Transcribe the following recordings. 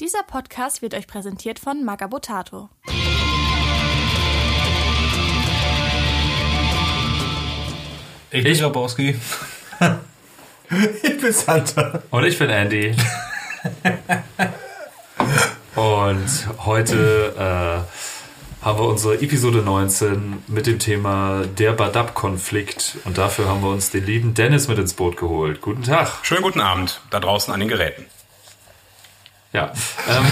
Dieser Podcast wird euch präsentiert von Magabotato. Ich bin Grabowski. ich bin Santa. Und ich bin Andy. Und heute äh, haben wir unsere Episode 19 mit dem Thema der Badab-Konflikt. Und dafür haben wir uns den lieben Dennis mit ins Boot geholt. Guten Tag. Schönen guten Abend da draußen an den Geräten. Ja, ähm,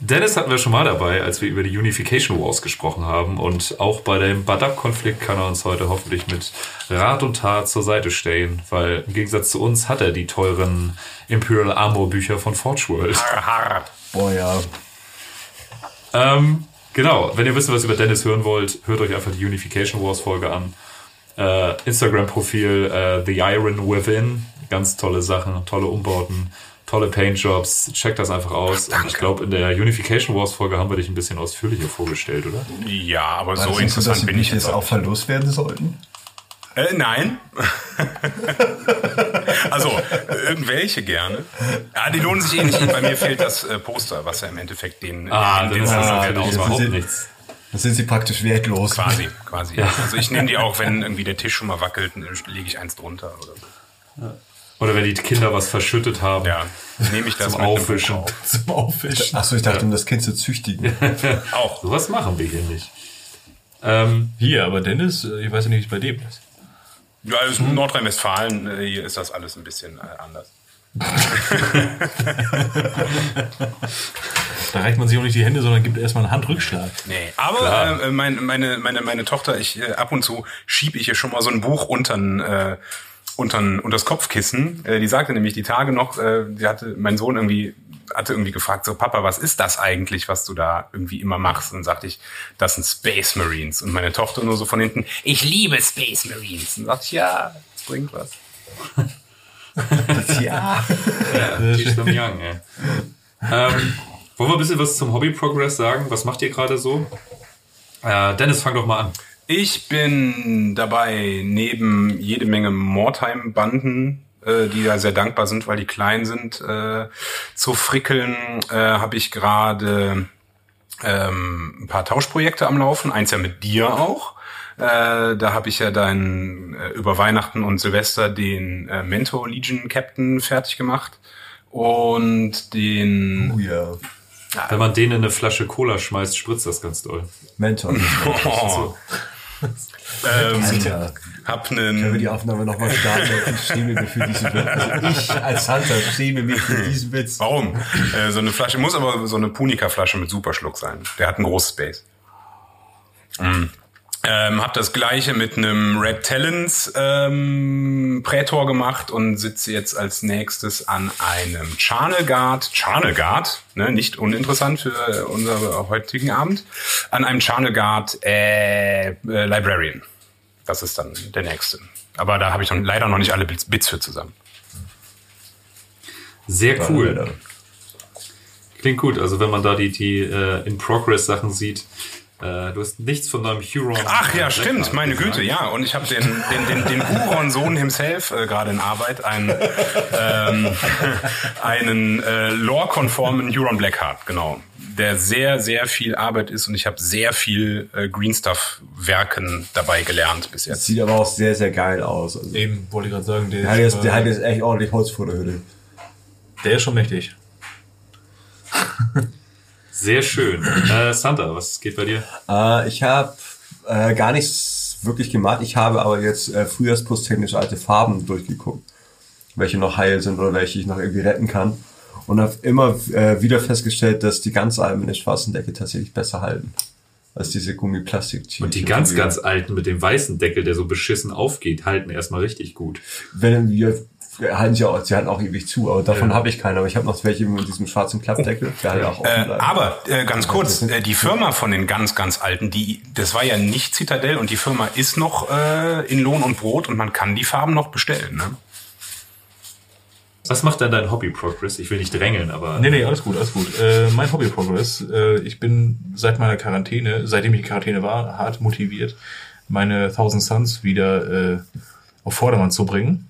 Dennis hatten wir schon mal dabei, als wir über die Unification Wars gesprochen haben. Und auch bei dem Badab-Konflikt kann er uns heute hoffentlich mit Rat und Tat zur Seite stehen, weil im Gegensatz zu uns hat er die teuren Imperial Armor Bücher von Forge World. Har, har. Boah, ja. Ähm, genau, wenn ihr wisst, was über Dennis hören wollt, hört euch einfach die Unification Wars Folge an. Äh, Instagram-Profil äh, The Iron Within, ganz tolle Sachen, tolle Umbauten, tolle Paintjobs. Checkt das einfach aus. Und ich glaube, in der Unification Wars Folge haben wir dich ein bisschen ausführlicher vorgestellt, oder? Ja, aber War so das so, interessant die bin ich jetzt auch. auch verlost werden sollten? Äh, nein. also, irgendwelche gerne. Ja, die lohnen sich eh nicht. Bei mir fehlt das äh, Poster, was ja im Endeffekt den, Ah, den, den ist das überhaupt sind- nichts. Dann sind sie praktisch wertlos. Quasi, quasi. Also ich nehme die auch, wenn irgendwie der Tisch schon mal wackelt, dann lege ich eins drunter oder so. Oder wenn die Kinder was verschüttet haben. Ja, nehme ich das Zum Aufwischen. Auf. Zum Aufwischen. Achso, ich dachte, um das Kind zu züchtigen. Auch. Sowas machen wir hier nicht. Ähm, Hier, aber Dennis, äh, ich weiß ja nicht, wie es bei dem ist. Ja, also in Nordrhein-Westfalen, äh, hier ist das alles ein bisschen äh, anders. Da reicht man sich auch nicht die Hände, sondern gibt erstmal einen Handrückschlag. Nee, aber äh, mein, meine, meine, meine Tochter, ich äh, ab und zu schiebe ich ihr schon mal so ein Buch untern, äh, untern, unters Kopfkissen. Äh, die sagte nämlich die Tage noch, äh, die hatte, mein Sohn irgendwie hatte irgendwie gefragt, so Papa, was ist das eigentlich, was du da irgendwie immer machst? Und dann sagte ich, das sind Space Marines. Und meine Tochter nur so von hinten, ich liebe Space Marines. Und sagte ich, ja, das bringt was. ja. Teach them young, ey. ähm, wollen wir ein bisschen was zum Hobby Progress sagen? Was macht ihr gerade so? Äh, Dennis, fang doch mal an. Ich bin dabei, neben jede Menge Mordheim-Banden, äh, die da sehr dankbar sind, weil die klein sind, äh, zu frickeln, äh, habe ich gerade ähm, ein paar Tauschprojekte am Laufen. Eins ja mit dir auch. Äh, da habe ich ja dann äh, über Weihnachten und Silvester den äh, Mentor Legion Captain fertig gemacht. Und den Oh ja. Wenn man den in eine Flasche Cola schmeißt, spritzt das ganz doll. Mentor. oh, ähm, Alter. hab Können wir die Aufnahme nochmal starten? Ich schäme mich für diesen Witz. Also ich als Hunter schäme mich für diesen Witz. Warum? Äh, so eine Flasche, muss aber so eine Punica-Flasche mit Superschluck sein. Der hat ein großes Space. Mm. Ähm, hab das gleiche mit einem Red Talons ähm, Prätor gemacht und sitze jetzt als nächstes an einem Charnel Guard, Charnel Guard, ne, nicht uninteressant für unseren heutigen Abend, an einem Charnel Guard äh, äh, Librarian. Das ist dann der nächste. Aber da habe ich noch, leider noch nicht alle Bits, Bits für zusammen. Sehr cool. Klingt gut. Also wenn man da die, die äh, In-Progress-Sachen sieht, äh, du hast nichts von deinem Huron. Ach ja, stimmt, meine gesagt. Güte, ja. Und ich habe den, den, den, den Huron-Sohn himself äh, gerade in Arbeit, einen, ähm, einen äh, lore-konformen Huron Blackheart, genau. Der sehr, sehr viel Arbeit ist und ich habe sehr viel äh, Green Stuff-Werken dabei gelernt bis jetzt. Sieht aber auch sehr, sehr geil aus. Also, Eben, wollte ich gerade sagen, der, der, hat ist, jetzt, der hat äh, jetzt echt ordentlich Holz vor der Hütte. der ist schon mächtig. Sehr schön. Äh, Santa, was geht bei dir? Äh, ich habe äh, gar nichts wirklich gemacht. Ich habe aber jetzt äh, frühjahrspusstechnisch alte Farben durchgeguckt. Welche noch heil sind oder welche ich noch irgendwie retten kann. Und habe immer äh, wieder festgestellt, dass die ganz alten mit der schwarzen Decke tatsächlich besser halten. Als diese gummiplastik Und die ganz, ganz alten mit dem weißen Deckel, der so beschissen aufgeht, halten erstmal richtig gut. Wenn wir halten sie auch, sie halten auch ewig zu, aber davon habe ich keine. Aber ich habe noch welche mit diesem schwarzen Klappdeckel, der halt auch offen Äh, aber äh, ganz kurz, äh, die Firma von den ganz, ganz alten, die, das war ja nicht Citadel und die Firma ist noch äh, in Lohn und Brot und man kann die Farben noch bestellen. Ne? Was macht denn dein Hobby Progress? Ich will nicht drängeln, aber Nee, nee, alles gut, alles gut. Äh, mein Hobby Progress, äh, ich bin seit meiner Quarantäne, seitdem ich in Quarantäne war, hart motiviert, meine Thousand Suns wieder äh, auf Vordermann zu bringen.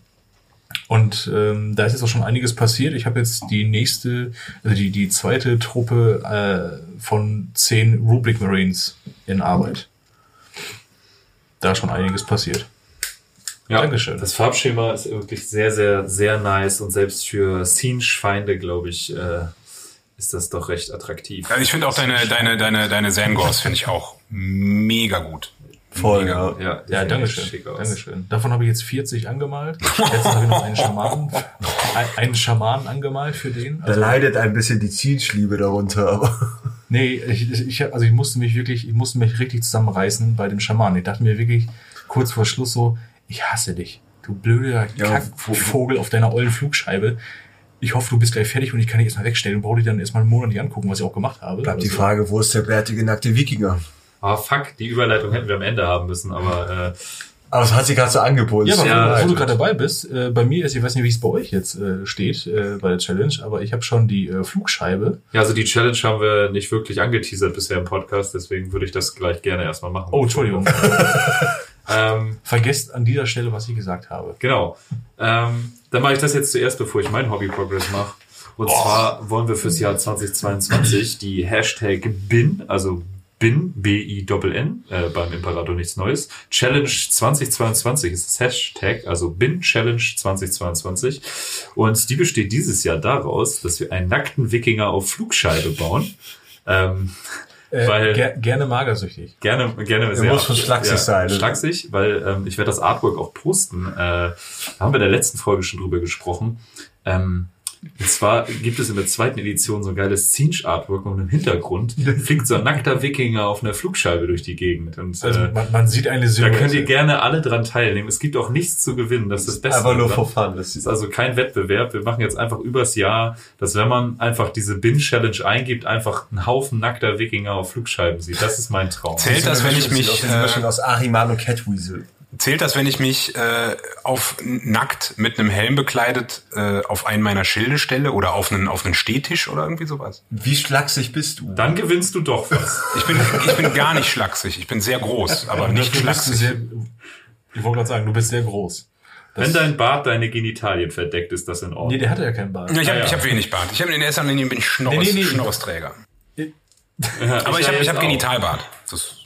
Und ähm, da ist jetzt auch schon einiges passiert. Ich habe jetzt die nächste, also die, die zweite Truppe äh, von zehn Rubrik Marines in Arbeit. Da ist schon einiges passiert. Ja, Dankeschön. Das Farbschema ist wirklich sehr, sehr, sehr nice und selbst für Siege-Feinde, glaube ich, äh, ist das doch recht attraktiv. Also ich finde auch deine, deine, deine, deine Zangors finde ich auch mega gut. Voll, Mega ja. Ja, sehen danke schön. Dankeschön. Davon habe ich jetzt 40 angemalt. Letztens habe ich noch einen Schamanen, ein- einen Schamanen angemalt für den. Da Also, leidet ein bisschen die Zielschliebe darunter, aber nee, ich, ich, also ich musste mich wirklich, ich musste mich richtig zusammenreißen bei dem Schamanen. Ich dachte mir wirklich kurz vor Schluss so, ich hasse dich. Du blöder Ja, Kackvogel auf deiner ollen Flugscheibe. Ich hoffe, du bist gleich fertig und ich kann dich erstmal wegstellen und brauche dich dann erstmal einen Monat nicht angucken, was ich auch gemacht habe. bleibt die Also- Frage, wo ist der bärtige nackte Wikinger? Ah, fuck, die Überleitung hätten wir am Ende haben müssen, aber äh, Aber das hat sich gerade so angeboten. Ja, aber Ja, wo, wo du gerade dabei bist, äh, bei mir ist, ich weiß nicht, wie es bei euch jetzt äh, steht äh, bei der Challenge, aber ich habe schon die äh, Flugscheibe. ja, also die Challenge haben wir nicht wirklich angeteasert bisher im Podcast, deswegen würde ich das gleich gerne erstmal machen. Oh, Entschuldigung. Ähm, Vergesst an dieser Stelle, was ich gesagt habe. Genau. Ähm, dann mache ich das jetzt zuerst, bevor ich meinen Hobby-Progress mache. Und zwar wollen wir fürs Jahr 2022 die Hashtag BIN, also BIN, B-I-N-N, äh, beim Imperator nichts Neues. Challenge 2022 ist das Hashtag, also BIN Challenge 2022. Und die besteht dieses Jahr daraus, dass wir einen nackten Wikinger auf Flugscheibe bauen. Ähm, Äh, Weil- ger gerne magersuchtig. Gerne, gerne Der muss schon schlaksig sein, ne? Schlaksig, weil ähm, ich werde das Artwork auch posten. Äh, da haben wir in der letzten Folge schon drüber gesprochen. Ähm, und zwar gibt es in der zweiten Edition so ein geiles Zinch-Artwork und im Hintergrund fliegt so ein nackter Wikinger auf einer Flugscheibe durch die Gegend. Und Also äh, man, man sieht eine da Silhouette. könnt ihr gerne alle dran teilnehmen. Es gibt auch nichts zu gewinnen. Das ist das Beste. Einfach nur for fun. Das ist also kein Wettbewerb. Wir machen jetzt einfach übers Jahr, dass wenn man einfach diese Bin-Challenge eingibt, einfach einen Haufen nackter Wikinger auf Flugscheiben sieht. Das ist mein Traum. Zählt das, wenn ich mich, äh, aus Ahriman und Catweasel. Zählt das, wenn ich mich äh, auf nackt mit einem Helm bekleidet äh, auf einen meiner Schilde stelle oder auf einen auf einen Stehtisch oder irgendwie sowas? Wie schlaksig bist du? Dann gewinnst du doch was. Ich bin ich bin gar nicht schlaksig. Ich bin sehr groß, aber nicht du schlaksig. sehr, ich wollte gerade sagen, du bist sehr groß. Das- Wenn dein Bart deine Genitalien verdeckt, ist das in Nee, Ordnung. der hatte ja keinen Bart. Ja, ich habe Ah, ja. ich hab wenig Bart. Ich habe in erster Linie bin ich Schnauz, Nee, nee, nee. Schnauzträger. Ja, Aber ich, habe ich jetzt hab. Genitalbart. Das,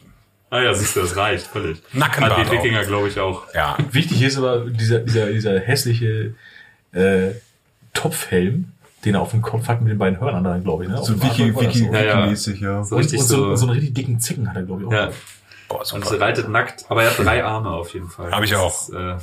Ah ja, siehst du, das reicht völlig. Nackenbart Hat die. Wikinger, glaube ich, auch. ja. Wichtig ist aber dieser, dieser, dieser hässliche äh, Topfhelm, den er auf dem Kopf hat mit den beiden Hörnern dran, glaube ich. Ne? So Wiki, das Wiki, so. Ja, ja. Wiki-mäßig, ja. So Und, richtig und so, so. so einen richtig dicken Zicken hat er, glaube ich, auch. Ja. Boah, Und sie reitet nackt, aber er hat drei Arme auf jeden Fall. Hab ich Das auch. Ist, äh,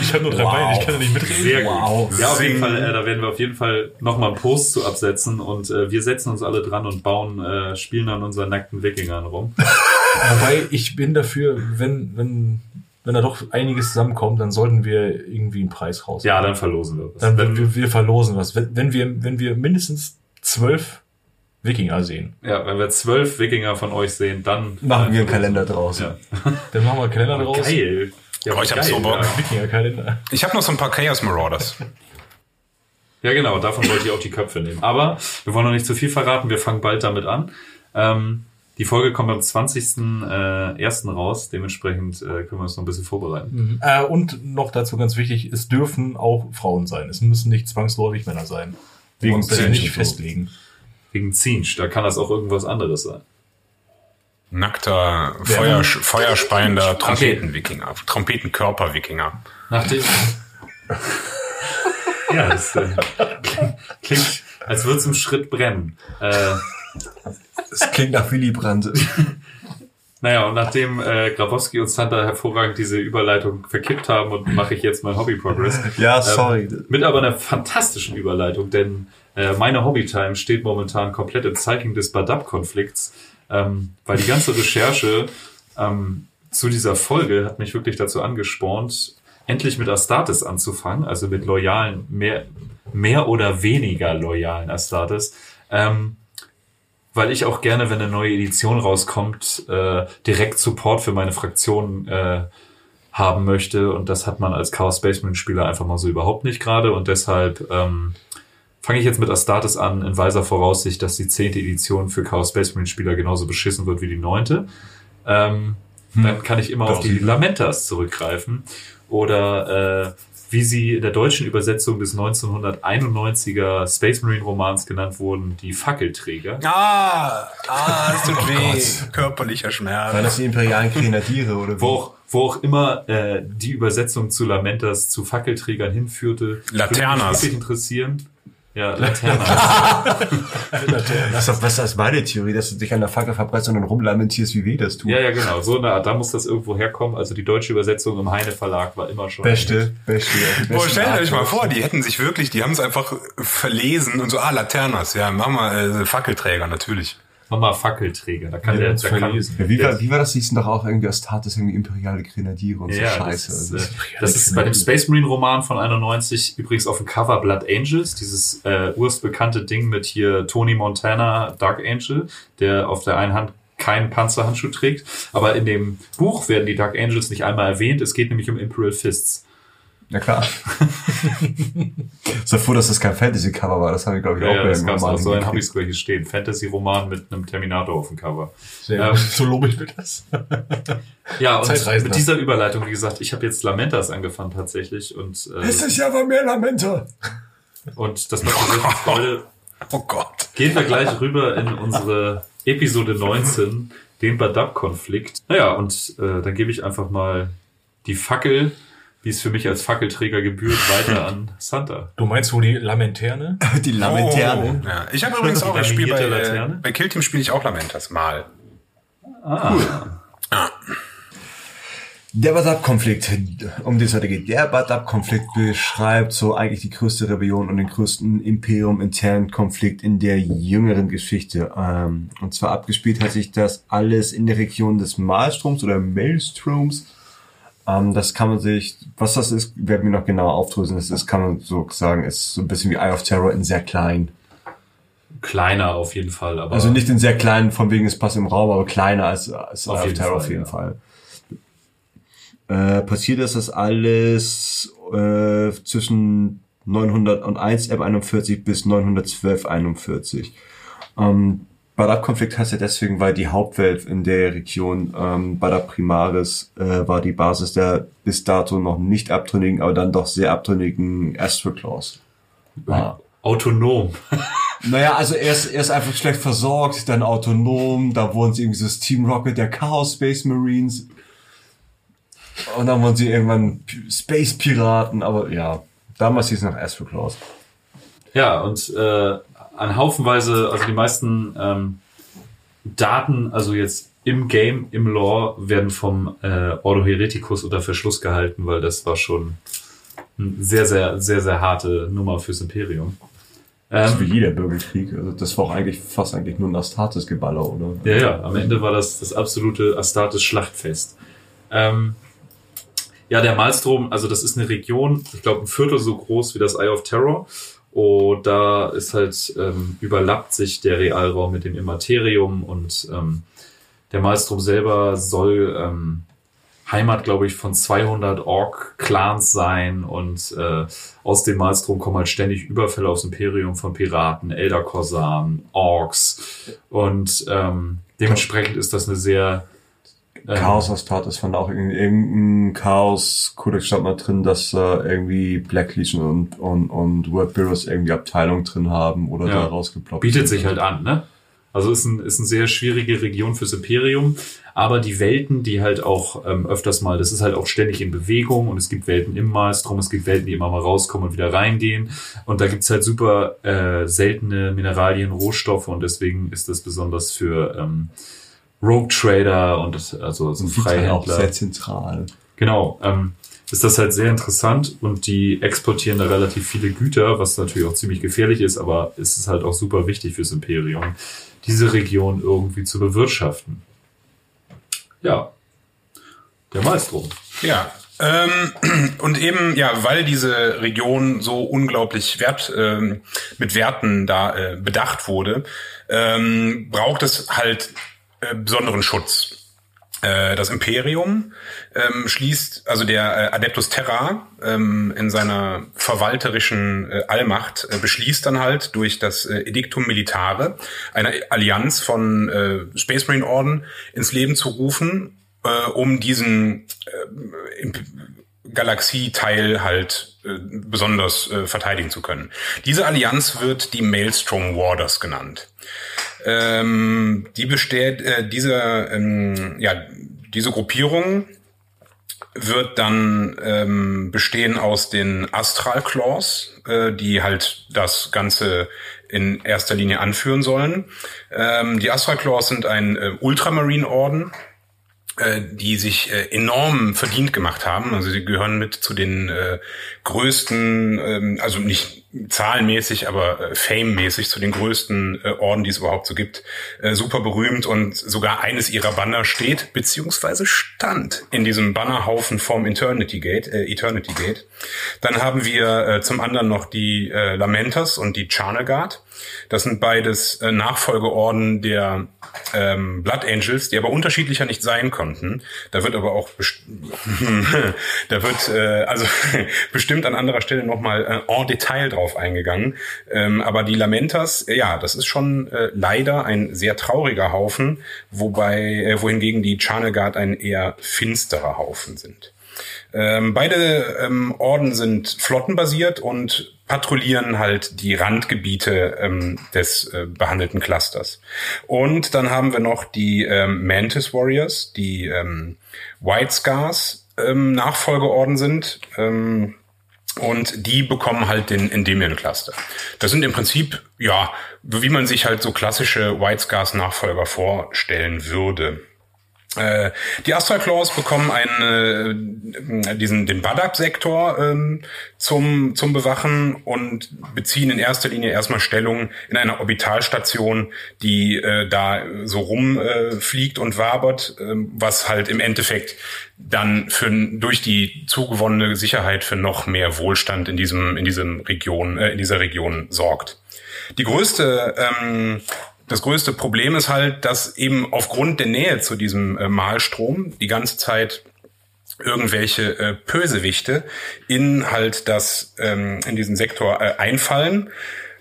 Ich habe nur drei Wow. Beine, ich kann da nicht mitreden. sehr wow. gut. Ja, auf jeden. Fall, äh, da werden wir auf jeden Fall nochmal einen Post zu absetzen und äh, wir setzen uns alle dran und bauen, äh, spielen an unseren nackten Wikingern rum. Wobei ich bin dafür, wenn, wenn, wenn da doch einiges zusammenkommt, dann sollten wir irgendwie einen Preis raus. Ja, dann verlosen wir was. Dann wenn wir, wir verlosen was. Wenn, wenn wir, wenn wir mindestens zwölf Wikinger sehen, ja, wenn wir zwölf Wikinger von euch sehen, dann Machen wir einen äh, Kalender draus. Ja. dann machen wir einen Kalender draus. Geil. Ja, Oh, ich hab geil, so Bock. Ja. Ich habe noch so ein paar Chaos Marauders. ja, genau, davon wollte ich auch die Köpfe nehmen. Aber wir wollen noch nicht zu viel verraten, wir fangen bald damit an. Ähm, die Folge kommt am 20.01. raus, dementsprechend äh, können wir uns noch ein bisschen vorbereiten. Äh, und noch dazu ganz wichtig, es dürfen auch Frauen sein. Es müssen nicht zwangsläufig Männer sein. Wir Wegen uns ja Zinsch nicht so. festlegen. Wegen Zinsch, da kann das auch irgendwas anderes sein. Nackter, Feuer, feuerspeiender Trompeten-Wikinger. Trompetenkörper-Wikinger. Nachdem. ja, das äh, klingt, als würde es im Schritt brennen. Äh, Es klingt nach Willy Brandt. naja, und nachdem äh, Grabowski und Santa hervorragend diese Überleitung verkippt haben und mache ich jetzt mein Hobby-Progress. Ja, sorry. Ähm, mit aber einer fantastischen Überleitung, denn äh, meine Hobbytime steht momentan komplett im Zeichen des Badab-Konflikts, ähm, weil die ganze Recherche ähm, zu dieser Folge hat mich wirklich dazu angespornt, endlich mit Astartes anzufangen, also mit loyalen, mehr, mehr oder weniger loyalen Astartes. Ähm, weil ich auch gerne, wenn eine neue Edition rauskommt, äh, direkt Support für meine Fraktion äh, haben möchte. Und das hat man als Chaos Spaceman Spieler einfach mal so überhaupt nicht gerade. Und deshalb ähm, fange ich jetzt mit Astartes an, in weiser Voraussicht, dass die zehnte Edition für Chaos Spaceman Spieler genauso beschissen wird wie die neunte. Ähm, Dann kann ich immer auf die Lamentas zurückgreifen. oder äh, wie sie in der deutschen Übersetzung des 1991er Space Marine Romans genannt wurden, die Fackelträger. Ah, ah, es tut weh. Körperlicher Waren Schmerz. das die imperialen Grenadiere oder Wo auch, wo auch immer äh, die Übersetzung zu Lamentas zu Fackelträgern hinführte. Laternas. Würde mich wirklich interessieren. Ja, Laternas. Das ist doch besser als meine Theorie, dass du dich an der Fackel verbrennst und dann rumlamentierst, wie weh das tut. ja, ja, genau. So eine Art, da muss das irgendwo herkommen. Also die deutsche Übersetzung im Heine Verlag war immer schon. Beste, beste. die Boah, besten stellt euch mal vor, die hätten sich wirklich, die haben es einfach verlesen und so, ah, Laternas, ja, machen wir äh, Fackelträger, natürlich. Mama Fackelträger. Da kann Ja, der, da kann, verlesen. Ja, wie, der- war, wie war das? Hießen doch auch irgendwie Astartes, irgendwie imperiale Grenadiere und so Ja, Scheiße. Das ist, Also, das ist bei dem Space Marine Roman von 91 übrigens auf dem Cover Blood Angels, dieses äh, urstbekannte Ding mit hier Tony Montana, Dark Angel, der auf der einen Hand keinen Panzerhandschuh trägt. Aber in dem Buch werden die Dark Angels nicht einmal erwähnt. Es geht nämlich um Imperial Fists. Ja klar. so froh, dass das kein Fantasy-Cover war. Das haben wir, glaube ich, Ja, auch ja, bei auch. Romanen So ein habe ich sogar hier stehen. Fantasy-Roman mit einem Terminator auf dem Cover. Sehr Ähm. So lobe ich mir das. Ja, und mit dieser Überleitung, wie gesagt, ich habe jetzt Lamentas angefangen tatsächlich und, äh, ist ja aber mehr Lamenta. und das macht mir viel Freude. Oh Gott. Gehen wir gleich rüber in unsere Episode 19, den Badab-Konflikt. Naja, und äh, dann gebe ich einfach mal die Fackel, wie es für mich als Fackelträger gebührt, weiter an Santa. Du meinst wohl die Lamenterne? Die Lamenterne. Oh, ja. Ich habe übrigens auch, ich spiele bei, äh, Laterne? bei Killteam spiele ich auch Lamentas, mal. Der Badab-Konflikt, um den es heute geht. Der Badab-Konflikt beschreibt so eigentlich die größte Rebellion und den größten Imperium-internen Konflikt in der jüngeren Geschichte. Ähm, und zwar abgespielt hat sich das alles in der Region des Maelstroms oder Maelstroms. Ähm, das kann man sich, was das ist, werden wir noch genauer aufdröseln. Das ist, kann man so sagen, ist so ein bisschen wie Eye of Terror in sehr klein. Kleiner auf jeden Fall, aber Also nicht in sehr klein, von wegen es passt im Raum, aber kleiner als, als Auf Eye of jeden Terror Fall, auf jeden ja. Fall. Äh, passiert ist das alles äh, zwischen 901 M41 bis 912 41. Ähm, Badab-Konflikt heißt ja deswegen, weil die Hauptwelt in der Region ähm, Badab Primaris äh, war die Basis der bis dato noch nicht abtrünnigen, aber dann doch sehr abtrünnigen Astroclaws. Ah. autonom. Naja, also erst, erst einfach schlecht versorgt, dann autonom, da wurden sie irgendwie das Team Rocket der Chaos Space Marines. Und dann wurden sie irgendwann Space Piraten, aber ja, damals hieß es noch Astroclaws. Ja, und äh, an Haufenweise, also die meisten ähm, Daten, also jetzt im Game, im Lore, werden vom äh, Ordo Hereticus unter Verschluss gehalten, weil das war schon eine sehr, sehr, sehr, sehr harte Nummer fürs Imperium. Das ist wie Ähm, jeder Bürgerkrieg. Also das war auch eigentlich fast eigentlich nur ein Astartes-Geballer, oder? ja, ja, am Ende war das das absolute Astartes Schlachtfest. Ähm, ja, der Malstrom, also das ist eine Region, ich glaube ein Viertel so groß wie das Eye of Terror. Und da ist halt, ähm, überlappt sich der Realraum mit dem Immaterium und ähm, der Malstrom selber soll ähm, Heimat, glaube ich, von 200 Ork-Clans sein und äh, aus dem Malstrom kommen halt ständig Überfälle aufs Imperium von Piraten, Elder Korsaren, Orks und ähm, dementsprechend ist das eine sehr ähm, Chaos Astartes fand auch irgendein, irgendein Chaos-Kodex stand mal drin, dass äh, irgendwie Black Legion und, und, und World Bureaus irgendwie Abteilungen drin haben oder Ja. da rausgeploppt bietet sind. sich halt an, ne? Also ist ein, ist eine sehr schwierige Region fürs Imperium, aber die Welten, die halt auch ähm, öfters mal, das ist halt auch ständig in Bewegung und es gibt Welten im Maelstrom, es gibt Welten, die immer mal rauskommen und wieder reingehen und da gibt's halt super äh, seltene Mineralien, Rohstoffe und deswegen ist das besonders für ähm, Rogue Trader und das, also so Und liegt halt auch Freihändler. sehr zentral. Genau, ähm, ist das halt sehr interessant und die exportieren da relativ viele Güter, was natürlich auch ziemlich gefährlich ist, aber es ist halt auch super wichtig fürs Imperium, diese Region irgendwie zu bewirtschaften. Ja, der Maelstrom. Ja. Ähm, und eben, ja, weil diese Region so unglaublich wert, ähm, mit Werten da äh, bedacht wurde, ähm, braucht es halt äh, besonderen Schutz. Äh, das Imperium ähm, schließt, also der äh, Adeptus Terra ähm, in seiner verwalterischen äh, Allmacht äh, beschließt dann halt durch das äh, Edictum Militare eine Allianz von äh, Space Marine Orden ins Leben zu rufen, äh, um diesen äh, Galaxieteil halt äh, besonders äh, verteidigen zu können. Diese Allianz wird die Maelstrom Warders genannt. Ähm, die besteht, äh, diese, ähm, ja, diese Gruppierung wird dann ähm, bestehen aus den Astral Claws, äh, die halt das Ganze in erster Linie anführen sollen. Ähm, die Astral Claws sind ein äh, Ultramarine-Orden, die sich äh, enorm verdient gemacht haben. Also sie gehören mit zu den äh, größten, ähm, also nicht zahlenmäßig, aber äh, famemäßig zu den größten äh, Orden, die es überhaupt so gibt. Äh, super berühmt und sogar eines ihrer Banner steht, beziehungsweise stand in diesem Bannerhaufen vom Eternity Gate. Äh, Eternity Gate. Dann haben wir äh, zum anderen noch die äh, Lamentas und die Charnegard. Das sind beides äh, Nachfolgeorden der ähm, Blood Angels, die aber unterschiedlicher nicht sein konnten. Da wird aber auch da wird äh, also bestimmt an anderer Stelle nochmal äh, en Detail drauf eingegangen. Ähm, aber die Lamentas, äh, ja, das ist schon äh, leider ein sehr trauriger Haufen, wobei äh, wohingegen die Charnegard ein eher finsterer Haufen sind. Ähm, beide ähm, Orden sind flottenbasiert und patrouillieren halt die Randgebiete ähm, des äh, behandelten Clusters. Und dann haben wir noch die ähm, Mantis Warriors, die ähm, White Scars ähm, Nachfolgeorden sind. Ähm, und die bekommen halt den Endymion Cluster. Das sind im Prinzip, ja, wie man sich halt so klassische White Scars Nachfolger vorstellen würde. Äh, die Astral Claws bekommen einen, äh, diesen, den Badak-Sektor ähm, zum, zum Bewachen und beziehen in erster Linie erstmal Stellung in einer Orbitalstation, die äh, da so rumfliegt äh, und wabert, äh, was halt im Endeffekt dann für, durch die zugewonnene Sicherheit für noch mehr Wohlstand in diesem, in diesem Region, in dieser Region sorgt. Die größte ähm, das größte Problem ist halt, dass eben aufgrund der Nähe zu diesem äh, Malstrom die ganze Zeit irgendwelche äh, Bösewichte in halt das ähm, in diesen Sektor äh, einfallen.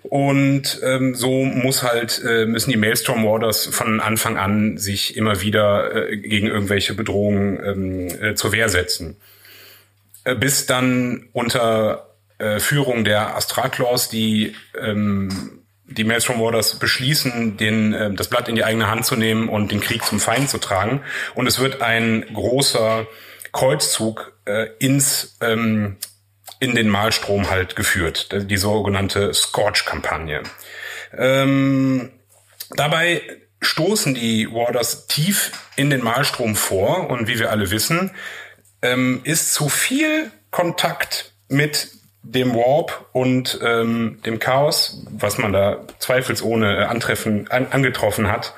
Und ähm, so muss halt äh, müssen die Maelstrom Warders von Anfang an sich immer wieder äh, gegen irgendwelche Bedrohungen ähm, äh, zur Wehr setzen, äh, bis dann unter äh, Führung der Astralclaws die ähm, die Maelstrom Warders beschließen, den, äh, das Blatt in die eigene Hand zu nehmen und den Krieg zum Feind zu tragen. Und es wird ein großer Kreuzzug äh, ins ähm, in den Malstrom halt geführt, die sogenannte Scorch-Kampagne. Ähm, dabei stoßen die Warders tief in den Malstrom vor und wie wir alle wissen, ähm, ist zu viel Kontakt mit dem Warp und ähm, dem Chaos, was man da zweifelsohne äh, antreffen, an, angetroffen hat,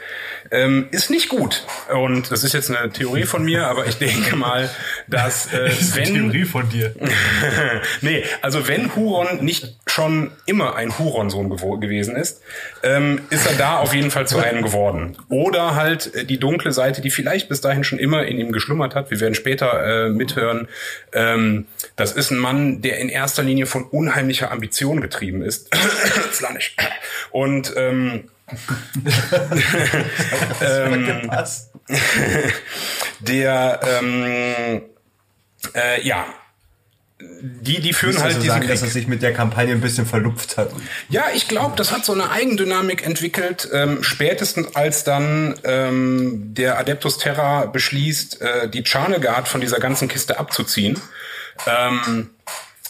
ähm, ist nicht gut. Und das ist jetzt eine Theorie von mir, aber ich denke mal, dass äh, wenn Theorie von dir. nee, also wenn Huron nicht schon immer ein Huron-Sohn gew gewesen ist, ähm, ist er da auf jeden Fall zu einem geworden. Oder halt äh, die dunkle Seite, die vielleicht bis dahin schon immer in ihm geschlummert hat. Wir werden später äh, mithören. Ähm, das ist ein Mann, der in erster Linie von unheimlicher Ambition getrieben ist. Slanisch. Und ähm, ähm, der ähm, äh, ja die, die führen halt also diesen sagen, Krieg. dass er sich mit der Kampagne ein bisschen verlupft hat. Ja, ich glaube, das hat so eine Eigendynamik entwickelt, ähm, spätestens als dann ähm, der Adeptus Terra beschließt, äh, die Charnegard von dieser ganzen Kiste abzuziehen. Ähm,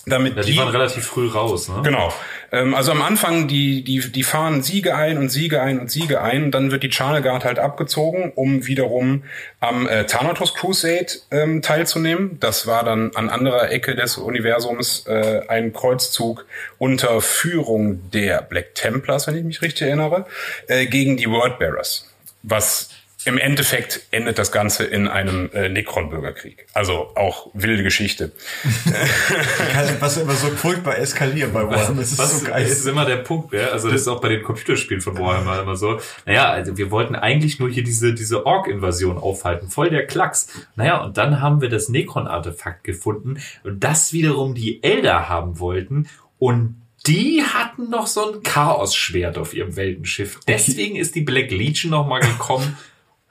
damit Ja, die, die waren relativ früh raus, ne? Genau. Ähm, also am Anfang, die, die, die fahren Siege ein und Siege ein und Siege ein. Dann wird die Charnegard halt abgezogen, um wiederum am äh, Thanatos Crusade ähm, teilzunehmen. Das war dann an anderer Ecke des Universums äh, ein Kreuzzug unter Führung der Black Templars, wenn ich mich richtig erinnere, äh, gegen die Wordbearers. Was im Endeffekt endet das Ganze in einem äh, Necron-Bürgerkrieg. Also auch wilde Geschichte. Was immer so furchtbar eskaliert bei Warhammer. Das ist Was so geil. das ist immer der Punkt, ja. Also das ist auch bei den Computerspielen von Warhammer immer so. Naja, also wir wollten eigentlich nur hier diese, diese Ork-Invasion aufhalten. Voll der Klacks. Naja, und dann haben wir das Necron-Artefakt gefunden und das wiederum die Elder haben wollten und die hatten noch so ein Chaos-Schwert auf ihrem Weltenschiff. Deswegen ist die Black Legion nochmal gekommen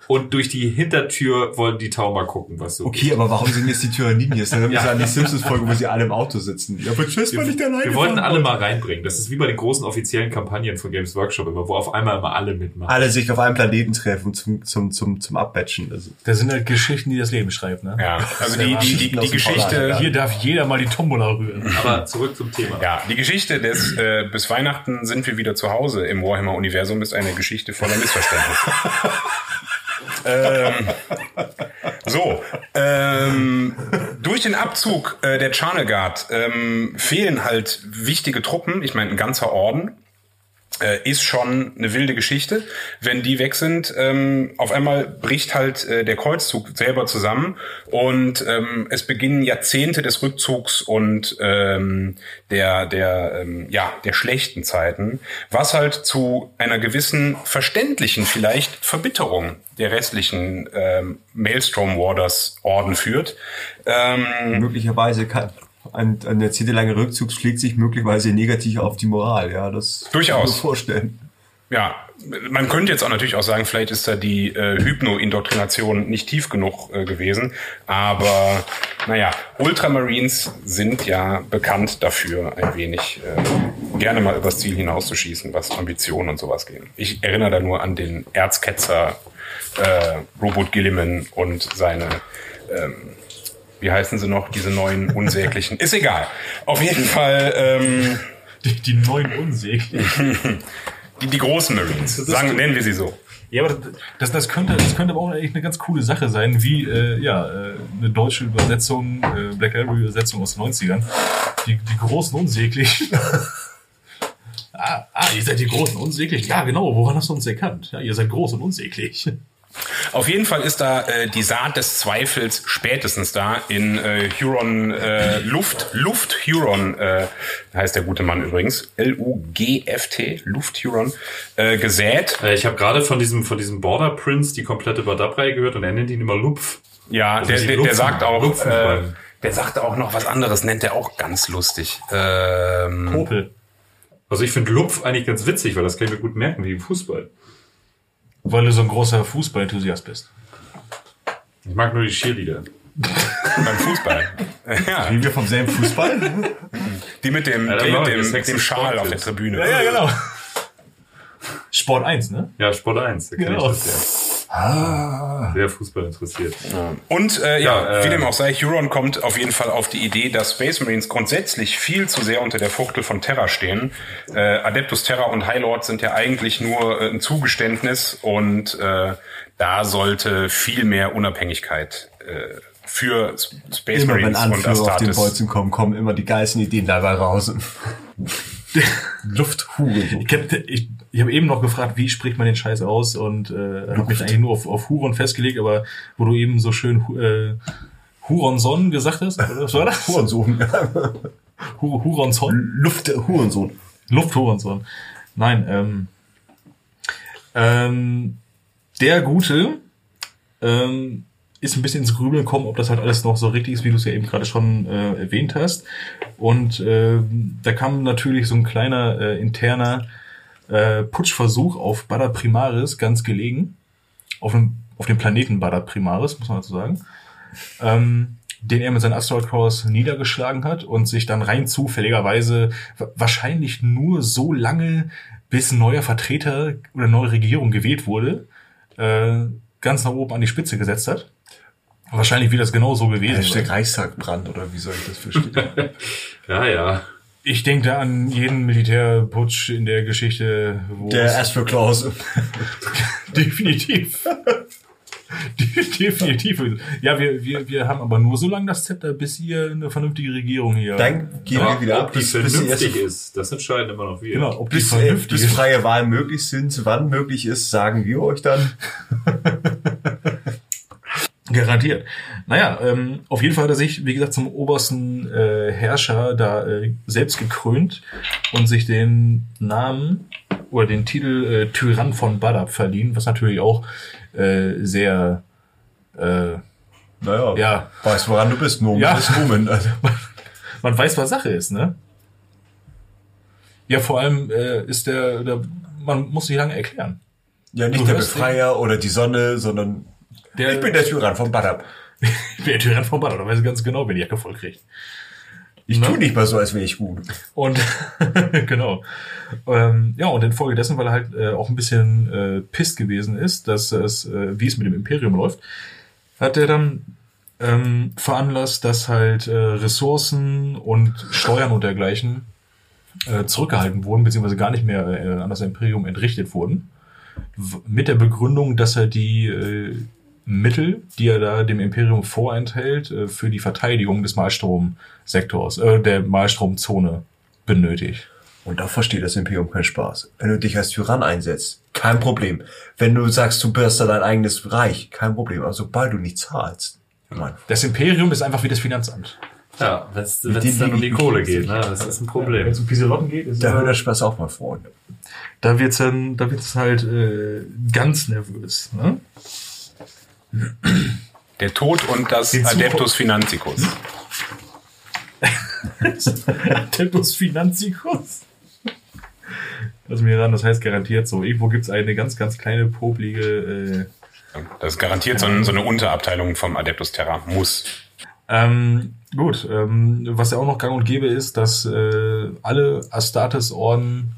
und durch die Hintertür wollen die Tau mal gucken, was so Okay, aber warum sind jetzt die Tyranniniers? Dann haben wir an die Simpsons-Folge, wo sie alle im Auto sitzen. Ja, aber tschüss, ich da alleine Wir wollten alle mal reinbringen. Das ist wie bei den großen offiziellen Kampagnen von Games Workshop immer, wo auf einmal immer alle mitmachen. Alle sich auf einem Planeten treffen zum, zum, zum, zum Abbatchen. Also, Das sind halt Geschichten, die das Leben schreibt, ne? Ja, also die, die, die, die Geschichte, Hier darf jeder mal die Tombola rühren. Aber zurück zum Thema. ja, die Geschichte des äh, bis Weihnachten sind wir wieder zu Hause im Warhammer-Universum ist eine Geschichte voller Missverständnisse. ähm, so, ähm, durch den Abzug äh, der Charnegard ähm, fehlen halt wichtige Truppen. Ich meine, ein ganzer Orden ist schon eine wilde Geschichte. Wenn die weg sind, ähm, auf einmal bricht halt äh, der Kreuzzug selber zusammen und ähm, es beginnen Jahrzehnte des Rückzugs und ähm, der der ähm, ja der schlechten Zeiten, was halt zu einer gewissen verständlichen vielleicht Verbitterung der restlichen ähm, Maelstrom Warders Orden führt. Ähm, möglicherweise kann ein, ein jahrzehntelanger Rückzug schlägt sich möglicherweise negativ auf die Moral. Ja, das Durchaus. kann ich mir vorstellen. Ja, man könnte jetzt auch natürlich auch sagen, vielleicht ist da die äh, Hypno-Indoktrination nicht tief genug äh, gewesen. Aber naja, Ultramarines sind ja bekannt dafür, ein wenig äh, gerne mal übers Ziel hinauszuschießen, was Ambitionen und sowas geht. Ich erinnere da nur an den Erzketzer äh, Robot Gilliman und seine ähm, wie heißen sie noch, diese neuen unsäglichen. Ist egal. Auf jeden Fall ähm, Die, die neuen unsäglichen. die, die großen Marines. Sagen, nennen wir sie so. Ja, aber das, das, könnte, das könnte aber auch eigentlich eine ganz coole Sache sein, wie äh, ja, äh, eine deutsche Übersetzung, äh, Black Library Übersetzung aus den 90ern. Die, die großen Unsäglichen. ah, ah, ihr seid die großen Unsäglichen. Ja, genau, woran hast du uns erkannt? Ja, ihr seid groß und unsäglich. Auf jeden Fall ist da äh, die Saat des Zweifels spätestens da in äh, Huron äh, Luft. Luft Huron äh, heißt der gute Mann übrigens. L-U-G-F-T, Luft Huron, äh, gesät. Äh, Ich habe gerade von diesem, von diesem Border Prince die komplette Badab-Reihe gehört und er nennt ihn immer Lupf. Ja, der, die der, der Lupfen- sagt auch, Lupfen äh, der sagt auch noch was anderes, nennt er auch ganz lustig. Ähm, Popel. Also ich finde Lupf eigentlich ganz witzig, weil das kann ich mir gut merken wie im Fußball. Weil du so ein großer Fußball-Enthusiast bist. Ich mag nur die Cheerleader. beim Fußball. ja, Wie wir vom selben Fußball? die mit dem, Ja, die mit dem, mit dem Schal auf der. Tribüne. Ja, genau. Sport 1, ne? Ja, Sport 1, da kenn Genau. ich das ja. Sehr Fußball interessiert. Und äh, ja, Ja, äh, wie dem auch sei, Huron kommt auf jeden Fall auf die Idee, dass Space Marines grundsätzlich viel zu sehr unter der Fuchtel von Terra stehen. Äh, Adeptus Terra und High Lord sind ja eigentlich nur äh, ein Zugeständnis und äh, da sollte viel mehr Unabhängigkeit äh, für Space Immer wenn Marines und Anführer auf den. Bolzen kommen, kommen immer die geilsten Ideen dabei raus. Lufthure. Ich habe ich, ich hab eben noch gefragt, wie spricht man den Scheiß aus und äh, habe mich eigentlich nur auf, auf Huron festgelegt, aber wo du eben so schön äh, Huronson gesagt hast, was war das? Hurensohn. Hu Huronson? Luft, Hurensohn. Lufthurensohn. Nein, ähm, ähm, der Gute ähm, ist ein bisschen ins Grübeln gekommen, ob das halt alles noch so richtig ist, wie du es ja eben gerade schon äh, erwähnt hast. Und ähm, da kam natürlich so ein kleiner äh, interner äh, Putschversuch auf Bada Primaris ganz gelegen. Auf dem, auf dem Planeten Bada Primaris, muss man dazu sagen. Ähm, den er mit seinen Asteroid Cores niedergeschlagen hat und sich dann rein zufälligerweise wa- wahrscheinlich nur so lange, bis ein neuer Vertreter oder neue Regierung gewählt wurde, äh, ganz nach oben an die Spitze gesetzt hat. Wahrscheinlich wird das genau so gewesen Hashtag. Reichstagbrand oder wie soll ich das verstehen? Ja, ja. Ich denke da an jeden Militärputsch in der Geschichte, wo Der Asper Clause. definitiv. definitiv. Ja, wir, wir, wir haben aber nur so lange das Zepter, bis ihr eine vernünftige Regierung hier. Dann gehen wir wieder ob ab, die bis, bis, die vernünftig ist, das entscheiden immer noch wir. genau, ob die bis, äh, vernünftig bis freie Wahlen möglich sind. Wann möglich ist, sagen wir euch dann. Garantiert. Naja, ähm, auf jeden Fall hat er sich, wie gesagt, zum obersten äh, Herrscher da äh, selbst gekrönt und sich den Namen oder den Titel äh, Tyrann von Badab verliehen, was natürlich auch äh, sehr, äh, Naja, ja, weißt woran du bist, Nomen Ja. ist Nomen. Also, man weiß, was Sache ist, ne? Ja, vor allem äh, ist der, der, man muss nicht lange erklären. Ja, nicht Du der Befreier oder die Sonne, sondern Der- ich bin der Tyrann von Badab. Ich bin der Tyrann von Badab, da weiß ich ganz genau, wer die Jacke voll kriegt. Ich Ne? tu nicht mal so, als wäre ich gut. Und genau. Ähm, ja, und infolgedessen, weil er halt äh, auch ein bisschen äh, pisst gewesen ist, dass es, äh, wie es mit dem Imperium läuft, hat er dann ähm, veranlasst, dass halt äh, Ressourcen und Steuern und dergleichen äh, zurückgehalten wurden, beziehungsweise gar nicht mehr äh, an das Imperium entrichtet wurden. Mit der Begründung, dass er die äh, Mittel, die er da dem Imperium vorenthält, äh, für die Verteidigung des Malstromsektors, äh, der Malstromzone benötigt. Und da versteht das Imperium keinen Spaß. Wenn du dich als Tyrann einsetzt, kein Problem. Wenn du sagst, du bist da dein eigenes Reich, kein Problem. Aber sobald du nicht zahlst, Mann. Das Imperium ist einfach wie das Finanzamt. Ja, wenn es denen dann um die Kohle geht, ne? das ist ein Problem. Wenn es um Piselotten geht, ist Da hört der Spaß auch mal, Freunde. da wird's dann, da wird's halt äh, ganz nervös. Ne? Der Tod und das Hinzu- Adeptus Finanzicus. Tempus Finanzicus. Lass mir ran, das heißt garantiert so. Irgendwo gibt's eine ganz, ganz kleine, poplige. Äh, Das ist garantiert so, ein, so eine Unterabteilung vom Adeptus Terra. Muss. ähm, gut, ähm, was ja auch noch gang und gäbe ist, dass äh, alle Astartes-Orden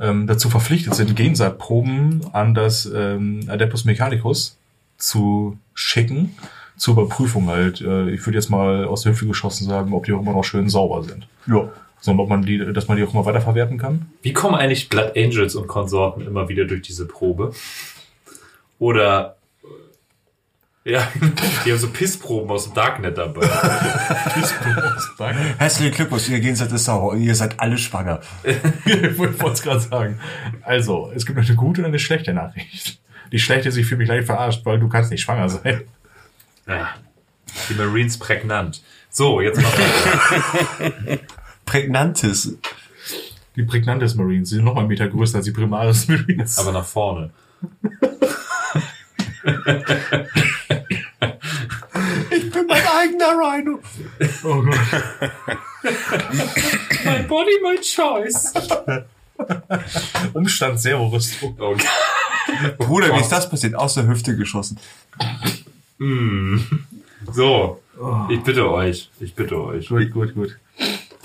ähm, dazu verpflichtet sind, Gensaatproben an das ähm, Adeptus Mechanicus zu schicken, zur Überprüfung halt. Äh, ich würde jetzt mal aus der Hüfte geschossen sagen, ob die auch immer noch schön sauber sind. Ja. Sondern ob man die, dass man die auch mal weiterverwerten kann. Wie kommen eigentlich Blood Angels und Konsorten immer wieder durch diese Probe? Oder ja, die haben so Pissproben aus dem Darknet dabei. Herzlichen Glückwunsch, ihr Gegensatz ist sauer und ihr seid alle schwanger. ich wollte es gerade sagen. Also, es gibt noch eine gute und eine schlechte Nachricht. Die schlechte ist, ich fühle mich leicht verarscht, weil du kannst nicht schwanger sein. Ja. Die Marines prägnant. So, jetzt noch weiter. Prägnantes. Die Prägnantes Marines, die sind noch mal einen Meter größer als die Primaris Marines. aber nach vorne. Ich bin mein eigener Rhino. oh Gott. My body, my choice. Umstand Zero-Rüstung. Oh, Bruder, wie ist das passiert? Aus der Hüfte geschossen. so, ich bitte euch. Ich bitte euch. Gut, gut, gut.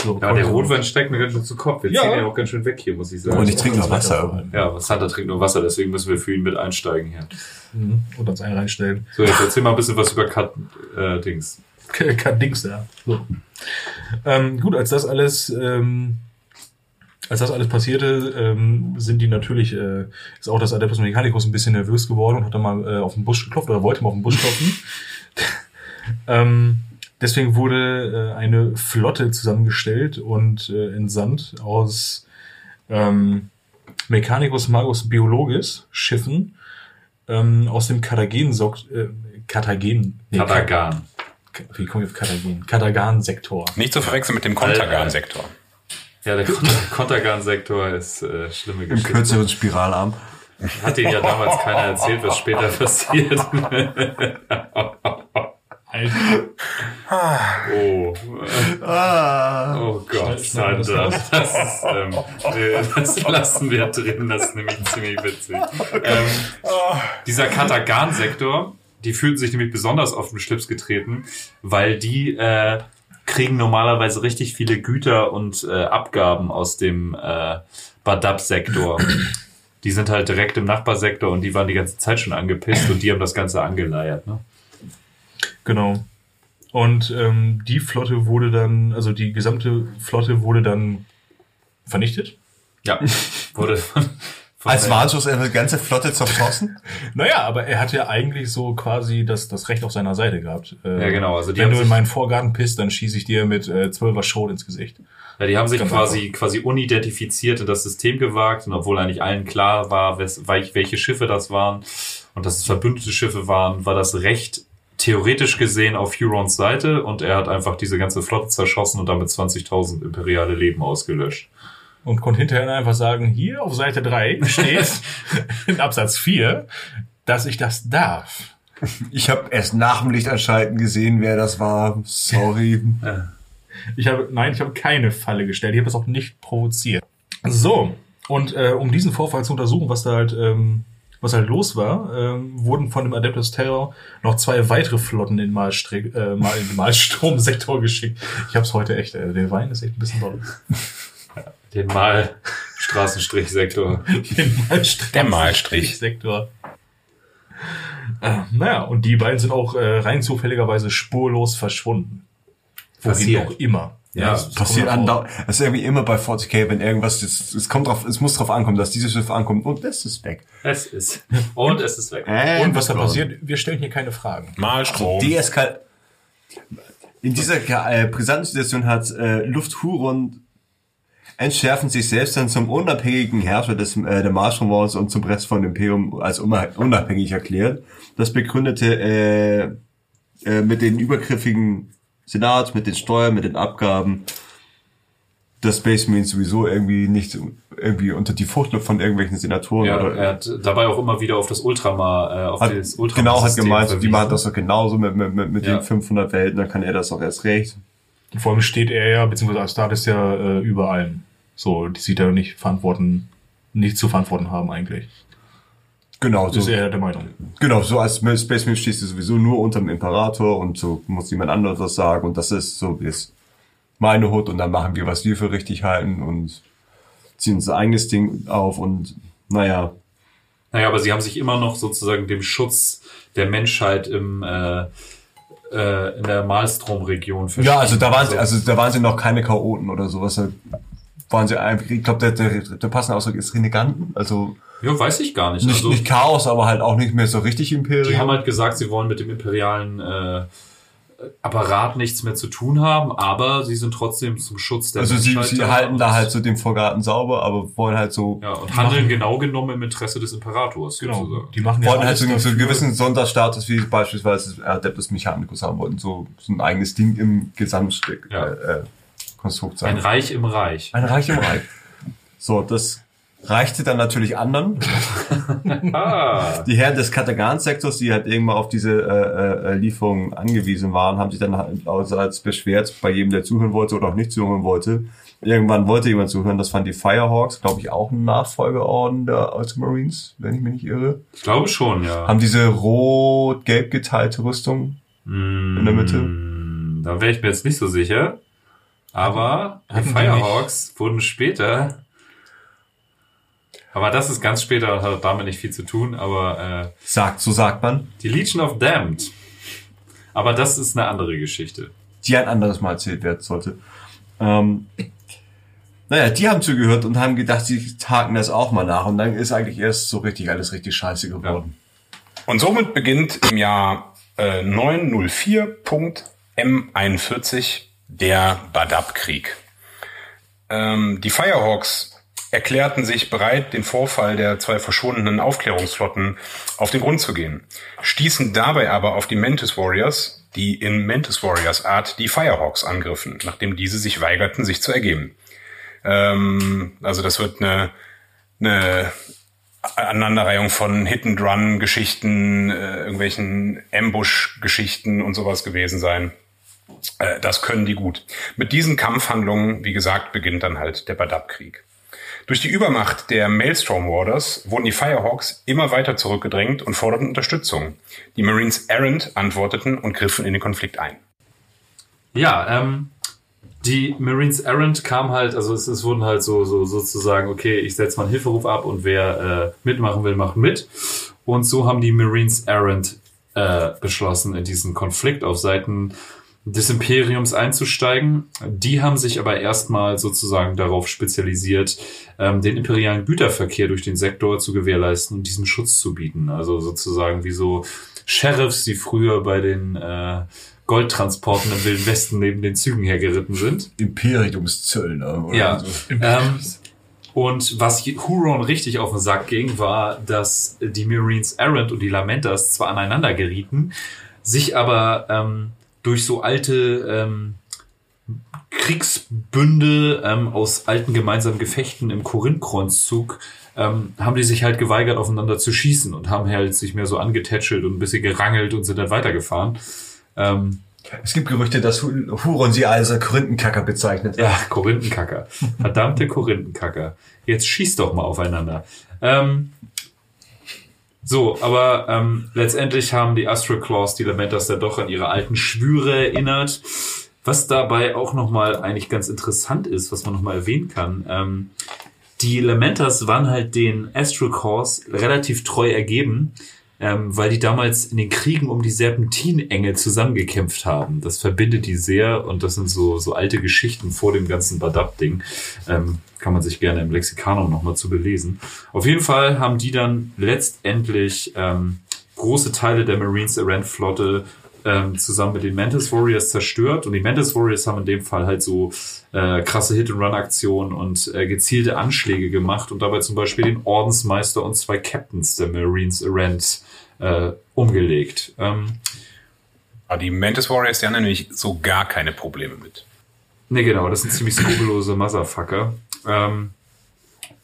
So, Ja, der Rotwein steckt mir ganz schön zu Kopf. Wir Ja. ziehen ja auch ganz schön weg hier, muss ich sagen. Und ich trinke noch Wasser. ja, Santa trinkt nur Wasser, deswegen müssen wir für ihn mit einsteigen hier. Mhm. Und uns einen reinstellen. So, jetzt erzähl mal ein bisschen was über Cut, äh, Dings. Kein Dings da. So. Ähm, gut, als das alles, ähm, als das alles passierte, ähm, sind die natürlich, äh, ist auch das Adeptus Mechanicus ein bisschen nervös geworden und hat dann mal äh, auf den Busch geklopft oder wollte mal auf den Busch klopfen. ähm, deswegen wurde äh, eine Flotte zusammengestellt und äh, entsandt aus ähm, Mechanicus Magus Biologis Schiffen ähm, aus dem Katagen, äh, Katagen, nee, Katagan. wie komme ich auf Katagan? Katagan-Sektor. Nicht zu verwechseln mit dem Kontergan-Sektor. Ja, der Kont- Kontergan-Sektor ist äh, schlimme Im Geschichte. kürzeren Spiralarm. Hat denen ja damals keiner erzählt, was später passiert. Oh. Ah. Oh Gott, Sandra. das Das, ist, ähm, äh, das lassen wir drin, das ist nämlich ziemlich witzig. Ähm, dieser Katagan-Sektor, die fühlten sich nämlich besonders auf den Schlips getreten, weil die äh, kriegen normalerweise richtig viele Güter und äh, Abgaben aus dem äh, Badab-Sektor. Die sind halt direkt im Nachbarsektor und die waren die ganze Zeit schon angepisst und die haben das Ganze angeleiert. Ne? Genau. Und ähm, die Flotte wurde dann, also die gesamte Flotte wurde dann vernichtet. Ja, wurde von, Als Warnschuss eine ganze Flotte zerschossen? Naja, aber er hat ja eigentlich so quasi das, das Recht auf seiner Seite gehabt. Äh, Ja, genau, also die wenn du in meinen Vorgarten pisst, dann schieße ich dir mit äh, 12er Schrot ins Gesicht. Ja, die haben sich quasi, quasi unidentifiziert in das System gewagt und obwohl eigentlich allen klar war, wes- welch- welche Schiffe das waren und dass es verbündete Schiffe waren, war das Recht theoretisch gesehen auf Hurons Seite und er hat einfach diese ganze Flotte zerschossen und damit 20.000 imperiale Leben ausgelöscht. Und konnte hinterher einfach sagen, hier auf Seite 3 steht in Absatz 4, dass ich das darf. Ich habe erst nach dem Lichtanschalten gesehen, wer das war. Sorry. Ich habe, nein, ich habe keine Falle gestellt. Ich habe das auch nicht provoziert. So. Und äh, um diesen Vorfall zu untersuchen, was da halt ähm, was halt los war, ähm, wurden von dem Adeptus Terror noch zwei weitere Flotten in, Malstre äh, Mal den Malstromsektor geschickt. Ich hab's heute echt, äh, der Wein ist echt ein bisschen doll. Den Malstraßenstrichsektor. Den Malstromsektor. Der Malstrich. Sektor. Äh, naja, und die beiden sind auch äh, rein zufälligerweise spurlos verschwunden. Wohin Passiert. auch immer. Ja, das Passiert andauernd. Das ist irgendwie immer bei 40k, wenn irgendwas, es, es kommt drauf, es muss drauf ankommen, dass dieses Schiff ankommt und das ist weg. Es ist. Und es ist weg. Äh, Und was da passiert, wir stellen hier keine Fragen. Malstrom. Deeskal in dieser äh, brisanten Situation hat äh, Lufthuron entschärfen sich selbst dann zum unabhängigen Herrscher des, äh, der Marschromaus und zum Rest von Imperium als unab- unabhängig erklärt. Das begründete äh, äh, mit den übergriffigen Senat, mit den Steuern, mit den Abgaben, dass Space Marines sowieso irgendwie nicht irgendwie unter die Furchtluft von irgendwelchen Senatoren Ja, oder er hat dabei auch immer wieder auf das Ultramar, äh, auf hat, das Ultramar genau hat gemeint, die verwiesen. machen das doch genauso mit, mit, mit, mit Ja. den 500 Welten, dann kann er das auch erst recht. Vor allem steht er ja, beziehungsweise Astartes ja äh, über allem. So, die sieht er nicht verantworten, nicht zu verantworten haben eigentlich. Genau, Das ist so, er der Meinung. genau, so als Space Marine stehst du sowieso nur unter dem Imperator und so muss jemand anderes was sagen und das ist so ist meine Hut und dann machen wir, was wir für richtig halten und ziehen unser eigenes Ding auf und naja, Naja, aber sie haben sich immer noch sozusagen dem Schutz der Menschheit im, äh, äh, in der Malstrom-Region Ja, also da waren sie, also da waren sie noch keine Chaoten oder sowas. Da waren sie einfach, ich glaube, der, der, der passende Ausdruck ist Reneganten. Also Ja, weiß ich gar nicht. nicht, also, nicht Chaos, aber halt auch nicht mehr so richtig Imperium. die haben halt gesagt, sie wollen mit dem imperialen äh, Apparat nichts mehr zu tun haben, aber sie sind trotzdem zum Schutz der also sie, Menschheit sie halten da halt so den Vorgarten sauber, aber wollen halt so, Ja, und handeln genau genommen im Interesse des Imperators, Genau. sozusagen. Die machen ja wollen halt so, so einen gewissen Sonderstatus, wie beispielsweise Adeptus Mechanicus haben wollten, so, so ein eigenes Ding im Gesamtstück, Ja. äh, äh, Konstrukt sein. Ein Reich im Reich. Ein Reich im Reich. So, das reichte dann natürlich anderen. Ah, Die Herren des Katagan-Sektors, die halt irgendwann auf diese äh, äh, Lieferungen angewiesen waren, haben sich dann halt als beschwert bei jedem, der zuhören wollte oder auch nicht zuhören wollte. Irgendwann wollte jemand zuhören, das fanden die Firehawks, glaube ich, auch ein Nachfolgeorden der Ultramarines, wenn ich mich nicht irre. ich glaube schon, ja. Haben diese rot-gelb geteilte Rüstung in der Mitte. Mm, Da wäre ich mir jetzt nicht so sicher. Aber die Firehawks wurden später. Aber das ist ganz später und hat damit nicht viel zu tun. Aber äh, Sagt, so sagt man. die Legion of Damned. Aber das ist eine andere Geschichte. die ein anderes Mal erzählt werden sollte. Ähm, naja, die haben zugehört und haben gedacht, sie tagen das auch mal nach. Und dann ist eigentlich erst so richtig alles richtig scheiße geworden. Und somit beginnt im Jahr äh, 904.M41 der Badab-Krieg. Ähm, die Firehawks erklärten sich bereit, den Vorfall der zwei verschwundenen Aufklärungsflotten auf den Grund zu gehen, stießen dabei aber auf die Mantis Warriors, die in Mantis Warriors Art die Firehawks angriffen, nachdem diese sich weigerten, sich zu ergeben. Ähm, also das wird eine, eine Aneinanderreihung von Hit-and-Run-Geschichten, äh, irgendwelchen Ambush-Geschichten und sowas gewesen sein. Äh, das können die gut. Mit diesen Kampfhandlungen, wie gesagt, beginnt dann halt der Badab-Krieg. Durch die Übermacht der Maelstrom Warders wurden die Firehawks immer weiter zurückgedrängt und forderten Unterstützung. Die Marines Errant antworteten und griffen in den Konflikt ein. Ja, ähm, die Marines Errant kam halt, also es, es wurden halt so, so sozusagen, okay, ich setze mal einen Hilferuf ab und wer äh, mitmachen will, macht mit. Und so haben die Marines Errant äh, beschlossen, in diesen Konflikt auf Seiten des Imperiums einzusteigen. Die haben sich aber erstmal sozusagen darauf spezialisiert, ähm, den imperialen Güterverkehr durch den Sektor zu gewährleisten und diesem Schutz zu bieten. Also sozusagen wie so Sheriffs, die früher bei den äh, Goldtransporten im Wilden Westen neben den Zügen hergeritten sind. Imperiumszöllner. Oder Ja. So. Ähm, und was Huron richtig auf den Sack ging, war, dass die Marines Errant und die Lamentas zwar aneinander gerieten, sich aber ähm, durch so alte ähm, Kriegsbünde ähm, aus alten gemeinsamen Gefechten im Korinth-Kreuzzug ähm, haben die sich halt geweigert, aufeinander zu schießen und haben halt sich mehr so angetätschelt und ein bisschen gerangelt und sind dann weitergefahren. Ähm, Es gibt Gerüchte, dass Hu- Huron sie als Korinthenkacker bezeichnet. Ja, Korinthenkacker. Verdammte Korinthenkacker. Jetzt schießt doch mal aufeinander. Ähm, So, aber ähm, letztendlich haben die Astral Claws die Lamentas dann doch an ihre alten Schwüre erinnert. Was dabei auch nochmal eigentlich ganz interessant ist, was man nochmal erwähnen kann. Ähm, die Lamentas waren halt den Astral Claws relativ treu ergeben, ähm, weil die damals in den Kriegen um die Serpentinengel zusammengekämpft haben. Das verbindet die sehr und das sind so, so alte Geschichten vor dem ganzen Badab-Ding. Ähm, kann man sich gerne im Lexikanum nochmal zu belesen. Auf jeden Fall haben die dann letztendlich ähm, große Teile der Marines Errant Flotte ähm, zusammen mit den Mantis Warriors zerstört. Und die Mantis Warriors haben in dem Fall halt so äh, krasse Hit-and-Run-Aktionen und äh, gezielte Anschläge gemacht und dabei zum Beispiel den Ordensmeister und zwei Captains der Marines Errant äh, umgelegt. Ähm, Aber die Mantis Warriors, die haben nämlich so gar keine Probleme mit. Ne, genau, das sind ziemlich skrupellose Motherfucker. Ähm,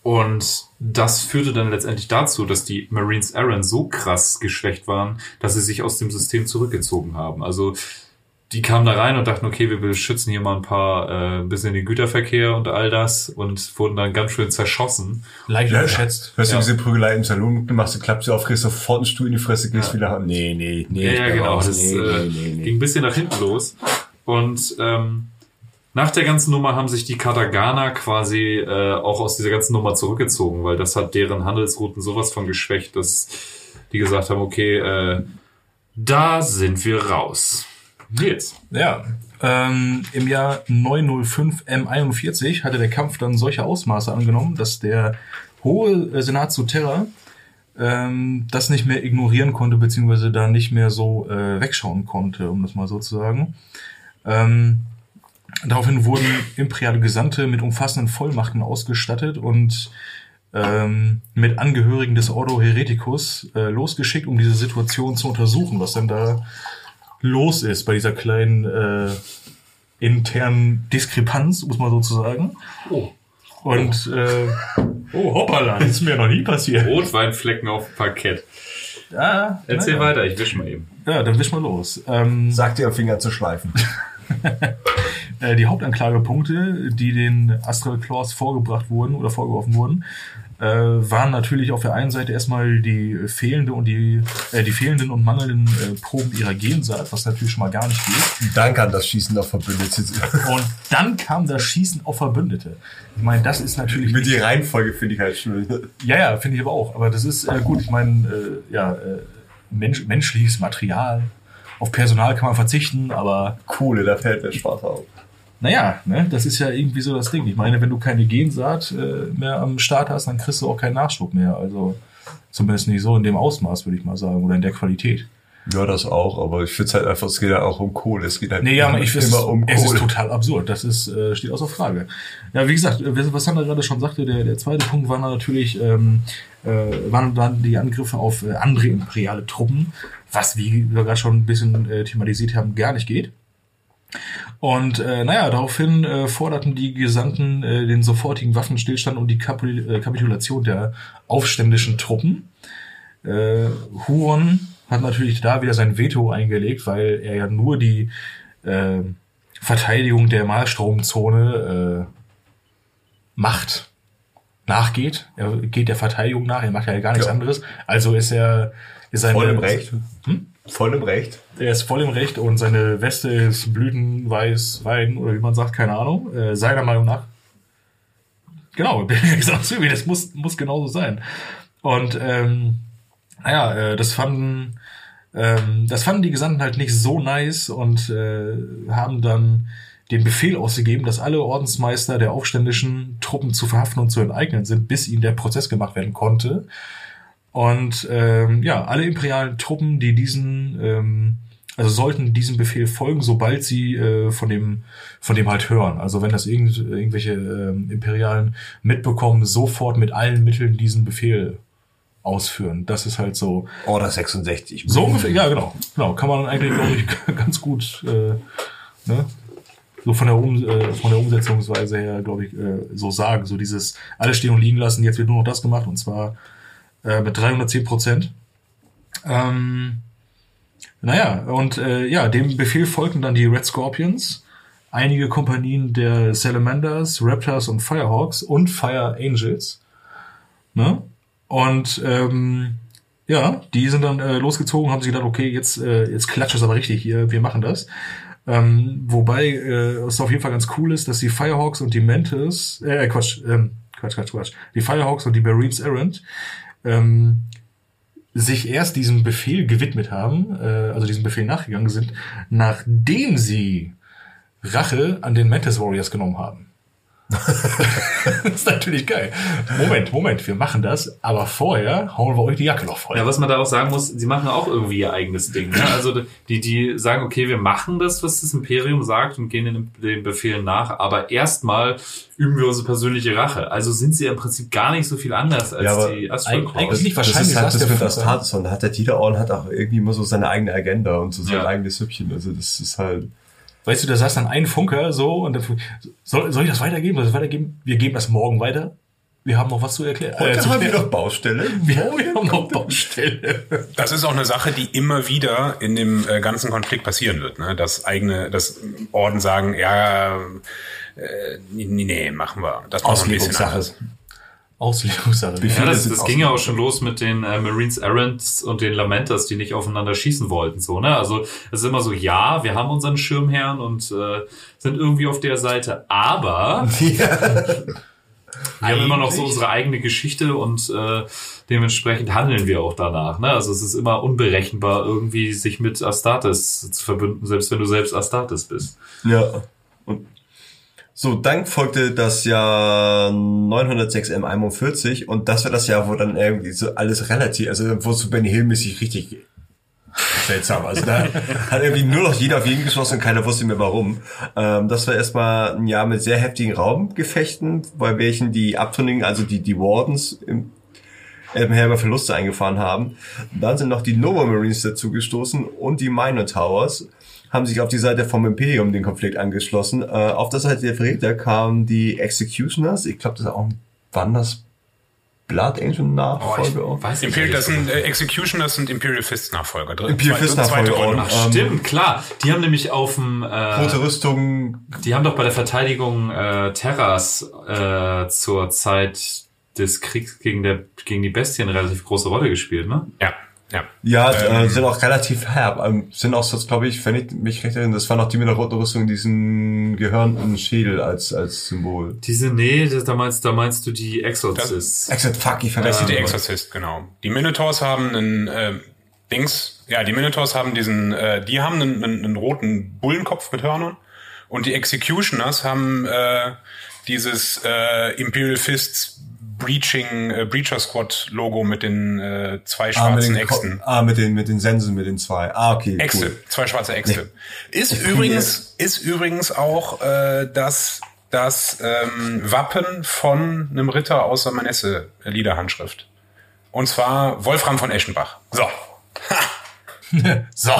und das führte dann letztendlich dazu, dass die Marines Aaron so krass geschwächt waren, dass sie sich aus dem System zurückgezogen haben. Also die kamen da rein und dachten, okay, wir beschützen hier mal ein paar, äh, ein bisschen den Güterverkehr und all das und wurden dann ganz schön zerschossen. Leicht unterschätzt. Hörst du Ja. diese Prügelei im Salon, du machst, du klappst sie auf, kriegst sofort einen Stuhl in die Fresse, gehst wieder haben. Nee, nee, nee. Ja, ja genau. raus. Das nee, äh, nee, nee, nee. ging ein bisschen nach hinten los. Und ähm, nach der ganzen Nummer haben sich die Katagana quasi äh, auch aus dieser ganzen Nummer zurückgezogen, weil das hat deren Handelsrouten sowas von geschwächt, dass die gesagt haben, okay, äh, da sind wir raus. Jetzt. Ja, ähm, im Jahr 905 M41 hatte der Kampf dann solche Ausmaße angenommen, dass der hohe äh, Senat zu Terra ähm, das nicht mehr ignorieren konnte, beziehungsweise da nicht mehr so äh, wegschauen konnte, um das mal so zu sagen. Ähm, daraufhin wurden imperiale Gesandte mit umfassenden Vollmachten ausgestattet und ähm, mit Angehörigen des Ordo Hereticus äh, losgeschickt, um diese Situation zu untersuchen, was denn da los ist bei dieser kleinen äh, internen Diskrepanz, muss man sozusagen. Oh. Und äh, oh hoppala, das ist mir noch nie passiert. Rotweinflecken auf dem Parkett. Ja, Erzähl naja. weiter, ich wisch mal eben. Ja, dann wisch mal los. Ähm, Sag dir am Finger zu schleifen. äh, die Hauptanklagepunkte, die den Astral Claws vorgebracht wurden oder vorgeworfen wurden, äh, waren natürlich auf der einen Seite erstmal die fehlende und die, äh, die fehlenden und mangelnden äh, Proben ihrer Gensaat, was natürlich schon mal gar nicht geht. Dann kann das Schießen auf Verbündete. Und dann kam das Schießen auf Verbündete. Ich meine, das ist natürlich Mit die Reihenfolge finde ich halt schön. Ja, ja, finde ich aber auch. Aber das ist äh, gut. Ich meine, äh, ja, äh, Mensch, menschliches Material. Auf Personal kann man verzichten, aber Kohle, da fällt der Spaß auf. Naja, ne, das ist ja irgendwie so das Ding. Ich meine, wenn du keine Gensaat äh, mehr am Start hast, dann kriegst du auch keinen Nachschub mehr. Also zumindest nicht so in dem Ausmaß, würde ich mal sagen, oder in der Qualität. Ja, das auch, aber ich finde halt einfach, es geht ja auch um Kohle. Es geht halt Nee, ja, immer, ich, es, immer um es ist Kohle. total absurd. Das ist, äh, steht außer Frage. Ja, wie gesagt, äh, was Sandra gerade schon sagte, der, der zweite Punkt war natürlich, ähm, äh, waren dann die Angriffe auf äh, andere imperiale Truppen, was, wie wir gerade schon ein bisschen äh, thematisiert haben, gar nicht geht. Und äh, naja, daraufhin äh, forderten die Gesandten äh, den sofortigen Waffenstillstand und die Kapul äh, Kapitulation der aufständischen Truppen. Äh, Huon hat natürlich da wieder sein Veto eingelegt, weil er ja nur die äh, Verteidigung der Malstromzone äh, macht, nachgeht. Er geht der Verteidigung nach, er macht ja gar nichts Ja. anderes. Also ist er ist seine, Voll im Recht. Hm? Voll im Recht. er ist voll im Recht und seine Weste ist blütenweiß, Wein oder wie man sagt, keine Ahnung. Äh, seiner Meinung nach. Genau, das muss, muss genauso sein. Und ähm, naja, äh, das fanden ähm, das fanden die Gesandten halt nicht so nice und äh, haben dann den Befehl ausgegeben, dass alle Ordensmeister der aufständischen Truppen zu verhaften und zu enteignen sind, bis ihnen der Prozess gemacht werden konnte. Und ähm, ja, alle imperialen Truppen, die diesen, ähm, also sollten diesem Befehl folgen, sobald sie äh, von dem, von dem halt hören. Also wenn das irgend, irgendwelche ähm, Imperialen mitbekommen, sofort mit allen Mitteln diesen Befehl ausführen. Das ist halt so. Order 66. So ungefähr, ja, genau. Genau, kann man eigentlich, glaube ich, ganz gut, äh, ne? So von der, um, äh, von der Umsetzungsweise her, glaube ich, äh, so sagen. So dieses, alles stehen und liegen lassen, jetzt wird nur noch das gemacht und zwar äh, mit 310 Prozent. Ähm, naja, und äh, ja, dem Befehl folgten dann die Red Scorpions, einige Kompanien der Salamanders, Raptors und Firehawks und Fire Angels. Ne? Und ähm, Ja, die sind dann äh, losgezogen, haben sich gedacht, okay, jetzt, äh, jetzt klatscht es aber richtig hier, wir machen das. Ähm, wobei äh, es auf jeden Fall ganz cool ist, dass die Firehawks und die Mantis, äh, Quatsch, ähm, Quatsch, Quatsch, Quatsch, die Firehawks und die Marines Errant ähm, sich erst diesem Befehl gewidmet haben, äh, also diesem Befehl nachgegangen sind, nachdem sie Rache an den Mantis Warriors genommen haben. das ist natürlich geil. Moment, Moment, wir machen das, aber vorher hauen wir euch die Jacke noch voll. Ja, was man da auch sagen muss, sie machen auch irgendwie ihr eigenes Ding. Ne? Also die, die sagen, okay, wir machen das, was das Imperium sagt und gehen den, den Befehlen nach, aber erstmal üben wir unsere persönliche Rache. Also sind sie im Prinzip gar nicht so viel anders als Ja, aber die Astral eigentlich- eigentlich nicht Das wahrscheinlich ist halt das der mit. Astartes und hat der Tideron hat auch irgendwie immer so seine eigene Agenda und so sein Ja. eigenes Süppchen. Also das ist halt. Weißt du, da saß dann ein Funker so und dann, soll, soll ich das weitergeben? Soll ich das weitergeben? Wir geben das morgen weiter. Wir haben noch was zu erklären. Heute zu haben wir noch Baustelle. wir, wir haben noch Baustelle. Das ist auch eine Sache, die immer wieder in dem äh, ganzen Konflikt passieren wird. Ne? Dass eigene, dass Orden sagen, ja, äh, nee, nee, machen wir. Das brauchen wir ein bisschen anders. Auslegungssache. Wie Ja, das, das ging ja auch schon los mit den äh, Marines Errants und den Lamenters, die nicht aufeinander schießen wollten. So, ne? Also es ist immer so, ja, wir haben unseren Schirmherrn und äh, sind irgendwie auf der Seite, aber wir haben immer noch so unsere eigene Geschichte und äh, dementsprechend handeln wir auch danach. Ne? Also es ist immer unberechenbar, irgendwie sich mit Astartes zu verbünden, selbst wenn du selbst Astartes bist. Ja. So, dann folgte das Jahr 906 M41 und das war das Jahr, wo dann irgendwie so alles relativ, also wo so Benny Hill mäßig richtig seltsam. Also da hat irgendwie nur noch jeder auf jeden geschossen und keiner wusste mehr warum. Ähm, das war erstmal ein Jahr mit sehr heftigen Raumgefechten, bei welchen die Abtrünnigen, also die, die Wardens im Elbenhelmer Verluste eingefahren haben. Dann sind noch die Nova Marines dazugestoßen und die Minor Towers haben sich auf die Seite vom Imperium den Konflikt angeschlossen. Äh, auf der Seite der Verräter kamen die Executioners. Ich glaube, das ist auch ein, wann das Blood Angel Nachfolge auch. weiß nicht, Imperial, das sind äh, Executioners sind Imperial Fist Nachfolger. Dr- Imperial Fist Nachfolger Runde. und- Ach, Ähm, stimmt, klar. Die haben nämlich auf dem äh, Rote Rüstung. Die haben doch bei der Verteidigung äh, Terras äh, zur Zeit des Kriegs gegen, der, gegen die Bestien eine relativ große Rolle gespielt, ne? Ja, ja. Ja, Ähm, äh, sind auch relativ herb. Ähm, sind auch, so, glaube ich, wenn ich mich recht erinnere, das waren auch die mit der roten Rüstung, diesen gehörnten Schädel als, als Symbol. Diese, nee, das, da, meinst, da meinst du die Exorcists. Exakt, fuck, ich Das vergesse sind die die Exorcist, genau. Die Minotaurs haben einen äh, Dings, ja, die Minotaurs haben diesen, äh, die haben einen, einen, einen roten Bullenkopf mit Hörnern und die Executioners haben äh, dieses äh, Imperial Fists Breaching äh, Breacher Squad Logo mit den äh, zwei Ah, schwarzen den, Ko- Äxten. ah, mit den, mit den Sensen, mit den zwei. Ah, okay, Äxte, cool. zwei schwarze Äxte. Ist übrigens, ist übrigens auch äh, das, das ähm, Wappen von einem Ritter aus der Manesse Liederhandschrift. Und zwar Wolfram von Eschenbach. So. So.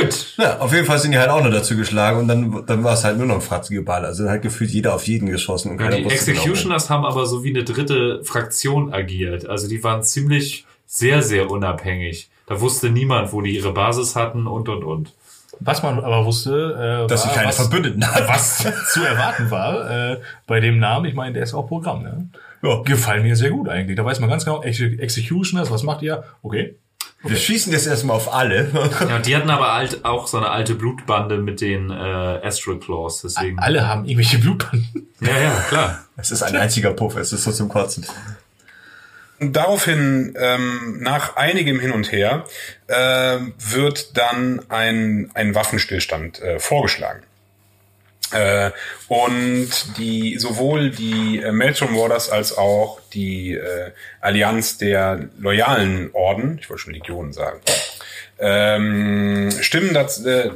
Gut. Ja, auf jeden Fall sind die halt auch noch dazu geschlagen und dann, dann war es halt nur noch ein fratzige Ball. Also dann hat gefühlt jeder auf jeden geschossen und Ja, die genau, Executioners haben aber so wie eine dritte Fraktion agiert. Also die waren ziemlich sehr, sehr unabhängig. Da wusste niemand, wo die ihre Basis hatten und und und. Was man aber wusste, äh, Dass sie war, keine was, Verbündeten hatten. was zu erwarten war äh, bei dem Namen. Ich meine, der ist auch Programm. Ne? Ja. Gefallen mir sehr gut eigentlich. Da weiß man ganz genau, Exe Executioners, was macht ihr? Okay. Wir schießen jetzt erstmal auf alle. Ja, und die hatten aber halt auch so eine alte Blutbande mit den äh, Astral Claws. Deswegen. Alle haben irgendwelche Blutbanden. Ja, ja, klar. Es ist ein einziger Puff, es ist so zum Kotzen. Und daraufhin, ähm, nach einigem Hin und Her, äh, wird dann ein, ein Waffenstillstand äh, vorgeschlagen. Äh, und die sowohl die äh, Meltron Warders als auch die äh, Allianz der loyalen Orden, ich wollte schon Legionen sagen, ähm, stimmen dazu, äh,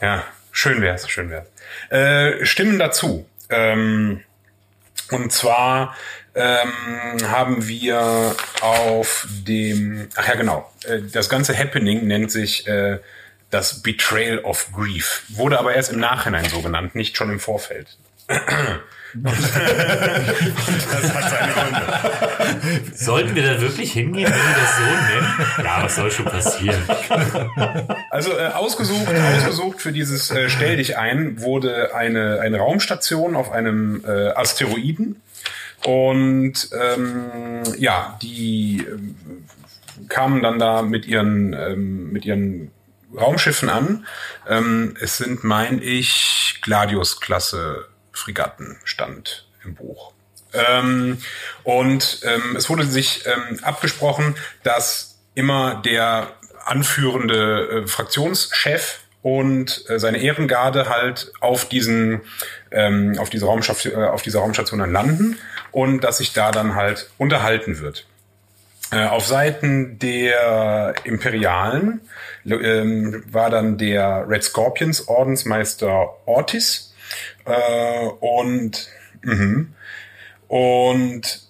ja, schön wär's, schön wär's, äh, stimmen dazu. Ähm, und zwar ähm, haben wir auf dem, ach ja genau, äh, das ganze Happening nennt sich äh, das Betrayal of Grief. Wurde aber erst im Nachhinein so genannt, nicht schon im Vorfeld. das hat seine Gründe. Sollten wir da wirklich hingehen, wenn wir das so nennen? Ja, was soll schon passieren? Also äh, ausgesucht, ausgesucht für dieses äh, Stell dich ein wurde eine, eine Raumstation auf einem äh, Asteroiden. Und ähm, ja, die ähm, kamen dann da mit ihren, ähm, mit ihren Raumschiffen an. Ähm, es sind, mein ich, Gladius-Klasse Fregatten stand im Buch. Ähm, und ähm, es wurde sich ähm, abgesprochen, dass immer der anführende äh, Fraktionschef und äh, seine Ehrengarde halt auf diesen ähm, auf diese Raumschaft, äh, auf dieser Raumstation dann landen und dass sich da dann halt unterhalten wird. Äh, auf Seiten der Imperialen ähm, war dann der Red Scorpions Ordensmeister Ortiz äh, und mh, und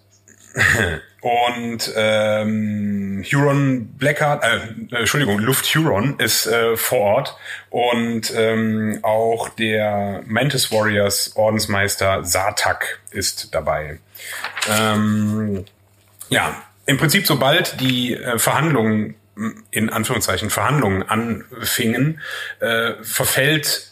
und ähm, Huron Blackheart, äh, Entschuldigung, Luft Huron ist äh, vor Ort. Und ähm, auch der Mantis Warriors Ordensmeister Sartak ist dabei. Ähm, ja, im Prinzip sobald die äh, Verhandlungen in Anführungszeichen Verhandlungen anfingen, äh, verfällt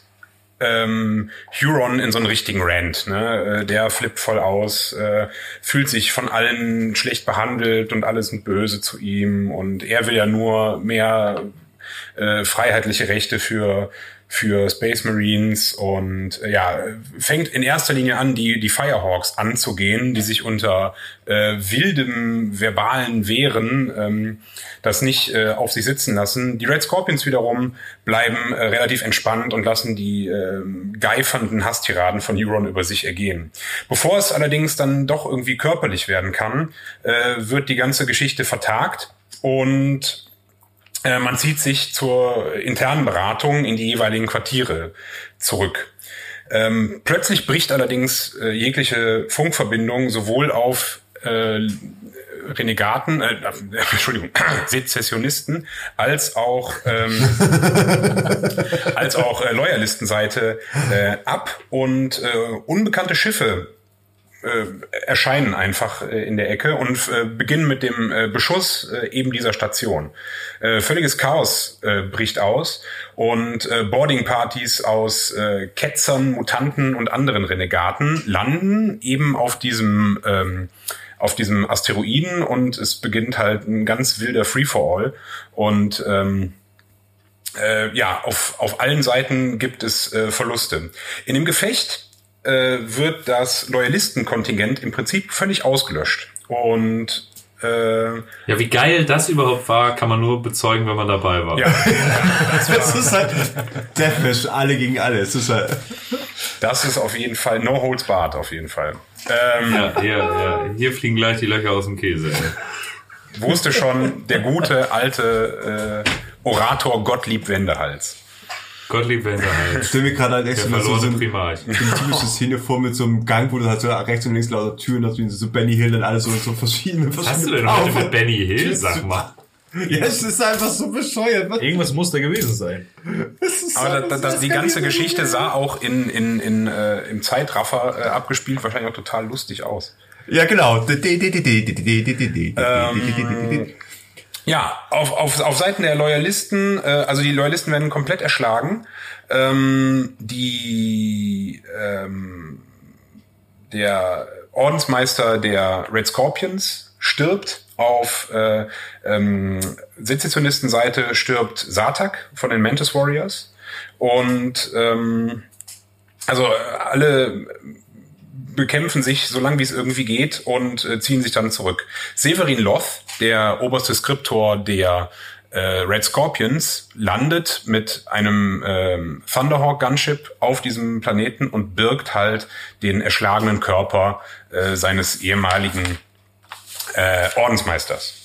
ähm, Huron in so einen richtigen Rant. Ne? Äh, der flippt voll aus, äh, fühlt sich von allen schlecht behandelt und alle sind böse zu ihm und er will ja nur mehr äh, freiheitliche Rechte für für Space Marines und äh, ja, fängt in erster Linie an, die, die Firehawks anzugehen, die sich unter äh, wildem verbalen Wehren ähm, das nicht äh, auf sich sitzen lassen. Die Red Scorpions wiederum bleiben äh, relativ entspannt und lassen die äh, geifernden Hasstiraden von Euron über sich ergehen. Bevor es allerdings dann doch irgendwie körperlich werden kann, äh, wird die ganze Geschichte vertagt und äh, man zieht sich zur internen Beratung in die jeweiligen Quartiere zurück. Ähm, plötzlich bricht allerdings äh, jegliche Funkverbindung sowohl auf äh, Renegaten, äh, äh Entschuldigung, Sezessionisten, als auch ähm, als auch äh, Loyalistenseite äh, ab und äh, unbekannte Schiffe äh, erscheinen einfach äh, in der Ecke und äh, beginnen mit dem äh, Beschuss äh, eben dieser Station. Äh, völliges Chaos äh, bricht aus und äh, Boardingpartys aus äh, Ketzern, Mutanten und anderen Renegaten landen eben auf diesem ähm, auf diesem Asteroiden und es beginnt halt ein ganz wilder Free-for-all und ähm, äh, ja, auf, auf allen Seiten gibt es äh, Verluste. In dem Gefecht äh, wird das Loyalistenkontingent im Prinzip völlig ausgelöscht. Und äh, ja, wie geil das überhaupt war, kann man nur bezeugen, wenn man dabei war. Ja, das, das ist halt Deathmatch, alle gegen alle. Das ist, halt das ist auf jeden Fall No Holds Barred, auf jeden Fall. Ähm, ja, hier, ja, hier fliegen gleich die Löcher aus dem Käse. Ey. Wusste schon der gute alte äh, Orator Gottlieb Wendehals. Gottlieb Wendehals. Ich stelle mir gerade halt echt so, so, so, eine typische Szene vor mit so einem Gang, wo du halt so rechts und links lauter Türen hast, wie so Benny Hill und alles so, so verschiedene, verschiedene. Was hast du denn heute mit Benny Hill, sag mal? Ja, es ist einfach so bescheuert. Was? Irgendwas muss da gewesen sein. Aber das, das, die ganze Geschichte sah auch in, in, in, äh, im Zeitraffer äh, abgespielt wahrscheinlich auch total lustig aus. Ja, genau. Ähm, ja, auf, auf, auf Seiten der Loyalisten, äh, also die Loyalisten werden komplett erschlagen. Ähm, die ähm, der Ordensmeister der Red Scorpions stirbt. Auf äh, ähm, Sezessionistenseite stirbt Sartak von den Mantis Warriors. Und ähm, also alle bekämpfen sich so lange wie es irgendwie geht und äh, ziehen sich dann zurück. Severin Loth, der oberste Skriptor der äh, Red Scorpions, landet mit einem ähm, Thunderhawk Gunship auf diesem Planeten und birgt halt den erschlagenen Körper äh, seines ehemaligen äh, Ordensmeisters.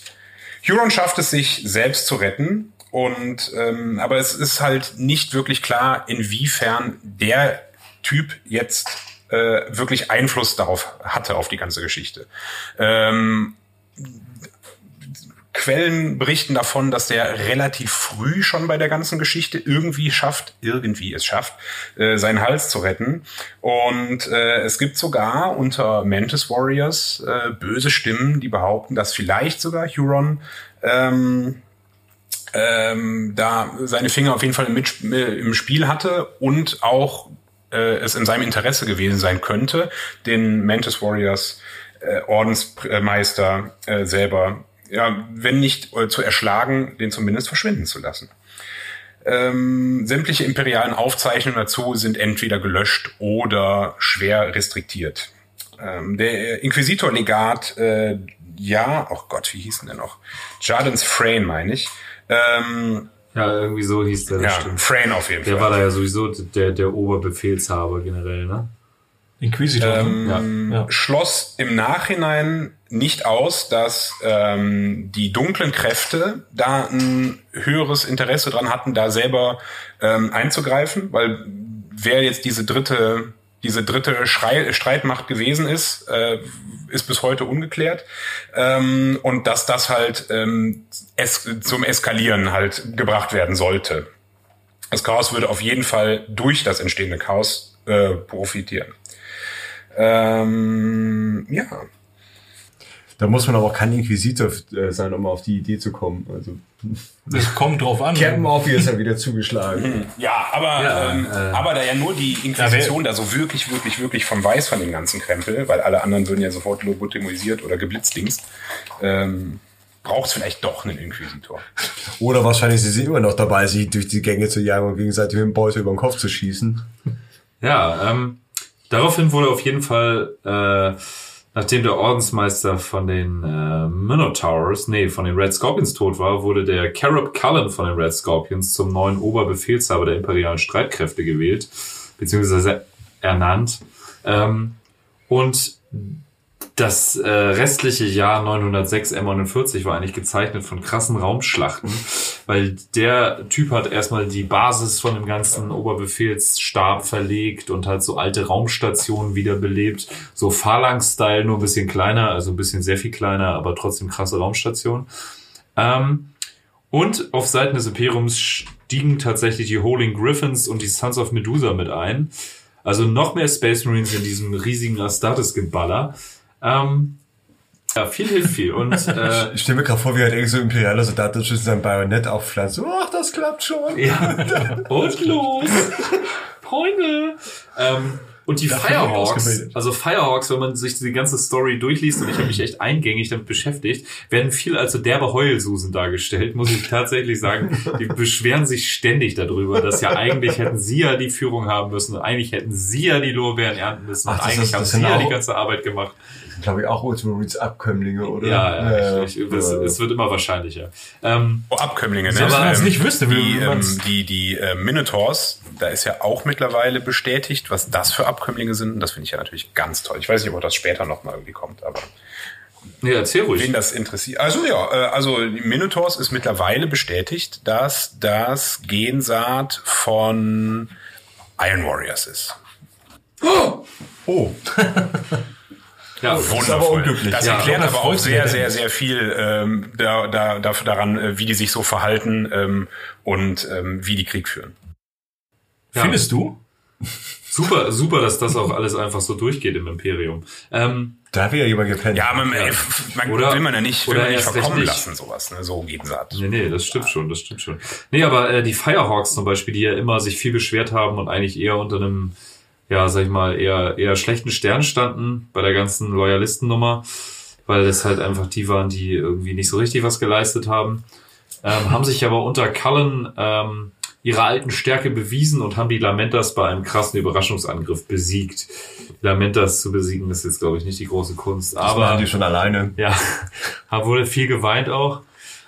Huron schafft es sich selbst zu retten und ähm, aber es ist halt nicht wirklich klar, inwiefern der Typ jetzt äh, wirklich Einfluss darauf hatte, auf die ganze Geschichte. Ähm, Quellen berichten davon, dass der relativ früh schon bei der ganzen Geschichte irgendwie schafft, irgendwie es schafft, äh, seinen Hals zu retten. Und äh, es gibt sogar unter Mantis Warriors äh, böse Stimmen, die behaupten, dass vielleicht sogar Huron ähm, ähm, da seine Finger auf jeden Fall im, im Spiel hatte und auch äh, es in seinem Interesse gewesen sein könnte, den Mantis Warriors äh, Ordensmeister äh, selber, ja, wenn nicht äh, zu erschlagen, den zumindest verschwinden zu lassen. Ähm, sämtliche imperialen Aufzeichnungen dazu sind entweder gelöscht oder schwer restriktiert. Ähm, der Inquisitor-Legat, äh, ja, oh Gott, wie hieß denn der noch? Jardins Frayne, meine ich. Ähm, Ja, irgendwie so hieß der, das ja, stimmt. Frayne auf jeden Der Fall. war da ja sowieso der, der Oberbefehlshaber generell, ne? Inquisitor. ähm, Ja. schloss im Nachhinein nicht aus, dass ähm, die dunklen Kräfte da ein höheres Interesse dran hatten, da selber ähm, einzugreifen, weil wer jetzt diese dritte diese dritte Schrei Streitmacht gewesen ist, äh, ist bis heute ungeklärt. Ähm, und dass das halt ähm, es zum Eskalieren halt gebracht werden sollte. Das Chaos würde auf jeden Fall durch das entstehende Chaos äh, profitieren. Ähm, ja. Da muss man aber auch kein Inquisitor äh, sein, um auf die Idee zu kommen. Also Das kommt drauf an. Captain Murphy ist ja wieder zugeschlagen. Ja, aber, Ja, ähm, äh, aber da ja nur die Inquisition da so wirklich, wirklich, wirklich von weiß von dem ganzen Krempel, weil alle anderen würden ja sofort lobotomisiert oder geblitzdingst, ähm, braucht es vielleicht doch einen Inquisitor. Oder wahrscheinlich sind sie immer noch dabei, sich durch die Gänge zu jagen und gegenseitig mit dem Beutel über den Kopf zu schießen. Ja, ähm, daraufhin wurde auf jeden Fall, äh, nachdem der Ordensmeister von den äh, Minotaurs, nee, von den Red Scorpions tot war, wurde der Carib Cullen von den Red Scorpions zum neuen Oberbefehlshaber der imperialen Streitkräfte gewählt, beziehungsweise ernannt. Ähm, und das äh, restliche Jahr 906 M49 war eigentlich gezeichnet von krassen Raumschlachten, weil der Typ hat erstmal die Basis von dem ganzen Oberbefehlsstab verlegt und hat so alte Raumstationen wiederbelebt. So Phalanx-Style, nur ein bisschen kleiner, also ein bisschen sehr viel kleiner, aber trotzdem krasse Raumstation. Ähm, und auf Seiten des Imperiums stiegen tatsächlich die Holding Griffins und die Sons of Medusa mit ein. Also noch mehr Space Marines in diesem riesigen Astartes-Geballer. Ähm, ja, viel hilft viel. Und äh, Ich stelle mir gerade vor, wie halt irgend so imperialer Soldat schon sein Bajonett aufpflanzt. So, ach, das klappt schon. ja, und los! Freunde! Ähm, und die ich Firehawks, also Firehawks, wenn man sich die ganze Story durchliest, und ich habe mich echt eingängig damit beschäftigt, werden viel als so derbe Heulsusen dargestellt, muss ich tatsächlich sagen. Die beschweren sich ständig darüber, dass ja eigentlich hätten sie ja die Führung haben müssen, und eigentlich hätten sie ja die Lorbeeren ernten müssen, und Ach, das eigentlich ist- haben das sie ja auch- die ganze Arbeit gemacht. Glaube ich auch Ultramarines Abkömmlinge, oder? Ja, ja, ich, ich, es, ja. es wird immer wahrscheinlicher. Ähm, Oh, Abkömmlinge, ne? Selbst wenn man's nicht wüsste, wie die, ähm, die, die äh, Minotaurs, da ist ja auch mittlerweile bestätigt, was das für Abkömmlinge sind. Und das finde ich ja natürlich ganz toll. Ich weiß nicht, ob das später noch mal irgendwie kommt, aber nee, erzähl ruhig. wen das interessiert. Also ja, äh, also die Minotaurs ist mittlerweile bestätigt, dass das Gensaat von Iron Warriors ist. Oh, Ja, Wundervoll. aber unglücklich. Das Ja, erklärt aber auch sehr, sehr, sehr viel ähm, da, da, da, daran, äh, wie die sich so verhalten ähm, und ähm, wie die Krieg führen. ja. Findest du? Super, super, dass das auch alles einfach so durchgeht im Imperium. Ähm, da hat wieder jemand gepennt. Ja, man, Ja. ey, man Oder- will man ja nicht, will oder man nicht verkommen nicht. lassen, sowas, ne? so Gegensaat. nee, nee, das stimmt schon, das stimmt schon. Nee, aber äh, die Firehawks zum Beispiel, die ja immer sich viel beschwert haben und eigentlich eher unter einem, ja, sag ich mal, eher, eher schlechten Stern standen bei der ganzen Loyalistennummer, weil das halt einfach die waren, die irgendwie nicht so richtig was geleistet haben, ähm, haben sich aber unter Cullen ähm, ihre alten Stärke bewiesen und haben die Lamentas bei einem krassen Überraschungsangriff besiegt. Lamentas zu besiegen ist jetzt, glaube ich, nicht die große Kunst, das aber die schon alleine. ja, haben wohl viel geweint auch.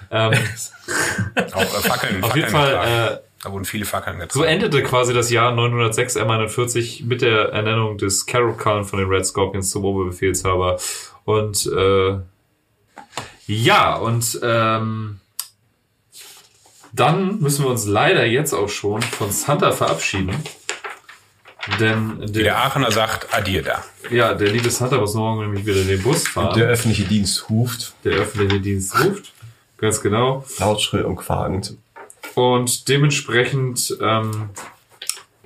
Ähm, Auch äh, Fackeln, auf Fackeln jeden Fall, äh, da wurden viele Fackeln getragen. so endete quasi das Jahr 906 M41 mit der Ernennung des Carol Cullen von den Red Scorpions zum Oberbefehlshaber. Und äh, ja, und ähm, dann müssen wir uns leider jetzt auch schon von Santa verabschieden. Denn Wie der, der Aachener sagt, addier da. ja, der liebe Santa muss morgen nämlich wieder den Bus fahren. Der öffentliche Dienst ruft, der öffentliche Dienst ruft. Ganz genau. laut, schrill und quakend. Und dementsprechend, ähm,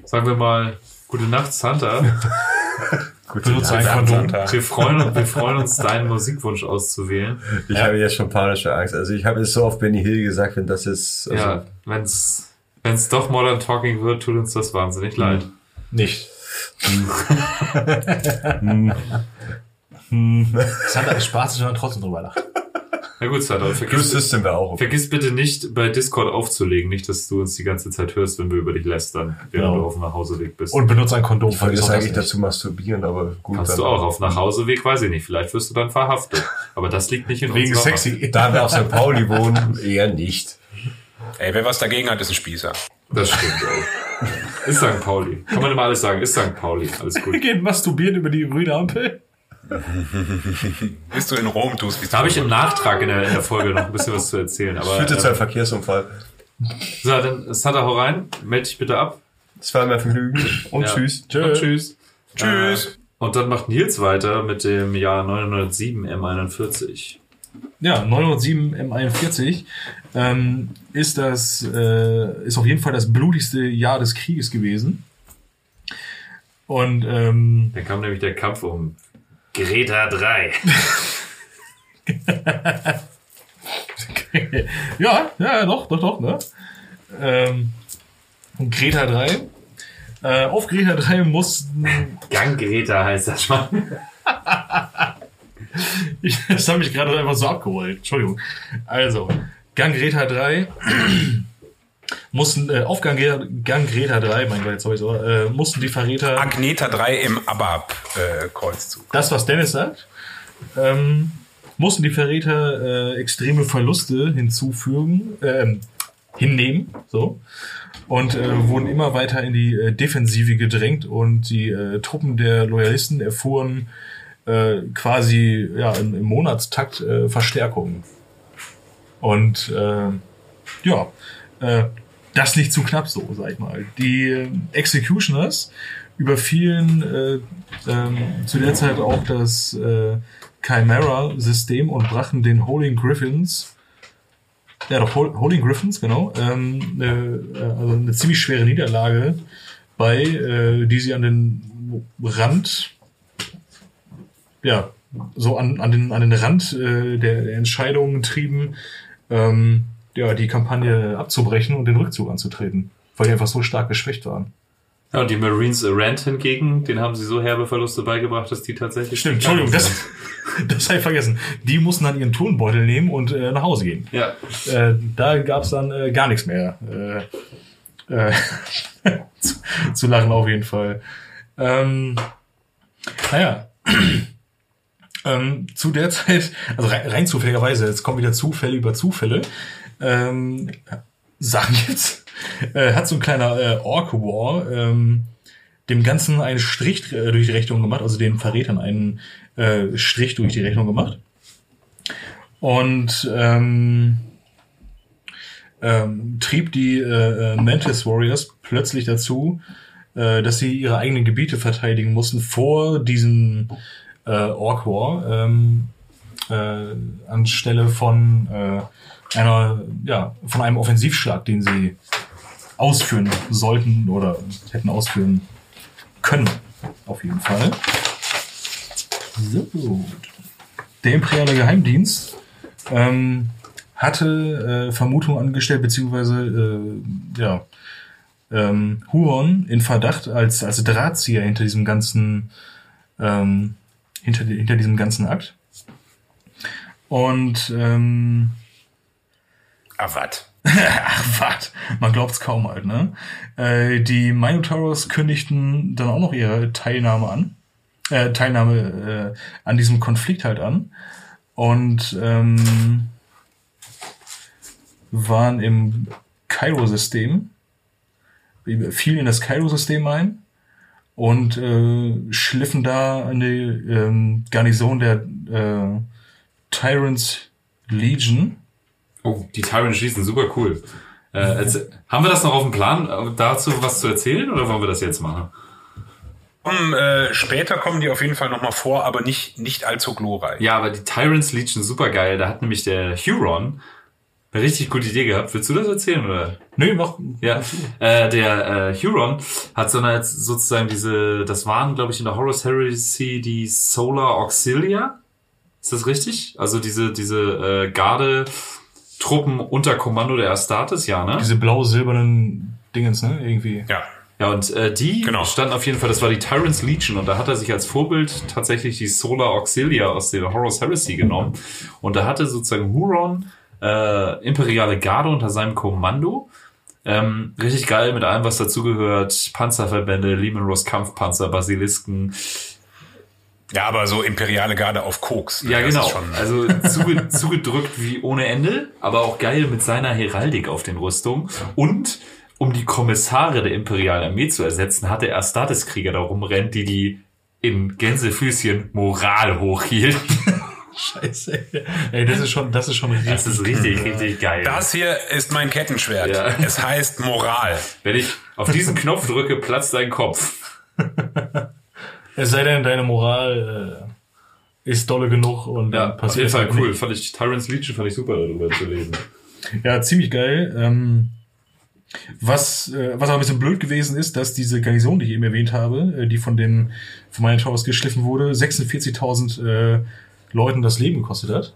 sagen wir mal, gute Nacht, Santa. Gute Benutze ein Nacht. Kondom. Santa. Wir freuen, uns, wir freuen uns, deinen Musikwunsch auszuwählen. Ich habe jetzt schon panische Angst. Also ich habe es so auf Benny Hill gesagt, wenn das jetzt... Also, ja, wenn's, wenn's doch Modern Talking wird, tut uns das wahnsinnig leid. Nicht. Sander ist spaßig, wenn man trotzdem drüber lacht. Na gut, Plus vergiss, System wäre auch okay. vergiss bitte nicht, bei Discord aufzulegen. Nicht, dass du uns die ganze Zeit hörst, wenn wir über dich lästern, während Genau. du auf dem Nachhauseweg bist. Und benutzt ein Kondom. Ich vergiss eigentlich nicht. dazu masturbieren, aber gut. Kannst du auch auf Nachhauseweg, weiß ich nicht. Vielleicht wirst du dann verhaftet. Aber das liegt nicht in Wegen unserer Macht. sexy. Da wir auf St. Pauli wohnen, eher nicht. Ey, wer was dagegen hat, ist ein Spießer. Das stimmt auch. Ist St. Pauli. Kann man immer alles sagen. Ist St. Pauli. Alles Wir gut. gehen masturbieren über die grüne Ampel. Bist du in Rom tust, wie Da habe ich im Nachtrag in der, in der Folge noch ein bisschen was zu erzählen. Aber Führte zu einem äh, Verkehrsunfall. so, dann Santa, hau rein. Meld dich bitte ab. Es war mir ein Vergnügen. Und Ja. tschüss. Und tschüss. Tschüss. Äh, und dann macht Nils weiter mit dem Jahr 907 M41. Ja, 907 M41 ähm, ist das äh, ist auf jeden Fall das blutigste Jahr des Krieges gewesen. Und ähm, Dann kam nämlich der Kampf um Greta 3. ja, ja, doch, doch, doch, ne? Ähm, Greta 3. Äh, auf Greta 3 mussten. Gang Greta heißt das schon. Ich, das hat mich gerade einfach so abgeholt. Entschuldigung. Also, Gang Greta 3 mussten, äh, auf Gang, Greta- Gang Greta 3, mein Gott, jetzt hab ich so, äh, mussten die Verräter. Agneta 3 im ABAP-Kreuzzug. das, was Dennis sagt, ähm, mussten die Verräter äh, extreme Verluste hinzufügen, ähm, hinnehmen, so. Und äh, wurden immer weiter in die äh, Defensive gedrängt und die äh, Truppen der Loyalisten erfuhren äh, quasi ja, im, im Monatstakt äh, Verstärkungen. Und äh, ja, äh, das nicht zu knapp so, sag ich mal. Die äh, Executioners überfielen äh, ähm, zu der Zeit auch das äh, Chimera-System und brachen den Holding Griffins, ja doch, Hol- Holding Griffins, genau, ähm, äh, also eine ziemlich schwere Niederlage bei, äh, die sie an den Rand, ja, so an, an, den, an den Rand äh, der, der Entscheidungen trieben, ähm, ja, die Kampagne abzubrechen und den Rückzug anzutreten, weil die einfach so stark geschwächt waren. Ja, und die Marines Rand hingegen, den haben sie so herbe Verluste beigebracht, dass die tatsächlich. Stimmt, Entschuldigung, das, das habe ich vergessen. Die mussten dann ihren Turnbeutel nehmen und äh, nach Hause gehen. Ja. Äh, da gab's dann äh, gar nichts mehr äh, äh, zu, zu lachen auf jeden Fall. Ähm, naja. ähm, zu der Zeit, also rein, rein zufälligerweise, jetzt kommen wieder Zufälle über Zufälle. Ähm, sagen jetzt, äh, hat so ein kleiner äh, Orc War ähm, dem Ganzen einen Strich äh, durch die Rechnung gemacht, also den Verrätern einen äh, Strich durch die Rechnung gemacht. Und ähm, ähm, trieb die äh, äh, Mantis Warriors plötzlich dazu, äh, dass sie ihre eigenen Gebiete verteidigen mussten vor diesem äh, Orc War, ähm, äh, anstelle von äh, einer, ja, von einem Offensivschlag, den sie ausführen sollten oder hätten ausführen können. Auf jeden Fall. So. Der imperiale Geheimdienst ähm, hatte äh, Vermutung angestellt, beziehungsweise äh, ja, ähm, Huon in Verdacht als, als Drahtzieher hinter diesem ganzen ähm, hinter, hinter diesem ganzen Akt. Und ähm, Ah, wat? Ach, was? Man glaubt's kaum halt, ne? Äh, die Minotauros kündigten dann auch noch ihre Teilnahme an. Äh, Teilnahme äh, an diesem Konflikt halt an. Und ähm, waren im Cairo-System, fielen in das Cairo-System ein und äh, schliffen da die ähm, Garnison der äh, Tyrants Legion. Oh, die Tyrant schießen, super cool. Äh, erzähl- haben wir das noch auf dem Plan, äh, dazu was zu erzählen, oder wollen wir das jetzt machen? Um, äh, später kommen die auf jeden Fall nochmal vor, aber nicht, nicht allzu glorreich. Ja, aber die Tyrants Legion super geil. Da hat nämlich der Huron eine richtig gute Idee gehabt. Willst du das erzählen, oder? Nö, mach. Ja, äh, der äh, Huron hat so eine, sozusagen diese, das waren, glaube ich, in der Horus Heresy die Solar Auxilia. Ist das richtig? Also diese, diese äh, Garde-Truppen unter Kommando der Astartes, ja, ne? Diese blau-silbernen Dingens, ne? Irgendwie. Ja. Ja, und äh, die Genau. standen auf jeden Fall, das war die Tyrant's Legion und da hat er sich als Vorbild tatsächlich die Solar Auxilia aus der Horus Heresy genommen. Und da hatte sozusagen Huron äh, imperiale Garde unter seinem Kommando. Ähm, richtig geil mit allem, was dazugehört. Panzerverbände, Lehman Ross Kampfpanzer, Basilisken. Ja, aber so imperiale Garde auf Koks. ne? Ja, Das genau. ist schon- Also zuge zugedrückt wie ohne Ende, aber auch geil mit seiner Heraldik auf den Rüstungen. Und um die Kommissare der imperialen Armee zu ersetzen, hatte er Astartes-Krieger da rumrennt, die die in Gänsefüßchen Moral hochhielten. Scheiße. Ey, das ist schon, das ist schon richtig. Das ist richtig, richtig geil. Das hier ist mein Kettenschwert. Ja. Es heißt Moral. Wenn ich auf diesen Knopf drücke, platzt dein Kopf. Es sei denn, deine Moral äh, ist dolle genug und Ja, dann auf passiert jeden Fall halt cool. nicht. Fand ich, Tyrant's Legion fand ich super, darüber zu lesen. Ja, ziemlich geil. Ähm, was, äh, was auch ein bisschen blöd gewesen ist, dass diese Garnison, die ich eben erwähnt habe, äh, die von den von meinen Towers geschliffen wurde, 46.000 äh, Leuten das Leben gekostet hat.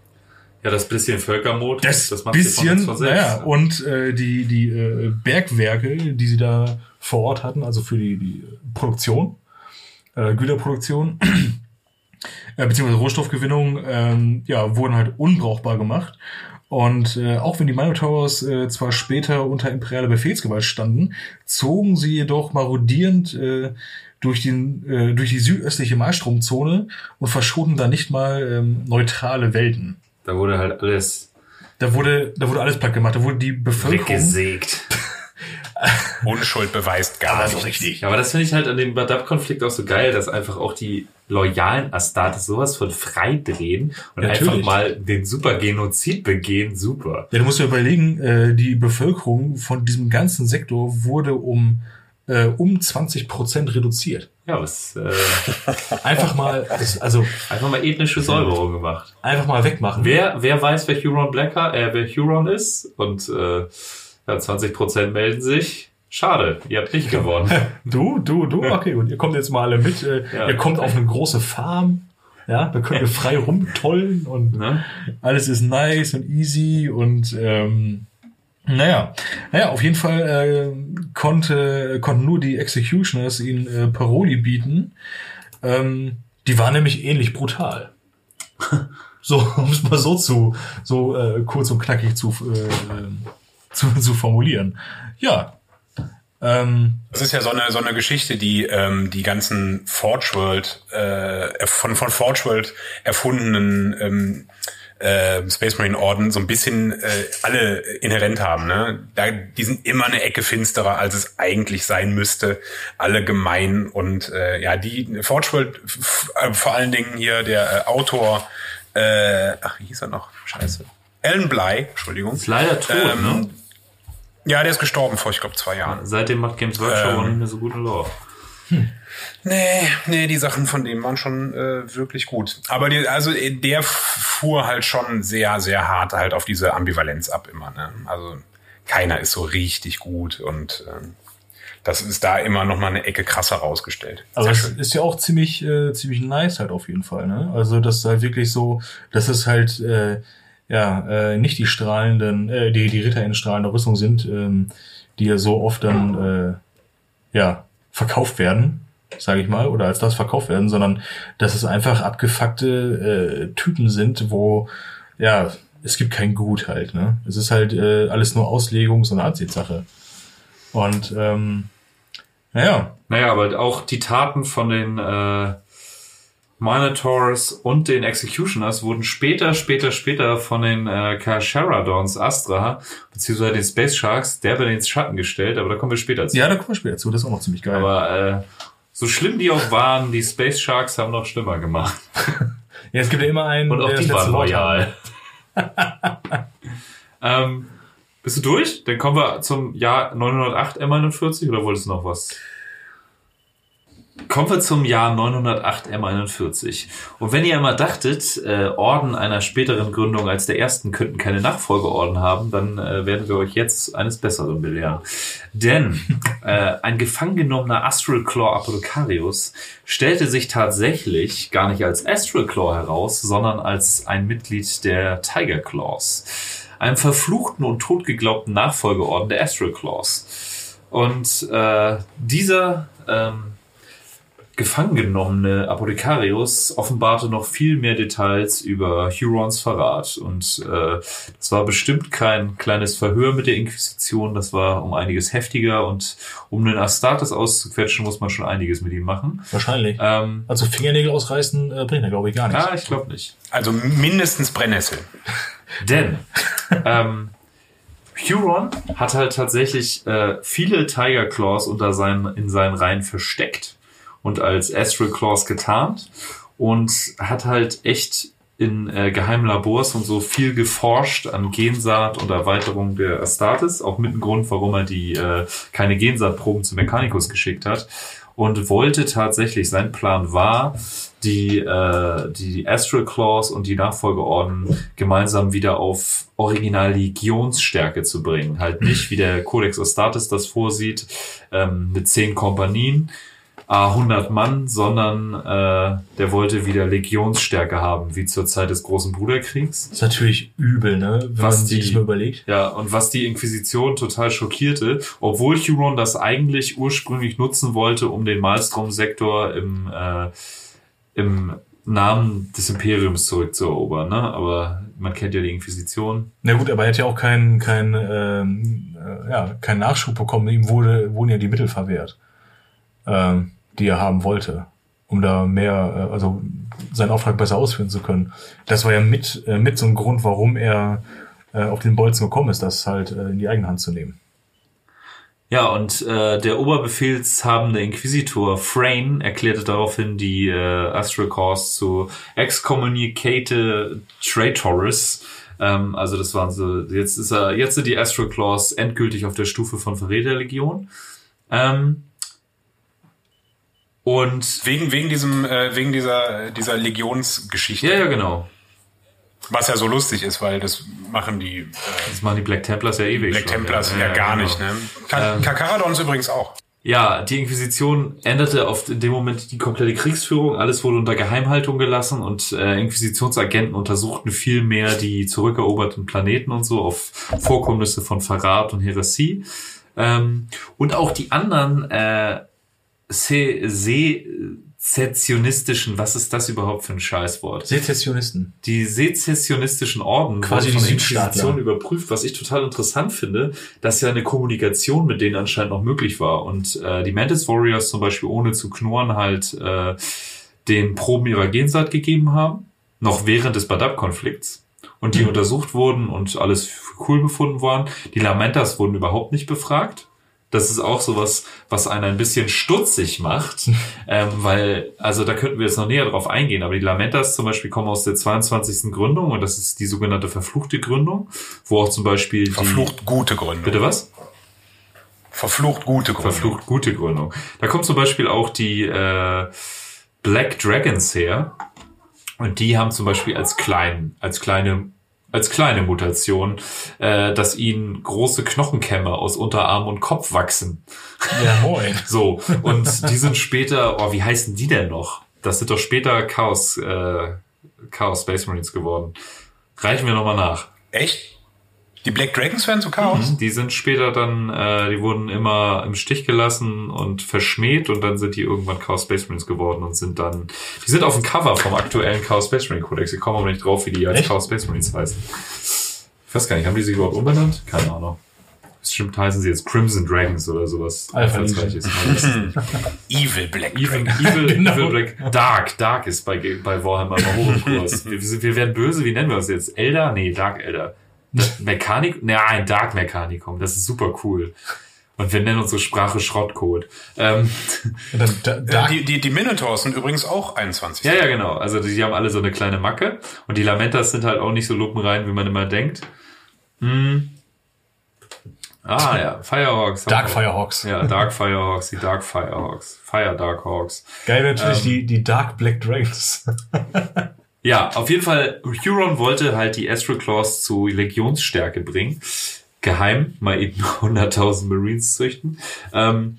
Ja, das bisschen Völkermod, Das, macht sie von bisschen, naja, und äh, die, die äh, Bergwerke, die sie da vor Ort hatten, also für die, die Produktion, äh, Güterproduktion, äh, beziehungsweise Rohstoffgewinnung, ähm, ja, wurden halt unbrauchbar gemacht. Und äh, auch wenn die Minotauros äh, zwar später unter imperialer Befehlsgewalt standen, zogen sie jedoch marodierend äh, durch, den, äh, durch die südöstliche Malstromzone und verschonen da nicht mal ähm, neutrale Welten. Da wurde halt alles Da wurde, da wurde alles platt gemacht. Da wurde die Bevölkerung. weggesägt. Unschuld beweist gar Also nichts. richtig. Ja, aber das finde ich halt an dem Badab-Konflikt auch so geil, dass einfach auch die loyalen Astartes sowas von freidrehen und Natürlich. einfach mal den super Genozid begehen. Super. Ja, du musst dir überlegen, äh, die Bevölkerung von diesem ganzen Sektor wurde um, äh, um 20 Prozent reduziert. Ja, was äh, Einfach mal, also einfach mal ethnische Säuberung gemacht. einfach mal wegmachen. Wer, wer weiß, wer Huron Blacker, äh, wer Huron ist? Und äh, ja, 20% melden sich. Schade, ihr habt nicht gewonnen. Du, du, du, okay, gut. Ihr kommt jetzt mal alle mit. Äh, Ja. Ihr kommt auf eine große Farm. Ja, da könnt ihr frei rumtollen und ne? alles ist nice und easy und ähm, naja, naja, auf jeden Fall äh, konnte, konnten nur die Executioners ihnen äh, Paroli bieten. Ähm, die war nämlich ähnlich brutal. So, um es mal so zu, so äh, kurz und knackig zu, äh, zu, zu formulieren. Ja. Ähm, Das ist ja so eine, so eine Geschichte, die ähm, die ganzen Forge World, äh, von, von Forge World erfundenen ähm, äh, Space Marine Orden so ein bisschen äh, alle inhärent haben. Ne? Da, die sind immer eine Ecke finsterer, als es eigentlich sein müsste. Alle gemein und äh, ja, die Forge World, f- äh, vor allen Dingen hier der äh, Autor, äh, ach, wie hieß er noch? Scheiße. Alan Bly, Entschuldigung. Ist leider tot, Ähm, ne? Ja, der ist gestorben vor, ich glaube, zwei Jahren. Seitdem macht Games Workshop Ähm. auch nicht mehr so guten Lauf. Nee, nee, die Sachen von dem waren schon äh, wirklich gut. Aber die, also äh, der fuhr halt schon sehr, sehr hart halt auf diese Ambivalenz ab immer. Ne? Also keiner ist so richtig gut und ähm, das ist da immer noch mal eine Ecke krasser rausgestellt. Aber schön. ist ja auch ziemlich, äh, ziemlich nice halt auf jeden Fall, ne? Also das ist halt wirklich so, dass es halt äh, ja äh, nicht die strahlenden, äh, die die Ritter in strahlender Rüstung sind, ähm, die ja so oft dann äh, ja verkauft werden, sage ich mal, oder als das verkauft werden, sondern dass es einfach abgefuckte äh, Typen sind, wo ja es gibt kein Gut halt, ne? Es ist halt äh, alles nur Auslegungs- und Ansichtssache. Und ähm, naja, Naja, aber auch die Taten von den äh, Minotaurs und den Executioners wurden später, später, später von den äh, Kasharadons Astra, beziehungsweise den Space Sharks, der wird ins Schatten gestellt, aber da kommen wir später zu. Ja, da kommen wir später zu. Das ist auch noch ziemlich geil. Aber äh, so schlimm die auch waren, die Space Sharks haben noch schlimmer gemacht. ja, es gibt ja immer einen, Und auch die waren loyal. ähm, bist du durch? Dann kommen wir zum Jahr 908 M41 oder wolltest du noch was? Kommen wir zum Jahr 908 M41. Und wenn ihr immer dachtet, äh, Orden einer späteren Gründung als der ersten könnten keine Nachfolgeorden haben, dann äh, werden wir euch jetzt eines Besseren belehren. Denn äh, ein gefangen genommener Astral Claw Apothecarius stellte sich tatsächlich gar nicht als Astral Claw heraus, sondern als ein Mitglied der Tiger Claws, einem verfluchten und totgeglaubten Nachfolgeorden der Astral Claws. Und äh, dieser ähm, gefangen genommene Apothekarius offenbarte noch viel mehr Details über Hurons Verrat. Und äh, das war bestimmt kein kleines Verhör mit der Inquisition, das war um einiges heftiger und um den Astartes auszuquetschen, muss man schon einiges mit ihm machen. Wahrscheinlich. Ähm, Also Fingernägel ausreißen äh, bringt er, glaube ich, gar nichts. ja, ich glaube nicht. Also mindestens Brennnessel. Denn ähm, Huron hat halt tatsächlich äh, viele Tiger Claws unter seinen, in seinen Reihen versteckt und als Astral Claws getarnt und hat halt echt in äh, geheimen Labors und so viel geforscht an Gensaat und Erweiterung der Astartes, auch mit dem Grund, warum er die äh, keine Gensaatproben zu Mechanicus geschickt hat und wollte tatsächlich, sein Plan war, die, äh, die Astral Claws und die Nachfolgeorden gemeinsam wieder auf Original Legionsstärke zu bringen. Halt nicht, wie der Codex Astartes das vorsieht, ähm, mit zehn Kompanien, a 100 Mann, sondern äh, der wollte wieder Legionsstärke haben, wie zur Zeit des Großen Bruderkriegs. Das ist natürlich übel, ne? Wenn Was man sich die- das mal überlegt. Ja, und was die Inquisition total schockierte, obwohl Huron das eigentlich ursprünglich nutzen wollte, um den Malstrom-Sektor im, äh, im Namen des Imperiums zurückzuerobern, ne? Aber man kennt ja die Inquisition. Na gut, aber er hat ja auch keinen kein, ähm, äh, ja, keinen Nachschub bekommen. Ihm wurde, wurden ja die Mittel verwehrt, ähm, die er haben wollte, um da mehr, äh, also seinen Auftrag besser ausführen zu können. Das war ja mit, äh, mit so ein Grund, warum er äh, auf den Bolzen gekommen ist, das halt äh, in die eigene Hand zu nehmen. Ja, und äh, der oberbefehlshabende Inquisitor Frayne erklärte daraufhin die äh, Astral Cause zu excommunicate traitors. Ähm, also das waren so, jetzt ist er, jetzt sind die Astral Claws endgültig auf der Stufe von Verräterlegion. Ähm, und Wegen, wegen diesem, äh, wegen dieser, dieser Legionsgeschichte. ja, ja, genau. Was ja so lustig ist, weil das machen die äh, Das machen die Black Templars ja ewig. Black schon, Templars ja, gar genau. nicht, ne? Ka Kakaradons übrigens auch. Ja, die Inquisition änderte auf in dem Moment die komplette Kriegsführung. Alles wurde unter Geheimhaltung gelassen und äh, Inquisitionsagenten untersuchten viel mehr die zurückeroberten Planeten und so auf Vorkommnisse von Verrat und Heresie. Ähm, und auch die anderen äh, Se- sezessionistischen, was ist das überhaupt für ein Scheißwort? Sezessionisten. die sezessionistischen Orden Quasi die. Inquisition überprüft, was ich total interessant finde, dass ja eine Kommunikation mit denen anscheinend noch möglich war und äh, die Mantis Warriors zum Beispiel ohne zu knurren halt äh, den Proben ihrer Gensaat gegeben haben, noch während des Badab-Konflikts und die untersucht wurden und alles cool befunden waren. Die Lamentas wurden überhaupt nicht befragt. Das ist auch sowas, was einen ein bisschen stutzig macht, ähm, weil, also da könnten wir jetzt noch näher drauf eingehen, aber die Lamentas zum Beispiel kommen aus der 22. Gründung und das ist die sogenannte verfluchte Gründung, wo auch zum Beispiel die, Verflucht gute Gründe. Bitte was? Verflucht gute Gründe. Verflucht gute Gründung. Da kommt zum Beispiel auch die äh, Black Dragons her und die haben zum Beispiel als klein, als kleine als kleine Mutation, äh, dass ihnen große Knochenkämme aus Unterarm und Kopf wachsen. Ja, moin. So, und die sind später, oh, wie heißen die denn noch? Das sind doch später Chaos, äh, Chaos Space Marines geworden. Reichen wir nochmal nach. Echt? Die Black Dragons werden zu Chaos? Die sind später dann, äh, die wurden immer im Stich gelassen und verschmäht und dann sind die irgendwann Chaos Space Marines geworden und sind dann, die sind auf dem Cover vom aktuellen Chaos Space Marine Codex. Ich komme aber nicht drauf, wie die als Echt? Chaos Space Marines heißen. Ich weiß gar nicht, haben die sich überhaupt umbenannt? Keine Ahnung. Bestimmt heißen sie jetzt Crimson Dragons oder sowas. Alpha. Evil Black Evil, Dragons. Evil, Genau. Evil Black. Dark. Dark ist bei, bei Warhammer immer hoch im Kurs. Wir, wir wir werden böse, wie nennen wir das jetzt? Elder? Nee, Dark Elder. Mechanik? Nein, Dark Mechanikum. Das ist super cool. Und wir nennen unsere Sprache Schrottcode. Ähm, Äh, die, die, die Minotaurs sind übrigens auch 21. ja, ja, genau. Also die, die haben alle so eine kleine Macke. Und die Lamentas sind halt auch nicht so lupenrein, wie man immer denkt. Hm. Ah ja, Firehawks. Dark. Firehawks. Ja, Dark Firehawks, die Dark Firehawks. Fire Dark Hawks. Geil natürlich Ähm. die, die Dark Black Dragons. Ja, auf jeden Fall, Huron wollte halt die Astral Claws zu Legionsstärke bringen. Geheim, mal eben 100.000 Marines züchten. Ähm,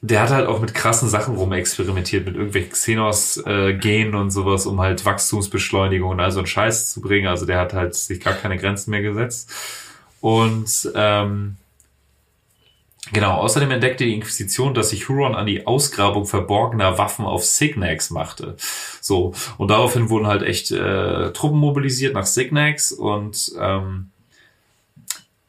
der hat halt auch mit krassen Sachen rumexperimentiert, mit irgendwelchen Xenos-Genen und sowas, um halt Wachstumsbeschleunigung und all so einen Scheiß zu bringen. Also der hat halt sich gar keine Grenzen mehr gesetzt. Und ähm, Genau, außerdem entdeckte die Inquisition, dass sich Huron an die Ausgrabung verborgener Waffen auf Signax machte. So, und daraufhin wurden halt echt äh, Truppen mobilisiert nach Signax und ähm,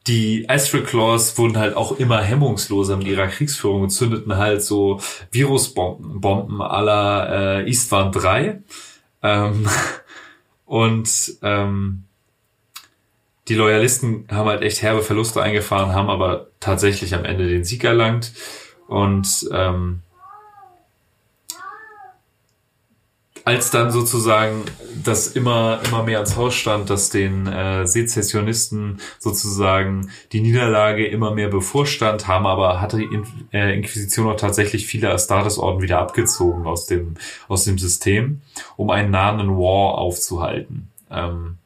die Astral Claws wurden halt auch immer hemmungsloser mit ihrer Kriegsführung und zündeten halt so Virusbomben Bomben la äh, Istvan 3. Ähm, und ähm, die Loyalisten haben halt echt herbe Verluste eingefahren, haben aber tatsächlich am Ende den Sieg erlangt. Und ähm, als dann sozusagen das immer, immer mehr ans Haus stand, dass den äh, Sezessionisten sozusagen die Niederlage immer mehr bevorstand, haben aber hatte die In äh, Inquisition auch tatsächlich viele Astartes-Orden wieder abgezogen aus dem, aus dem System, um einen nahenden War aufzuhalten. Ähm,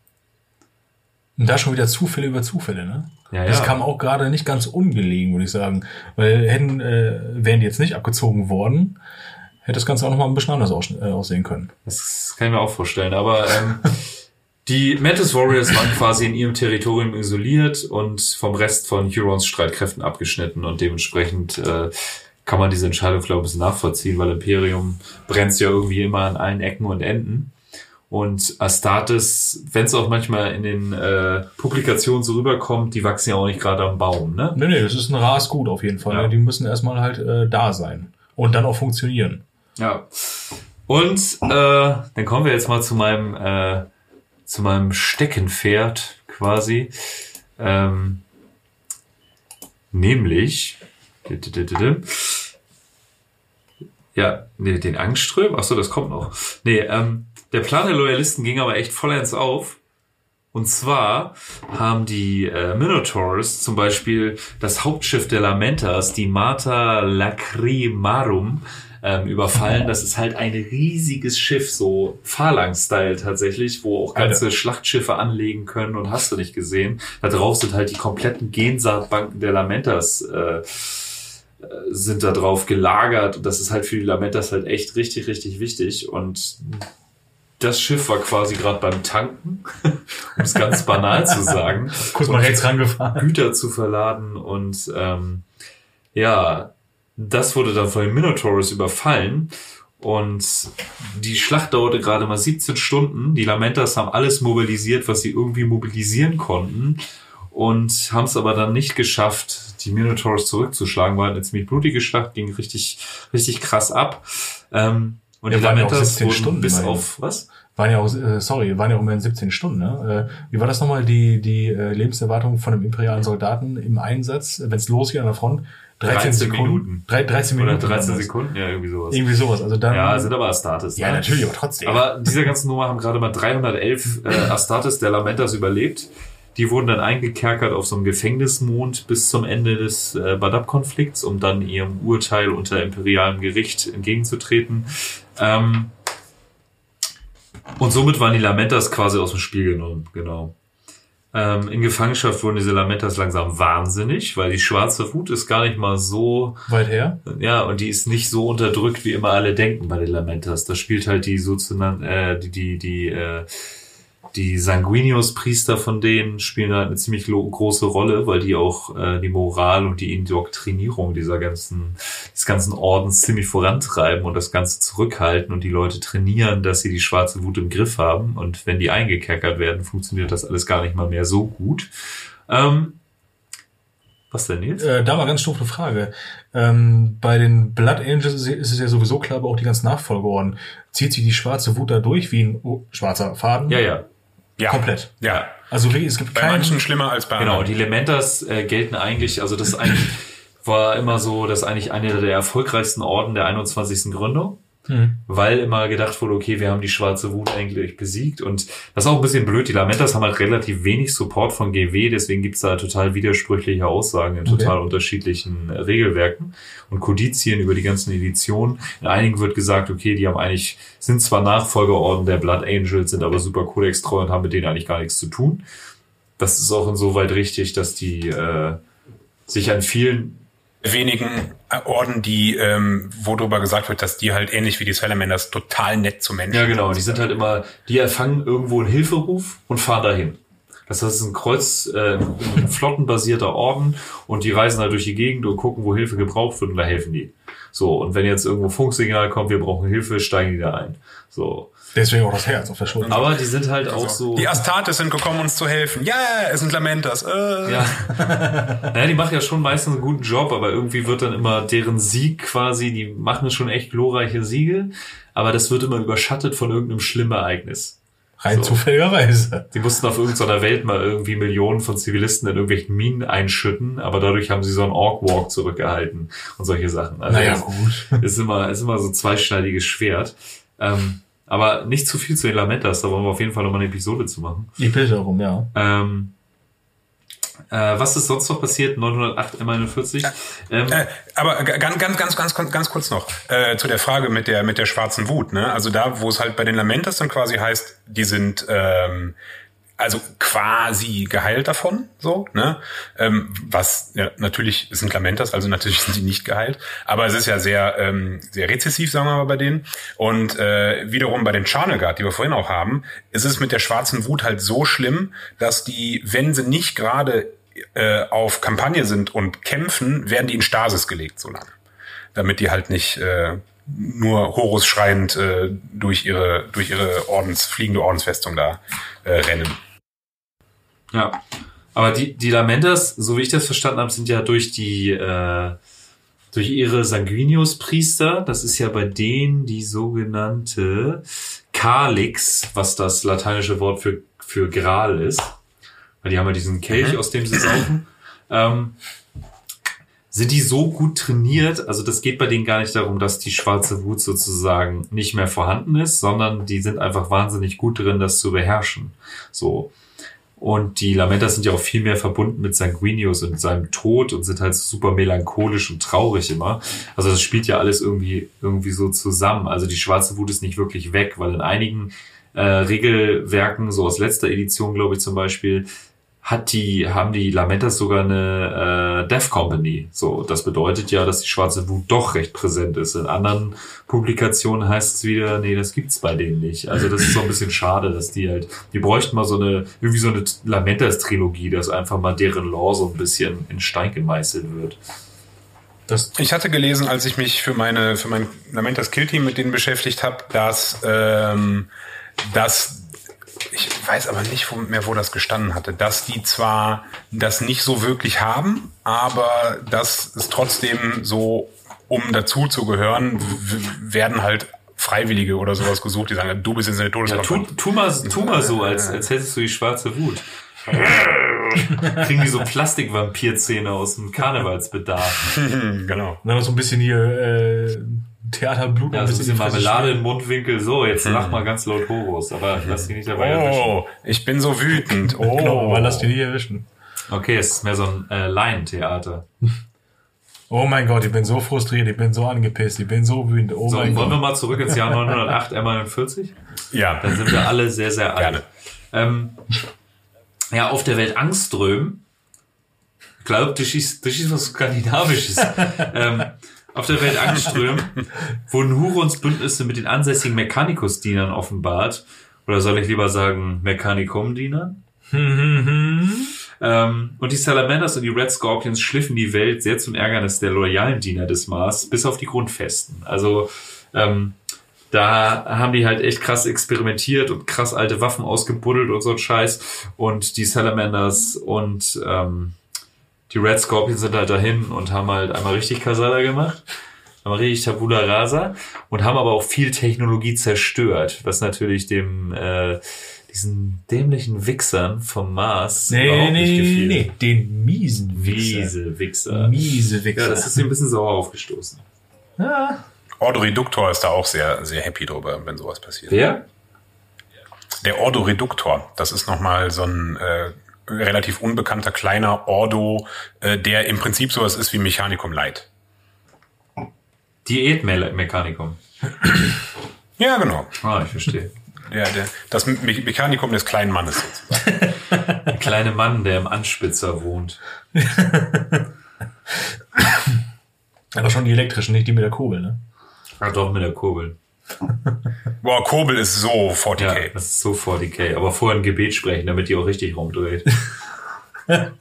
Und da schon wieder Zufälle über Zufälle, ne? Ja, das ja. kam auch gerade nicht ganz ungelegen, würde ich sagen. Weil hätten, äh, wären die jetzt nicht abgezogen worden, hätte das Ganze auch nochmal ein bisschen anders aus, äh, aussehen können. Das kann ich mir auch vorstellen. Aber ähm, die Mantis Warriors waren quasi in ihrem Territorium isoliert und vom Rest von Hurons Streitkräften abgeschnitten und dementsprechend äh, kann man diese Entscheidung, glaube ich, nachvollziehen, weil Imperium brennt ja irgendwie immer an allen Ecken und Enden. Und Astartes, wenn es auch manchmal in den äh, Publikationen so rüberkommt, die wachsen ja auch nicht gerade am Baum, ne? Nee, nee, das ist ein ras Gut auf jeden Fall. Ja. Ne? Die müssen erstmal halt äh, da sein. Und dann auch funktionieren. Ja. Und äh, dann kommen wir jetzt mal zu meinem äh, zu meinem Steckenpferd quasi, ähm, nämlich ja, nee, den Angstström. Ach so, das kommt noch. Nee, ähm, der Plan der Loyalisten ging aber echt vollends auf. Und zwar haben die äh, Minotaurs zum Beispiel das Hauptschiff der Lamentas, die Mata Lacrimarum, ähm, überfallen. Das ist halt ein riesiges Schiff, so Phalanx-Style tatsächlich, wo auch ganze Alter. Schlachtschiffe anlegen können und hast du nicht gesehen. Da drauf sind halt die kompletten Gensaatbanken der Lamentas äh, sind da drauf gelagert und das ist halt für die Lamentas halt echt richtig, richtig wichtig und das Schiff war quasi gerade beim Tanken, um es ganz banal zu sagen. Kurz mal rechts rangefahren. Güter zu verladen und ähm, ja, das wurde dann von den Minotaurs überfallen und die Schlacht dauerte gerade mal 17 Stunden. Die Lamentas haben alles mobilisiert, was sie irgendwie mobilisieren konnten und haben es aber dann nicht geschafft, die Minotaurs zurückzuschlagen. War eine ziemlich blutige Schlacht, ging richtig, richtig krass ab. Ähm, und Ja, die waren ja auch Lamentas 17 wurden Stunden bis auf was? Waren ja auch, äh, sorry, waren ja auch immerhin 17 Stunden, ne? Äh, wie war das nochmal, die, die äh, Lebenserwartung von einem imperialen Soldaten im Einsatz, wenn es losgeht an der Front? 13, 13 Sekunden. Minuten. Drei, 13 Oder Minuten. 13 waren das. Sekunden, ja, irgendwie sowas. Irgendwie sowas. Also dann. Ja, sind aber Astartes. ja ne? natürlich, aber trotzdem. Aber dieser ganzen Nummer haben gerade mal 311 äh, Astartes der Lamentas überlebt. Die wurden dann eingekerkert auf so einem Gefängnismond bis zum Ende des äh, Badab-Konflikts, um dann ihrem Urteil unter imperialem Gericht entgegenzutreten. Ähm, und somit waren die Lamentas quasi aus dem Spiel genommen, genau. Ähm, in Gefangenschaft wurden diese Lamentas langsam wahnsinnig, weil die schwarze Wut ist gar nicht mal so Weit her. ja, und die ist nicht so unterdrückt, wie immer alle denken bei den Lamentas. Da spielt halt die sozusagen, äh, die, die, die, äh, die Sanguinius-Priester von denen spielen halt eine ziemlich große Rolle, weil die auch äh, die Moral und die Indoktrinierung dieser ganzen, des ganzen Ordens ziemlich vorantreiben und das Ganze zurückhalten und die Leute trainieren, dass sie die schwarze Wut im Griff haben. Und wenn die eingekerkert werden, funktioniert das alles gar nicht mal mehr so gut. Ähm, was denn jetzt? Äh, da mal ganz stumpfe Frage. Ähm, bei den Blood Angels ist ist es ja sowieso klar, aber auch die ganzen Nachfolgeorden. Zieht sich die schwarze Wut da durch wie ein oh, schwarzer Faden? Ja, ja. Ja. Komplett. Ja. Also es gibt Bei keinen. manchen schlimmer als bei Genau, anderen. die Lamentas äh, gelten eigentlich, also das eigentlich, war immer so, dass eigentlich einer der erfolgreichsten Orden der 21. Gründung, Hm. weil immer gedacht wurde, okay, wir haben die schwarze Wut eigentlich besiegt und das ist auch ein bisschen blöd, die Lamentas haben halt relativ wenig Support von GW, deswegen gibt's da total widersprüchliche Aussagen in Okay. total unterschiedlichen äh, Regelwerken und Kodizien über die ganzen Editionen. In einigen wird gesagt, okay, die haben eigentlich, sind zwar Nachfolgerorden der Blood Angels, sind aber super kodextreu und haben mit denen eigentlich gar nichts zu tun. Das ist auch insoweit richtig, dass die äh, sich an vielen wenigen Orden, die, ähm, wo drüber gesagt wird, dass die halt ähnlich wie die Salamanders total nett zu Menschen Ja, genau. Die sind halt immer, die erfangen irgendwo einen Hilferuf und fahren dahin. Das heißt, es ist ein Kreuz, äh, ein flottenbasierter Orden und die reisen halt durch die Gegend und gucken, wo Hilfe gebraucht wird und da helfen die. So, und wenn jetzt irgendwo Funksignal kommt, wir brauchen Hilfe, steigen die da ein. So. Deswegen auch das Herz auf der Schulter. Aber die sind halt auch so. Die Astartes sind gekommen, uns zu helfen. Ja, es sind Lamentas. Äh. Ja. naja, die machen ja schon meistens einen guten Job, aber irgendwie wird dann immer deren Sieg quasi, die machen schon echt glorreiche Siege, aber das wird immer überschattet von irgendeinem schlimmen Ereignis. Rein So. zufälligerweise. Die mussten auf irgendeiner Welt mal irgendwie Millionen von Zivilisten in irgendwelchen Minen einschütten, aber dadurch haben sie so einen Orc-Walk zurückgehalten und solche Sachen. Also Naja, gut. Ist immer, ist immer so zweischneidiges Schwert. Ähm, aber nicht zu viel zu den Lamentas, da wollen wir auf jeden Fall nochmal eine Episode zu machen. Ich bitte darum, ja. Ähm, äh, was ist sonst noch passiert? 908 M41. Ähm, Äh, aber ganz, ganz, ganz, ganz, ganz kurz noch äh, zu der Frage mit der mit der schwarzen Wut. Ne? Also da, wo es halt bei den Lamentas dann quasi heißt, die sind ähm, also quasi geheilt davon, so, ne? Ähm, was ja natürlich es sind Lamentas, also natürlich sind sie nicht geheilt, aber es ist ja sehr ähm, sehr rezessiv, sagen wir mal bei denen. Und äh, wiederum bei den Charnegard, die wir vorhin auch haben, ist es mit der schwarzen Wut halt so schlimm, dass die, wenn sie nicht gerade äh, auf Kampagne sind und kämpfen, werden die in Stasis gelegt so lange, damit die halt nicht äh, nur Horus schreiend äh, durch ihre durch ihre Ordens fliegende Ordensfestung da äh, rennen. Ja. Aber die, die Lamentas, so wie ich das verstanden habe, sind ja durch die, äh, durch ihre Sanguinius-Priester, das ist ja bei denen die sogenannte Kalix, was das lateinische Wort für, für Gral ist. Weil die haben ja diesen Kelch, aus dem sie saufen. Ähm, sind die so gut trainiert, also das geht bei denen gar nicht darum, dass die schwarze Wut sozusagen nicht mehr vorhanden ist, sondern die sind einfach wahnsinnig gut drin, das zu beherrschen. So. Und die Lamentas sind ja auch viel mehr verbunden mit Sanguinius und seinem Tod und sind halt super melancholisch und traurig immer. Also das spielt ja alles irgendwie, irgendwie so zusammen. Also die schwarze Wut ist nicht wirklich weg, weil in einigen äh, Regelwerken, so aus letzter Edition, glaube ich zum Beispiel, hat die, haben die Lamentas sogar eine äh, Death Company. So, das bedeutet ja, dass die schwarze Wut doch recht präsent ist. In anderen Publikationen heißt es wieder, nee, das gibt's bei denen nicht. Also das ist so ein bisschen schade, dass die halt, die bräuchten mal so eine, irgendwie so eine Lamentas-Trilogie, dass einfach mal deren Lore so ein bisschen in Stein gemeißelt wird. Das, Ich hatte gelesen, als ich mich für meine für mein Lamentas Kill Team mit denen beschäftigt habe, dass ähm, dass ich weiß aber nicht wo, mehr, wo das gestanden hatte, dass die zwar das nicht so wirklich haben, aber dass es trotzdem so, um dazu zu gehören, werden halt Freiwillige oder sowas gesucht, die sagen, du bist jetzt eine Ja, tu, tu, mal, tu mal so, als, als hättest du die schwarze Wut. Kriegen die so Plastikvampirzähne aus dem Karnevalsbedarf. Genau. dann so ein bisschen hier äh, Theaterblut. Ja, ein ein bisschen Fresse Marmelade im Mundwinkel. So, jetzt lach mal ganz laut Horus, aber lass dich nicht dabei erwischen. Oh, ich bin so wütend. Oh, Genau, aber lass die nicht erwischen. Okay, es ist mehr so ein äh, Laientheater. Oh mein Gott, ich bin so frustriert, ich bin so angepisst, ich bin so wütend. Oh So, mein wollen wir Gott. mal zurück ins Jahr 908 M41? ja. Dann sind wir alle sehr, sehr alt. Ähm, ja, auf der Welt Angström. Ich glaube, das ist, das ist was Skandinavisches. ähm, auf der Welt Angström wurden Hurons Bündnisse mit den ansässigen Mechanicus-Dienern offenbart. Oder soll ich lieber sagen Mechanicum-Dienern? Ähm, und die Salamanders und die Red Scorpions schliffen die Welt sehr zum Ärgernis der loyalen Diener des Mars, bis auf die Grundfesten. Also ähm, da haben die halt echt krass experimentiert und krass alte Waffen ausgebuddelt und so ein Scheiß. Und die Salamanders und ähm, die Red Scorpions sind halt dahin und haben halt einmal richtig Kasala gemacht. Einmal richtig Tabula Rasa und haben aber auch viel Technologie zerstört, was natürlich dem äh, diesen dämlichen Wichsern vom Mars Nee, überhaupt nicht nee, gefiel. nee, den miesen Wichser. Miese Wichser. Miese Wichser. Ja, das ist ihm ein bisschen sauer aufgestoßen. ja. Ordoreduktor ist da auch sehr, sehr happy drüber, wenn sowas passiert. Wer? Der Ordoreduktor, das ist nochmal so ein äh, relativ unbekannter kleiner Ordo, äh, der im Prinzip sowas ist wie Mechanicum Light. Diätmechanikum. Ja, genau. Ah, ich verstehe. Der, der, das Me Mechanicum des kleinen Mannes sozusagen. Der kleine Mann, der im Anspitzer wohnt. Aber schon die elektrischen, nicht die mit der Kurbel, ne? Ah, doch, mit der Kurbel. Boah, Kobel ist so 40k. Ja, das ist so 40k. Aber vorher ein Gebet sprechen, damit die auch richtig rumdreht. ja,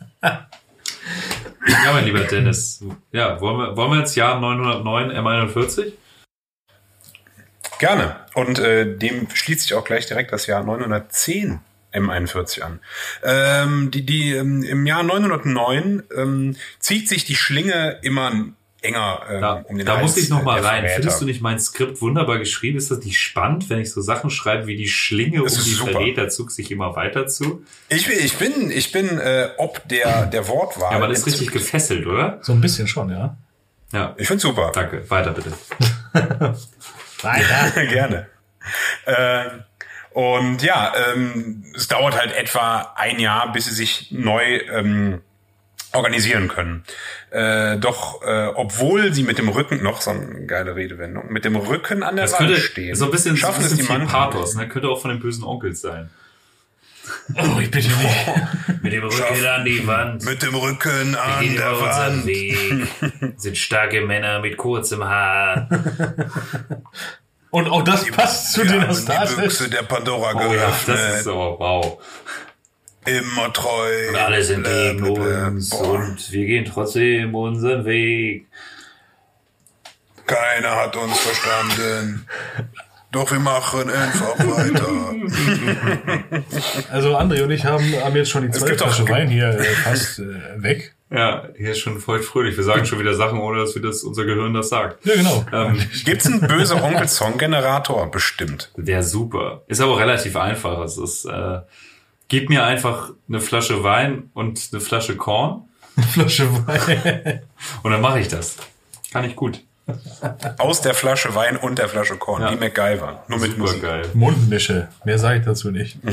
mein lieber Dennis. Ja, wollen wir, wollen wir jetzt Jahr 909 M41? Gerne. Und äh, dem schließt sich auch gleich direkt das Jahr 910 M41 an. Ähm, die, die, ähm, Im Jahr 909 ähm, zieht sich die Schlinge immer enger ähm, Da, um den da Hals muss ich noch mal der rein. Verräter. Findest du nicht mein Skript wunderbar geschrieben? Ist das nicht spannend, wenn ich so Sachen schreibe, wie die Schlinge um Das ist die super. Verräter zog sich immer weiter zu? Ich, bin- ich bin, ich bin äh, ob der, der Wortwahl. Ja, man ist richtig gefesselt, oder? So ein bisschen schon, ja. Ja. Ich finde super. Danke. Weiter bitte. Weiter. Gerne. Ähm, und ja, ähm, es dauert halt etwa ein Jahr, bis sie sich neu ähm, organisieren können. Äh, doch äh, obwohl sie mit dem Rücken, noch so eine geile Redewendung, mit dem Rücken an der Das Wand könnte stehen, so ein bisschen, so ein schaffen es bisschen die Mann. Pathos. Ne? Könnte auch von den bösen Onkels sein. Oh, ich bitte nicht. Mit dem Rücken an die Wand. Mit dem Rücken an Gehen der Wand. Weg. Sind starke Männer mit kurzem Haar. Und auch das passt zu Wir den haben die Astartes. Büchse der Pandora Oh ja, das geöffnet. ist so, wow. Immer treu. Und alle sind Blä, gegen blä, blä. uns Boah. und wir gehen trotzdem unseren Weg. Keiner hat uns verstanden. Doch wir machen einfach weiter. Also André und ich haben, haben jetzt schon die zweite gibt auch- Flasche Wein hier äh, fast äh, weg. Ja, hier ist schon voll fröhlich. Wir sagen schon wieder Sachen, ohne dass wir das, unser Gehirn das sagt. Ja, genau. Ähm, Gibt's einen böse Onkel Song Generator? Bestimmt. der super. Ist aber relativ einfach. Es ist, äh, gib mir einfach eine Flasche Wein und eine Flasche Korn Flasche Wein. und dann mache ich das. Kann ich gut. Aus der Flasche Wein und der Flasche Korn. Ja. Wie MacGyver. Nur mit Super Musik. geil. Mundmische. Mehr sage ich dazu nicht.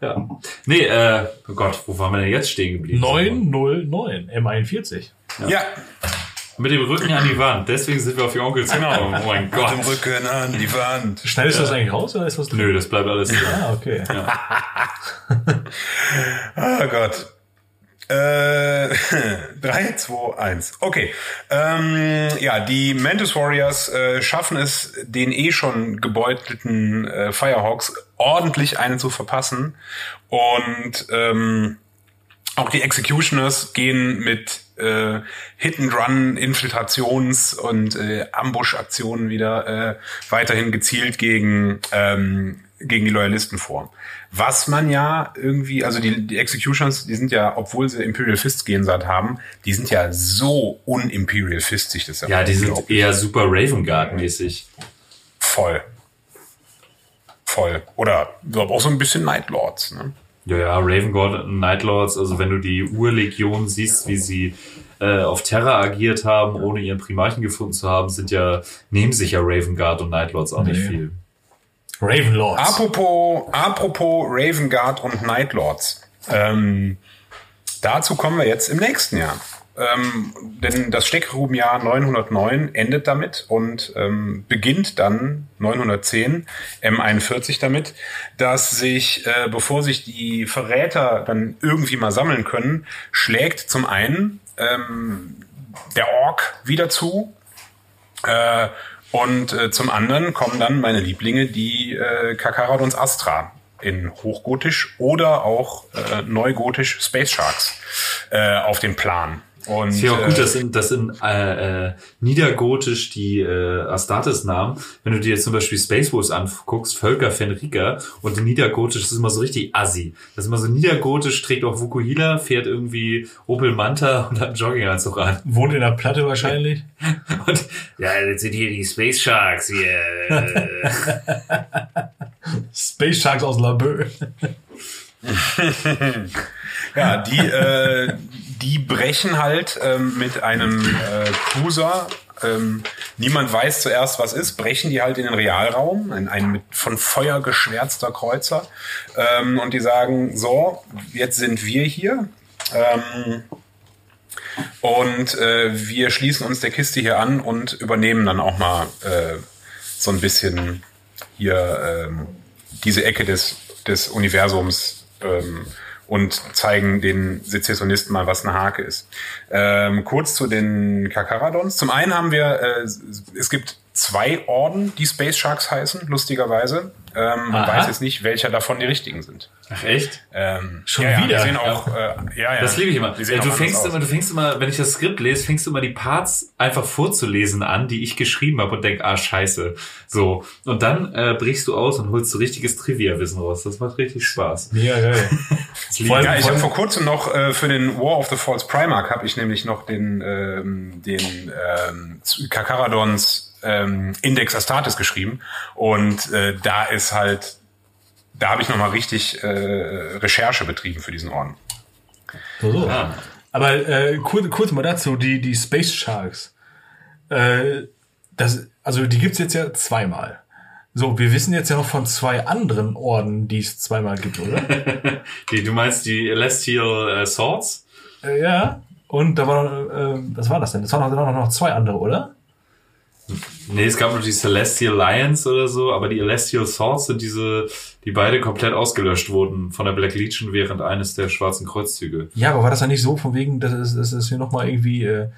Ja. Nee, äh, oh Gott, wo waren wir denn jetzt stehen geblieben? 909 M41. Ja. Mit dem Rücken an die Wand. Deswegen sind wir auf die Onkels gekommen. Oh mein Mit dem Gott. Rücken an die Wand. Schneidest du das eigentlich raus oder ist das drin? Nö, das bleibt alles drin. Ah, okay. Oh Gott. Äh, 3, 2, 1. Okay. Ähm, ja, die Mantis Warriors äh, schaffen es, den eh schon gebeutelten äh, Firehawks ordentlich einen zu verpassen. Und ähm, auch die Executioners gehen mit äh, Hit-and-Run, Infiltrations- und äh, Ambush-Aktionen wieder äh, weiterhin gezielt gegen, ähm, gegen die Loyalisten vor. Was man ja irgendwie, also die, die Executioners, die sind ja, obwohl sie Imperial Fist Gensat haben, die sind ja so un-Imperial Fistig. Das Ja, die sind eher super Raven Guard mäßig. voll. Voll. Oder ich glaub, auch so ein bisschen Night Lords. Ne? Ja, ja, Raven Guard und Night Lords, also wenn du die Urlegion siehst, wie sie äh, auf Terra agiert haben, ohne ihren Primarchen gefunden zu haben, sind ja, nehmen sich ja Raven Guard und Night Lords auch nicht Nee. viel. Ravenlords. Apropos, apropos Raven Guard und Night Lords. Ähm, dazu kommen wir jetzt im nächsten Jahr. Ähm, denn das Steckgrubenjahr 909 endet damit und ähm, beginnt dann 910 M41 damit, dass sich, äh, bevor sich die Verräter dann irgendwie mal sammeln können, schlägt zum einen ähm, der Ork wieder zu, äh, und äh, zum anderen kommen dann meine Lieblinge, die äh, Kakaradons Astra in Hochgotisch oder auch äh, Neugotisch Space Sharks äh, auf den Plan. Und Ist ja auch äh, gut, dass in, dass in äh, äh, Niedergotisch die äh, Astartes-Namen, wenn du dir jetzt zum Beispiel Space Wars anguckst, Völker Fenrika und in Niedergotisch, das ist immer so richtig assi. Das ist immer so Niedergotisch, trägt auch Vukuhila, fährt irgendwie Opel Manta und hat einen Jogginganzug an. Wohnt in der Platte wahrscheinlich. Und ja, jetzt sind hier die Space Sharks hier. Space Sharks aus Laboe. Ja, die, äh, die brechen halt ähm, mit einem äh, Cruiser. Ähm, niemand weiß zuerst, was ist, brechen die halt in den Realraum, in einen mit von Feuer geschwärzter Kreuzer. Ähm, und die sagen, so, jetzt sind wir hier. Ähm, und äh, wir schließen uns der Kiste hier an und übernehmen dann auch mal äh, so ein bisschen hier ähm, diese Ecke des, des Universums ähm, und zeigen den Sezessionisten mal, was eine Hake ist. Ähm, kurz zu den Kakaradons. Zum einen haben wir, äh, es gibt zwei Orden, die Space Sharks heißen, lustigerweise. Ähm, man weiß jetzt nicht, welcher davon die richtigen sind. Ach echt? Ähm, Schon ja, ja, wieder? Die sehen auch, äh, ja, ja. Das liebe ich immer. Ja, du fängst immer, du fängst immer, wenn ich das Skript lese, fängst du immer die Parts einfach vorzulesen an, die ich geschrieben habe und denk, ah scheiße. So. Und dann äh, brichst du aus und holst so richtiges Trivia-Wissen raus. Das macht richtig Spaß. Mega geil. Ich. Ja, ich Vor habe vor kurzem noch äh, für den War of the False Primarch habe ich nämlich noch den ähm, den ähm, Kakaradons ähm, Index Astartes geschrieben und äh, da ist halt da habe ich noch mal richtig äh, Recherche betrieben für diesen Orden. So. Ah. Aber äh, kurz, kurz mal dazu, die, die Space Sharks. Äh, das, also die gibt's jetzt ja zweimal. So, wir wissen jetzt ja noch von zwei anderen Orden, die es zweimal gibt, oder? Die, du meinst die Celestial äh, Swords? äh, ja. Und da war noch, äh, was war das denn? Das waren noch, noch, noch zwei andere, oder? Nee, es gab noch die Celestial Lions oder so, aber die Celestial Swords sind diese, die beide komplett ausgelöscht wurden von der Black Legion während eines der schwarzen Kreuzzüge. Ja, aber war das dann nicht so, von wegen, dass es, dass es hier nochmal irgendwie äh,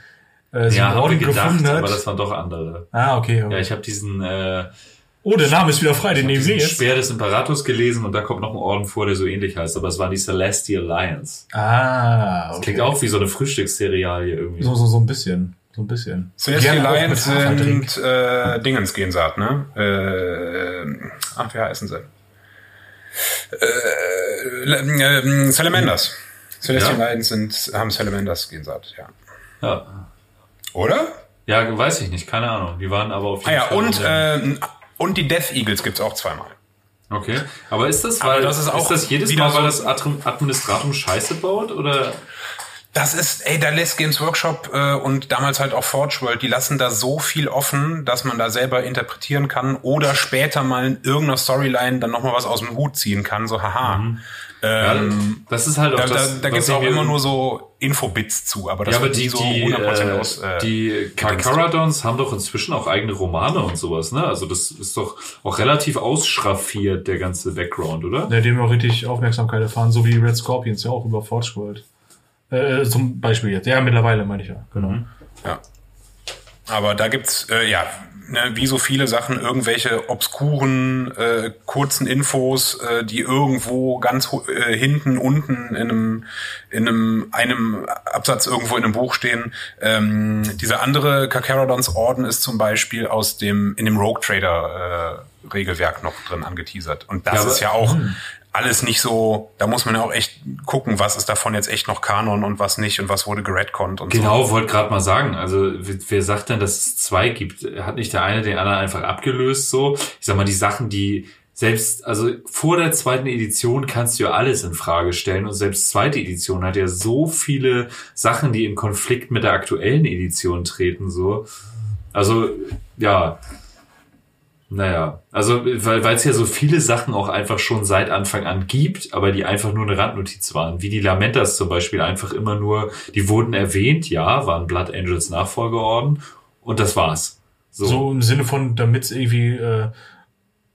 äh, so Ja, einen Orden gedacht, gefunden hat? aber das waren doch andere. ah, okay. Ja, ich habe diesen äh, oh, der Name ist wieder frei, den nehmen wir jetzt. Speer des Imperators gelesen und da kommt noch ein Orden vor, der so ähnlich heißt, aber es waren die Celestial Lions. Ah, Das okay. klingt auch wie so eine Frühstückscerealie irgendwie. So, so, so ein bisschen. So ein bisschen. Auch Lions sind äh, Dingens Gensaat, ne? Äh, ach, wie heißen sie? Äh, äh, Salamanders. Celestial Ja. Lions sind, haben Salamanders Gensaat, ja. Ja. Oder? ja, weiß ich nicht, keine Ahnung. Die waren aber auf Ah jeden ja, Fall. und, äh, und die Death Eagles gibt's auch zweimal. Okay, aber ist das, Aber weil das ist auch ist das jedes Mal, weil so- das Admi- Administratum Scheiße baut oder? Das ist, ey, da lässt Games Workshop äh, und damals halt auch Forge World, die lassen da so viel offen, dass man da selber interpretieren kann oder später mal in irgendeiner Storyline dann nochmal was aus dem Hut ziehen kann, so haha. Ähm, das ist halt auch da da, das. da was gibt's auch immer nur so Infobits zu, aber das Ja, aber die, so die, 100% äh, aus. Äh, die gedingst. Kakaradons haben doch inzwischen auch eigene Romane und sowas, ne? Also das ist doch auch relativ ausschraffiert, der ganze Background, oder? Ja, dem auch richtig Aufmerksamkeit erfahren, so wie Red Scorpions ja auch über Forge World. Äh, zum Beispiel jetzt. Ja, mittlerweile meine ich ja. Genau. Ja. Aber da gibt's äh, ja ne, wie so viele Sachen irgendwelche obskuren äh, kurzen Infos, äh, die irgendwo ganz äh, hinten unten in einem in einem einem Absatz irgendwo in einem Buch stehen. Ähm, dieser andere Kakaradons Orden ist zum Beispiel aus dem in dem Rogue Trader äh, Regelwerk noch drin angeteasert und das Ja, ist ja auch alles nicht so, da muss man ja auch echt gucken, was ist davon jetzt echt noch Kanon und was nicht und was wurde geredconnt und so. Genau, wollte gerade mal sagen. Also wer wer sagt denn, dass es zwei gibt? Hat nicht der eine den anderen einfach abgelöst so? Ich sag mal, die Sachen, die selbst, also vor der zweiten Edition kannst du ja alles in Frage stellen und selbst zweite Edition hat ja so viele Sachen, die in Konflikt mit der aktuellen Edition treten so. Also ja, naja, also weil es ja so viele Sachen auch einfach schon seit Anfang an gibt, aber die einfach nur eine Randnotiz waren, wie die Lamentas zum Beispiel einfach immer nur, die wurden erwähnt, ja, waren Blood Angels Nachfolgeorden und das war's. So, So im Sinne von, damit es irgendwie äh,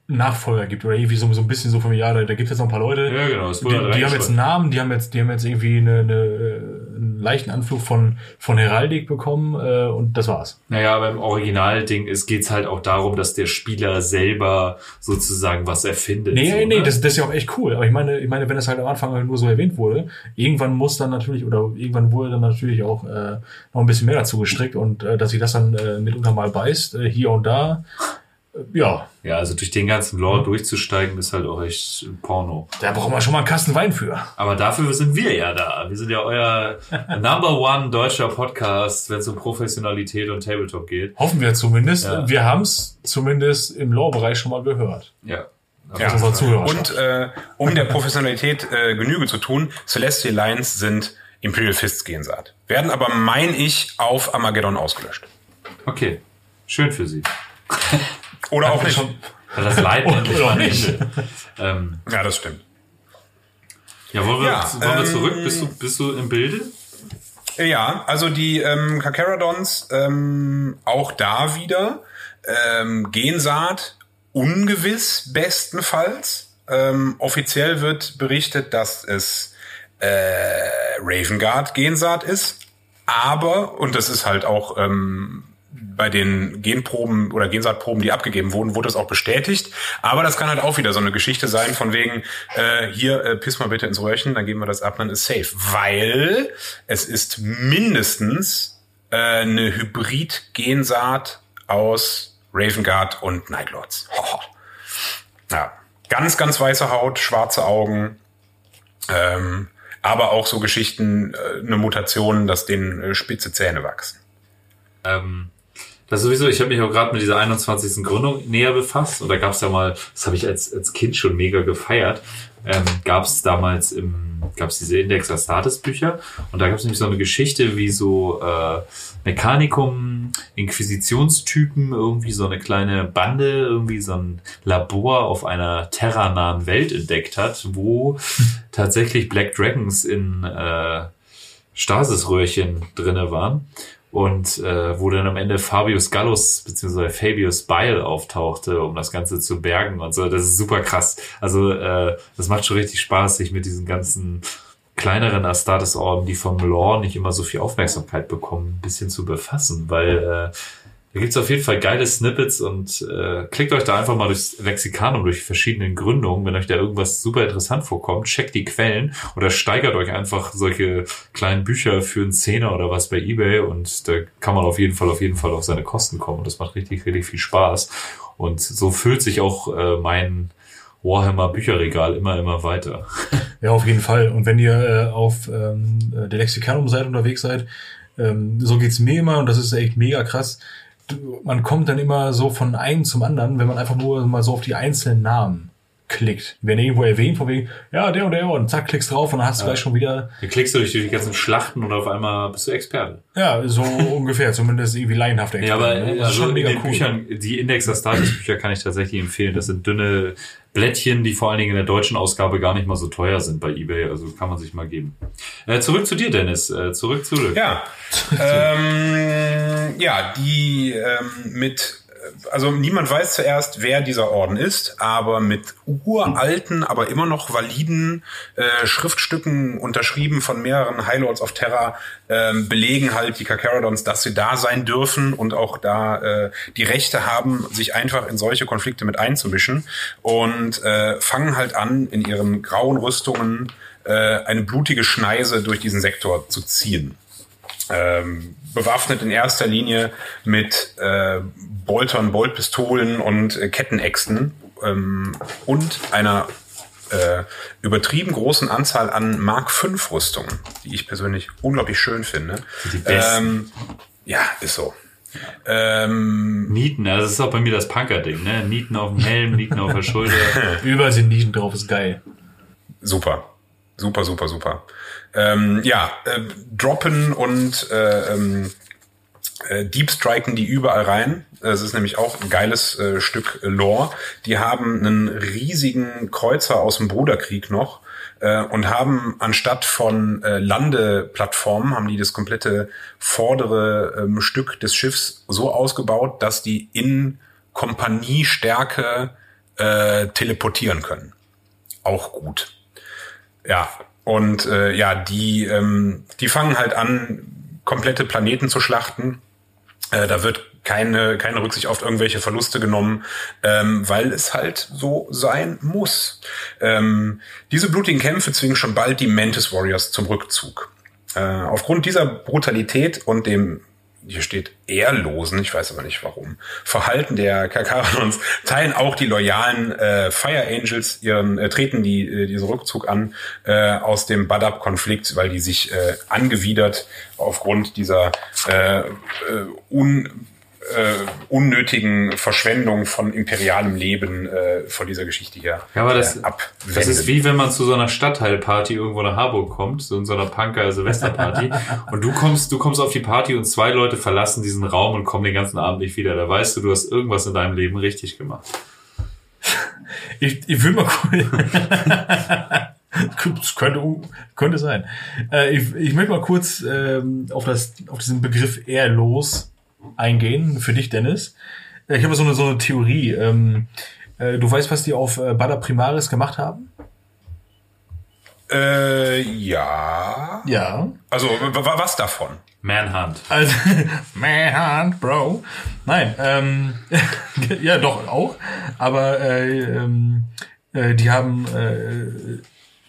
Nachfolger gibt oder irgendwie so, so ein bisschen so von ja, da, da gibt es jetzt noch ein paar Leute, Ja, genau, die, die haben jetzt einen. Namen, die haben jetzt, die haben jetzt irgendwie eine, eine, äh, einen leichten Anflug von, von Heraldik bekommen äh, und das war's. Naja, aber im Originalding es geht's halt auch darum, dass der Spieler selber sozusagen was erfindet. Nee, so, nee, ne? das, das ist ja auch echt cool. Aber ich meine, ich meine, wenn das halt am Anfang halt nur so erwähnt wurde, irgendwann muss dann natürlich, oder irgendwann wurde dann natürlich auch äh, noch ein bisschen mehr dazu gestrickt und äh, dass sich das dann äh, mitunter mal beißt, äh, hier und da. Äh, ja, Ja, also durch den ganzen Lore durchzusteigen ist halt auch echt Porno. da brauchen wir schon mal einen Kasten Wein für. Aber dafür sind wir ja da. Wir sind ja euer Number One deutscher Podcast, wenn es um Professionalität und Tabletop geht. Hoffen wir zumindest. Ja. Wir haben es zumindest im Lore-Bereich schon mal gehört. Ja. Ja. Und äh, um der Professionalität äh, Genüge zu tun, Celestial Lines sind Imperial Fists Gensaat. Werden aber, mein ich, auf Armageddon ausgelöscht. Okay. Schön für Sie. Oder auch nicht. Schon- das Leid Oder endlich mal nicht. Ähm, Ja, das stimmt. ja, wollen wir, Ja, wollen wir ähm, zurück? Bist du, bist du im Bilde? Ja, also die ähm, Kakaradons, ähm, auch da wieder, ähm, Gensaat ungewiss bestenfalls. Ähm, offiziell wird berichtet, dass es äh, Ravenguard Gensaat ist, aber, und das ist halt auch ähm, bei den Genproben oder Gensaatproben, die abgegeben wurden, wurde das auch bestätigt. Aber das kann halt auch wieder so eine Geschichte sein von wegen, äh, hier, äh, piss mal bitte ins Röhrchen, dann geben wir das ab, dann ist safe. Weil es ist mindestens äh, eine Hybrid-Gensaat aus Ravengard und Nightlords. Ja, ganz, ganz weiße Haut, schwarze Augen, ähm, aber auch so Geschichten, äh, eine Mutation, dass denen äh, spitze Zähne wachsen. Ähm, das sowieso, ich habe mich auch gerade mit dieser 21. Gründung näher befasst und da gab es ja mal, das habe ich als, als Kind schon mega gefeiert, ähm, gab es damals im, gab es diese Index Astartes Bücher und da gab es nämlich so eine Geschichte, wie so äh, Mechanikum, Inquisitionstypen, irgendwie so eine kleine Bande, irgendwie so ein Labor auf einer terranahen Welt entdeckt hat, wo tatsächlich Black Dragons in äh, Stasisröhrchen drinne waren und äh, wo dann am Ende Fabius Gallus bzw. Fabius Bile auftauchte, um das Ganze zu bergen und so. Das ist super krass. Also äh, das macht schon richtig Spaß, sich mit diesen ganzen kleineren Astartes-Orden, die vom Lore nicht immer so viel Aufmerksamkeit bekommen, ein bisschen zu befassen, weil äh, da gibt's auf jeden Fall geile Snippets und äh, klickt euch da einfach mal durchs Lexikanum, durch verschiedene Gründungen. Wenn euch da irgendwas super interessant vorkommt, checkt die Quellen oder steigert euch einfach solche kleinen Bücher für einen Zehner oder was bei Ebay und da kann man auf jeden Fall, auf jeden Fall auf seine Kosten kommen und das macht richtig, richtig viel Spaß. Und so füllt sich auch äh, mein Warhammer Bücherregal immer, immer weiter. Ja, auf jeden Fall. Und wenn ihr äh, auf ähm, der Lexikanum-Seite unterwegs seid, ähm, so geht's mir immer und das ist echt mega krass. Man kommt dann immer so von einem zum anderen, wenn man einfach nur mal so auf die einzelnen Namen klickt. Wenn irgendwo erwähnt, von wegen, ja, der und der und zack, klickst drauf und dann hast du gleich schon wieder, Dann klickst du durch die ganzen Schlachten und auf einmal bist du Experte. ja, so ungefähr, zumindest irgendwie laienhaft Ja, aber ne? Also schon in mega den cool. Büchern, die Index Astartes Bücher kann ich tatsächlich empfehlen. Das sind dünne Blättchen, die vor allen Dingen in der deutschen Ausgabe gar nicht mal so teuer sind bei eBay. Also kann man sich mal geben. Äh, zurück zu dir, Dennis. Äh, zurück zu Dirk. Ja, ähm, ja, die ähm, mit, also niemand weiß zuerst, wer dieser Orden ist, aber mit uralten, aber immer noch validen äh, Schriftstücken unterschrieben von mehreren High Lords of Terror ähm, belegen halt die Carcharodons, dass sie da sein dürfen und auch da äh, die Rechte haben, sich einfach in solche Konflikte mit einzumischen und äh, fangen halt an, in ihren grauen Rüstungen äh, eine blutige Schneise durch diesen Sektor zu ziehen ähm, bewaffnet in erster Linie mit äh, Boltern, Boltpistolen und äh, Kettenäxten ähm, und einer äh, übertrieben großen Anzahl an Mark V Rüstungen, die ich persönlich unglaublich schön finde. Die besten. Ähm, ja, ist so. Ähm, Nieten, also das ist auch bei mir das Punker-Ding, ne? Nieten auf dem Helm, Nieten auf der Schulter. Überall sind Nischen drauf, ist geil. Super. Super, super, super. Ähm, ja, äh, droppen und äh, ähm, äh, Deep striken die überall rein. Es ist nämlich auch ein geiles äh, Stück Lore. Die haben einen riesigen Kreuzer aus dem Bruderkrieg noch äh, und haben anstatt von äh, Landeplattformen, haben die das komplette vordere ähm, Stück des Schiffs so ausgebaut, dass die in Kompaniestärke äh, teleportieren können. Auch gut. Ja, und äh, ja, die, ähm, die fangen halt an, komplette Planeten zu schlachten. Äh, da wird keine, keine Rücksicht auf irgendwelche Verluste genommen, ähm, weil es halt so sein muss. Ähm, diese blutigen Kämpfe zwingen schon bald die Mantis Warriors zum Rückzug. Äh, aufgrund dieser Brutalität und dem hier steht ehrlosen, ich weiß aber nicht warum, Verhalten der Kakarons teilen auch die loyalen äh, Fire Angels ihren, äh, treten die, äh, diesen Rückzug an äh, aus dem Badab-Konflikt, weil die sich äh, angewidert aufgrund dieser äh, äh, un, äh, unnötigen Verschwendung von imperialem Leben äh, von dieser Geschichte hier Ja, aber das, äh, abwenden. das ist wie wenn man zu so einer Stadtteilparty irgendwo nach Harburg kommt, so in so einer Punker-Silvesterparty und du kommst, du kommst auf die Party und zwei Leute verlassen diesen Raum und kommen den ganzen Abend nicht wieder. Da weißt du, du hast irgendwas in deinem Leben richtig gemacht. Ich, ich will mal kurz. Das könnte, könnte sein. Äh, ich, ich möchte mal kurz ähm, auf, das, auf diesen Begriff ehrlos eingehen, für dich, Dennis. Äh, Ich habe so eine, so eine Theorie. Ähm, äh, du weißt, was die auf äh, Bada Primaris gemacht haben? Äh, ja. Ja. Also, was davon? Manhunt. Also, man, Bro. Nein, ähm, ja, doch, auch. Aber äh, ähm, äh, die haben äh,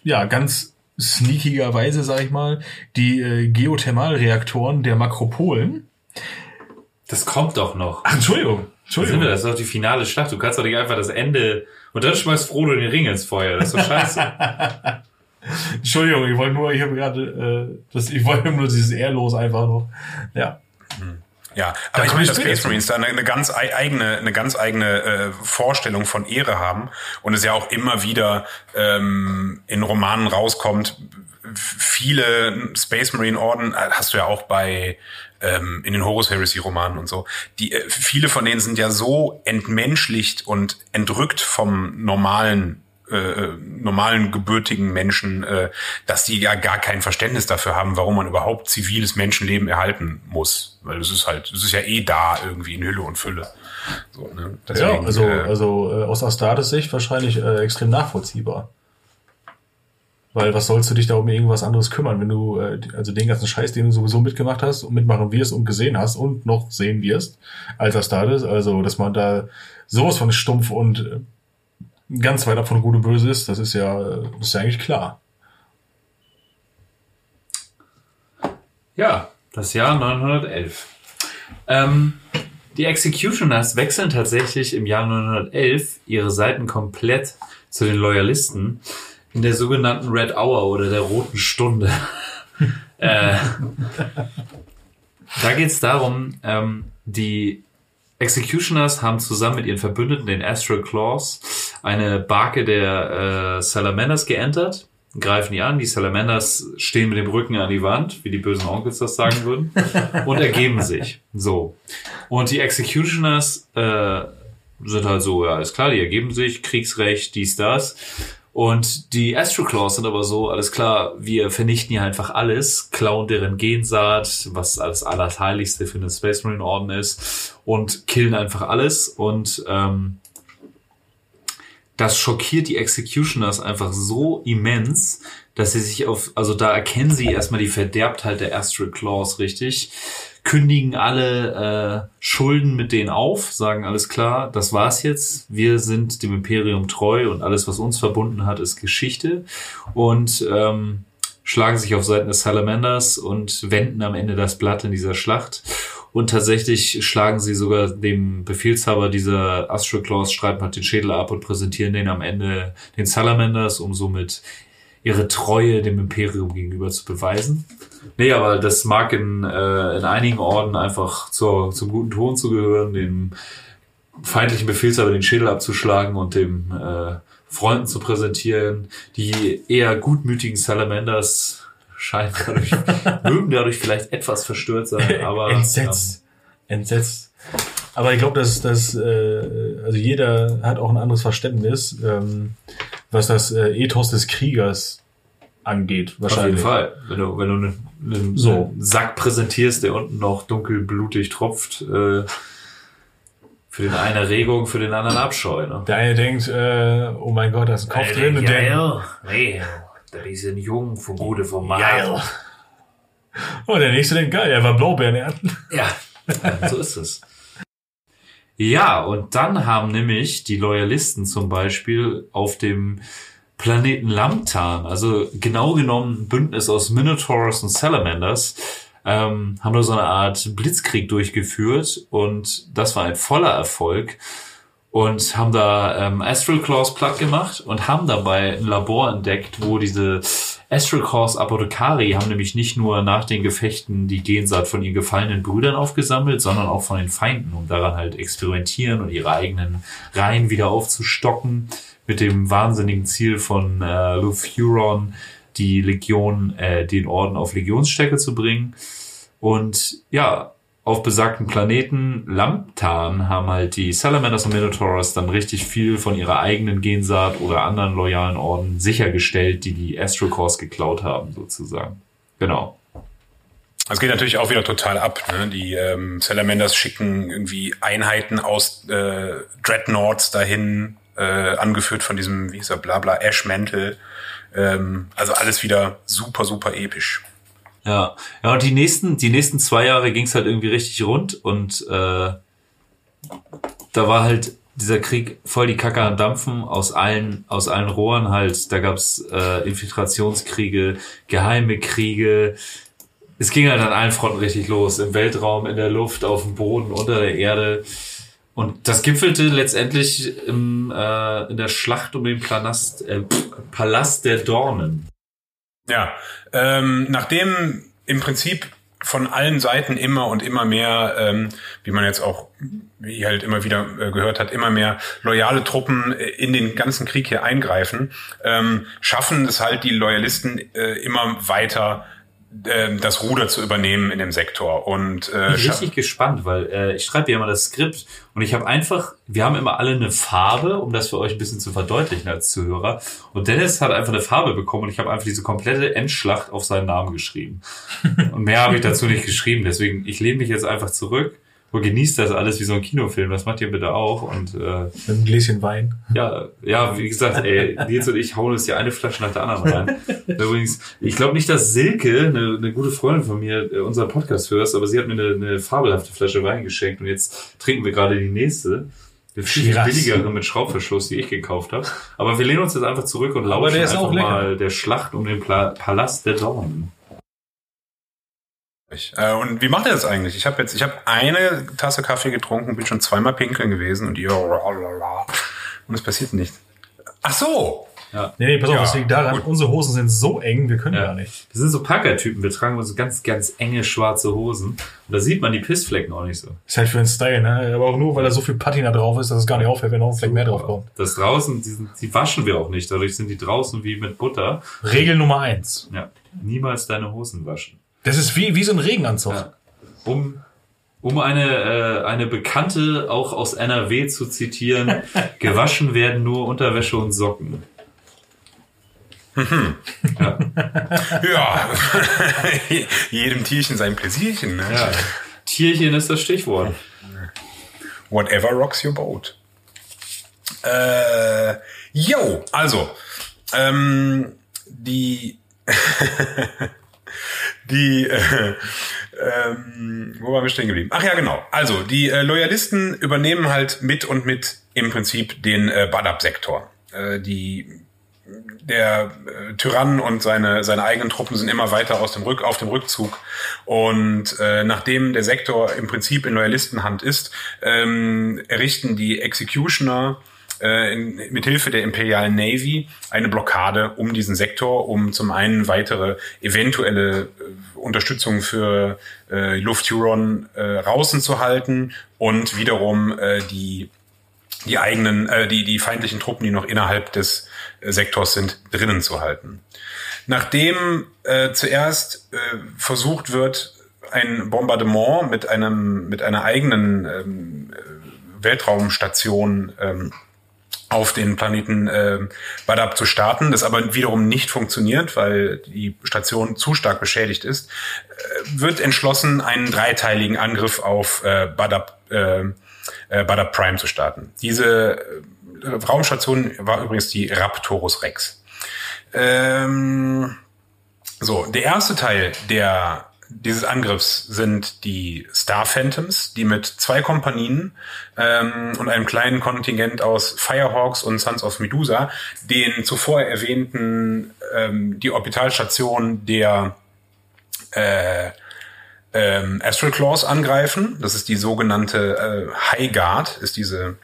ja ganz sneakigerweise, sag ich mal, die äh, Geothermalreaktoren der Makropolen. Das kommt doch noch. Ach, Entschuldigung. Sind Entschuldigung. wir, das ist doch die finale Schlacht. Du kannst doch nicht einfach das Ende und dann schmeißt Frodo den Ring ins Feuer. Das ist doch scheiße. Entschuldigung, ich wollte nur, ich habe gerade, äh, das, ich wollte nur dieses Ehrlos einfach noch. Ja. Ja, aber ich komme meine, ich dass Space. Marines da eine, eine ganz ei- eigene, eine ganz eigene äh, Vorstellung von Ehre haben und es ja auch immer wieder ähm, in Romanen rauskommt. Viele Space Marine Orden äh, hast du ja auch bei ähm, in den Horus Heresy Romanen und so. Die äh, viele von denen sind ja so entmenschlicht und entrückt vom normalen äh, normalen gebürtigen Menschen, äh, dass die ja gar kein Verständnis dafür haben, warum man überhaupt ziviles Menschenleben erhalten muss, weil es ist halt, es ist ja eh da irgendwie in Hülle und Fülle. So, ne? ja, Deswegen, also, äh, also äh, aus Astartes Sicht wahrscheinlich äh, extrem nachvollziehbar. Weil was sollst du dich da um irgendwas anderes kümmern, wenn du äh, also den ganzen Scheiß, den du sowieso mitgemacht hast und mitmachen wirst und gesehen hast und noch sehen wirst als Astartes, also dass man da sowas von stumpf und äh, ganz weit ab von Gut und Böse ist, das ist ja, das ist ja eigentlich klar. Ja, das Jahr 911. Ähm, die Executioners wechseln tatsächlich im Jahr 911 ihre Seiten komplett zu den Loyalisten in der sogenannten Red Hour oder der Roten Stunde. äh, da geht es darum, ähm, die Executioners haben zusammen mit ihren Verbündeten, den Astral Claws, eine Barke der äh, Salamanders geentert, greifen die an. Die Salamanders stehen mit dem Rücken an die Wand, wie die bösen Onkels das sagen würden, und ergeben sich. So. Und die Executioners äh, sind halt so, ja, ist klar, die ergeben sich, Kriegsrecht, dies, das. Und die Astral Claws sind aber so, alles klar, wir vernichten hier einfach alles, klauen deren Gensaat, was das Allerheiligste für den Space Marine Orden ist, und killen einfach alles. Und ähm, das schockiert die Executioners einfach so immens, dass sie sich auf, also da erkennen sie erstmal die Verderbtheit der Astral Claws richtig, kündigen alle äh, Schulden mit denen auf, sagen alles klar, das war's jetzt, wir sind dem Imperium treu und alles, was uns verbunden hat, ist Geschichte und ähm, schlagen sich auf Seiten des Salamanders und wenden am Ende das Blatt in dieser Schlacht. Und tatsächlich schlagen sie sogar dem Befehlshaber dieser Astral Claws, schreiben halt den Schädel ab und präsentieren den am Ende den Salamanders, um somit ihre Treue dem Imperium gegenüber zu beweisen. Nee, aber das mag in, äh, in einigen Orden einfach zur, zum guten Ton zu gehören, dem feindlichen Befehlshaber den Schädel abzuschlagen und dem äh, Freunden zu präsentieren. Die eher gutmütigen Salamanders scheinen dadurch, mögen dadurch vielleicht etwas verstört sein, aber Entsetzt. Entsetzt. Aber ich glaube, dass, dass äh, also jeder hat auch ein anderes Verständnis, ähm, was das äh, Ethos des Kriegers angeht. Auf jeden Wahrscheinlich. Fall. Wenn du, wenn du einen, einen, So. einen Sack präsentierst, der unten noch dunkelblutig tropft, äh, für den einen Erregung, für den anderen Abscheu. Ne? Der eine denkt, äh, oh mein Gott, da ist ein Kopf drin. Und der, ja, nee, das ist ein Jung von gute Format. geil. Und der nächste denkt, geil, er war Blaubeeren ernten. Ja, so ist es. Ja, und dann haben nämlich die Loyalisten zum Beispiel auf dem Planeten Lamtan, also genau genommen ein Bündnis aus Minotaurs und Salamanders, ähm, haben da so eine Art Blitzkrieg durchgeführt und das war ein voller Erfolg und haben da ähm, Astral Claws platt gemacht und haben dabei ein Labor entdeckt, wo diese Astral Claws Apothekari haben nämlich nicht nur nach den Gefechten die Gensaat von ihren gefallenen Brüdern aufgesammelt, sondern auch von den Feinden, um daran halt experimentieren und ihre eigenen Reihen wieder aufzustocken, mit dem wahnsinnigen Ziel von äh, Lufuron, die Legion, äh, den Orden auf Legionsstärke zu bringen. Und ja, auf besagten Planeten Lamtan haben halt die Salamanders und Minotaurs dann richtig viel von ihrer eigenen Gensaat oder anderen loyalen Orden sichergestellt, die die Astral Cores geklaut haben, sozusagen. Genau. Es geht natürlich auch wieder total ab. Ne? Die ähm, Salamanders schicken irgendwie Einheiten aus äh, Dreadnoughts dahin, äh, angeführt von diesem, wie hieß er, Blabla, Ash Mantle. Ähm, also alles wieder super, super episch. Ja, ja und die nächsten, die nächsten zwei Jahre ging's halt irgendwie richtig rund und äh, da war halt dieser Krieg voll die Kacke am Dampfen aus allen, aus allen Rohren halt. Da gab's äh, Infiltrationskriege, geheime Kriege. Es ging halt an allen Fronten richtig los. Im Weltraum, in der Luft, auf dem Boden, unter der Erde. Und das gipfelte letztendlich im, äh, in der Schlacht um den Planast, äh, Palast der Dornen. Ja, ähm, nachdem im Prinzip von allen Seiten immer und immer mehr, ähm, wie man jetzt auch, wie halt immer wieder äh, gehört hat, immer mehr loyale Truppen äh, in den ganzen Krieg hier eingreifen, ähm, schaffen es halt die Loyalisten äh, immer weiter das Ruder zu übernehmen in dem Sektor und äh, Ich bin richtig gespannt, weil äh, ich schreibe ja immer das Skript und ich habe einfach, wir haben immer alle eine Farbe, um das für euch ein bisschen zu verdeutlichen als Zuhörer. Und Dennis hat einfach eine Farbe bekommen und ich habe einfach diese komplette Endschlacht auf seinen Namen geschrieben. Und mehr habe ich dazu nicht geschrieben. Deswegen, ich lehne mich jetzt einfach zurück und genießt das alles wie so ein Kinofilm. Das macht ihr bitte auch. Und äh, Mit einem Gläschen Wein. ja, ja, wie gesagt, ey, Nils und ich hauen uns ja eine Flasche nach der anderen rein. Übrigens, ich glaube nicht, dass Silke, eine, eine gute Freundin von mir, äh, unseren Podcast hört, aber sie hat mir eine, eine fabelhafte Flasche Wein geschenkt und jetzt trinken wir gerade die nächste. Eine viel billigere mit Schraubverschluss, die ich gekauft habe. Aber wir lehnen uns jetzt einfach zurück und lauschen einfach mal der Schlacht um den Palast der Dornen. Äh, und wie macht er das eigentlich? Ich habe jetzt, ich habe eine Tasse Kaffee getrunken, bin schon zweimal pinkeln gewesen und die und es passiert nichts. Ach so. Nee, nee, pass auf, Ja, das liegt daran, gut. unsere Hosen sind so eng, wir können Ja. gar nicht. Wir sind so Packertypen, wir tragen so ganz, ganz enge schwarze Hosen. Und da sieht man die Pissflecken auch nicht so. Ist halt für den Style, ne? Aber auch nur, weil da so viel Patina drauf ist, dass es gar nicht auffällt, wenn noch ein Fleck mehr drauf kommt. Das draußen, die, sind, die waschen wir auch nicht. Dadurch sind die draußen wie mit Butter. Regel Nummer eins. Ja. Niemals deine Hosen waschen. Das ist wie, wie so ein Regenanzug. Ja. Um, um eine, äh, eine Bekannte auch aus NRW zu zitieren, gewaschen werden nur Unterwäsche und Socken. Ja. Jedem Tierchen sein Pläsierchen, ne? Ja. Tierchen ist das Stichwort. Whatever rocks your boat. Äh, yo, also, ähm, die, die, äh, ähm, wo waren wir stehen geblieben? Ach ja, genau. Also, die äh, Loyalisten übernehmen halt mit und mit im Prinzip den äh, Badab-Sektor. Äh, die der äh, Tyrann und seine, seine eigenen Truppen sind immer weiter aus dem Rück, auf dem Rückzug. Und äh, nachdem der Sektor im Prinzip in Loyalistenhand ist, ähm, errichten die Executioner äh, in, mit Hilfe der Imperialen Navy eine Blockade um diesen Sektor, um zum einen weitere eventuelle äh, Unterstützung für äh, Lufthuron äh, draußen zu halten und wiederum äh, die die eigenen, äh, die, die feindlichen Truppen, die noch innerhalb des äh, Sektors sind, drinnen zu halten. Nachdem äh, zuerst äh, versucht wird, ein Bombardement mit einem, mit einer eigenen ähm, äh, Weltraumstation ähm, auf den Planeten äh, Badab zu starten, das aber wiederum nicht funktioniert, weil die Station zu stark beschädigt ist, äh, wird entschlossen, einen dreiteiligen Angriff auf äh, Badab, äh, äh, Badab Prime zu starten. Diese äh, Raumstation war übrigens die Raptorus Rex. Ähm, so, der erste Teil der dieses Angriffs sind die Star Phantoms, die mit zwei Kompanien ähm, und einem kleinen Kontingent aus Firehawks und Sons of Medusa den zuvor erwähnten ähm, die Orbitalstation der äh, ähm, Astral Claws angreifen. Das ist die sogenannte äh, High Guard, ist diese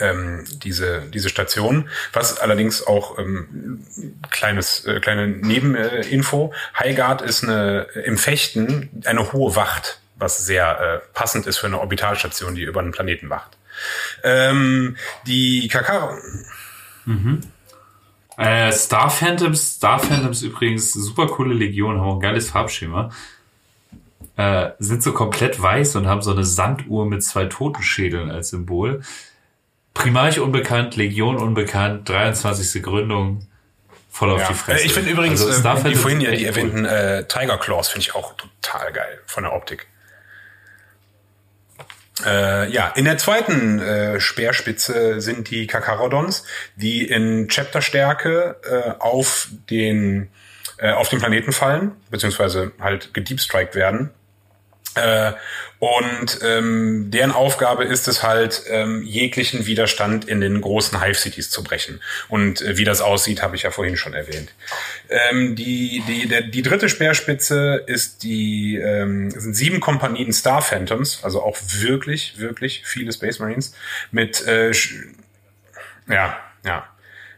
ähm, diese diese Station, was allerdings auch ähm, kleines äh, kleine Nebeninfo. Äh, Info. High Guard ist eine im Fechten eine hohe Wacht, was sehr äh, passend ist für eine Orbitalstation, die über einen Planeten wacht. Ähm, die Kakao Äh, Star Phantoms, Star Phantoms übrigens, super coole Legion, haben auch ein geiles Farbschema. Äh, sind so komplett weiß und haben so eine Sanduhr mit zwei Totenschädeln als Symbol. Primarch unbekannt, Legion unbekannt, 23. Gründung, voll auf die Fresse. Äh, Ich finde übrigens Also äh, die vorhin ja die erwähnten äh, Tiger Claws finde ich auch total geil von der Optik. Äh, ja, in der zweiten äh, Speerspitze sind die Kakarodons, die in Chapterstärke äh, auf den äh, auf den Planeten fallen, beziehungsweise halt gedeepstriked werden. Äh, und ähm, deren Aufgabe ist es halt, ähm, jeglichen Widerstand in den großen Hive-Cities zu brechen. Und äh, wie das aussieht, habe ich ja vorhin schon erwähnt. Ähm, die, die, der, die dritte Speerspitze ist die, ähm, sind sieben Kompanien Star Phantoms, also auch wirklich, wirklich viele Space Marines mit, äh, ja, ja,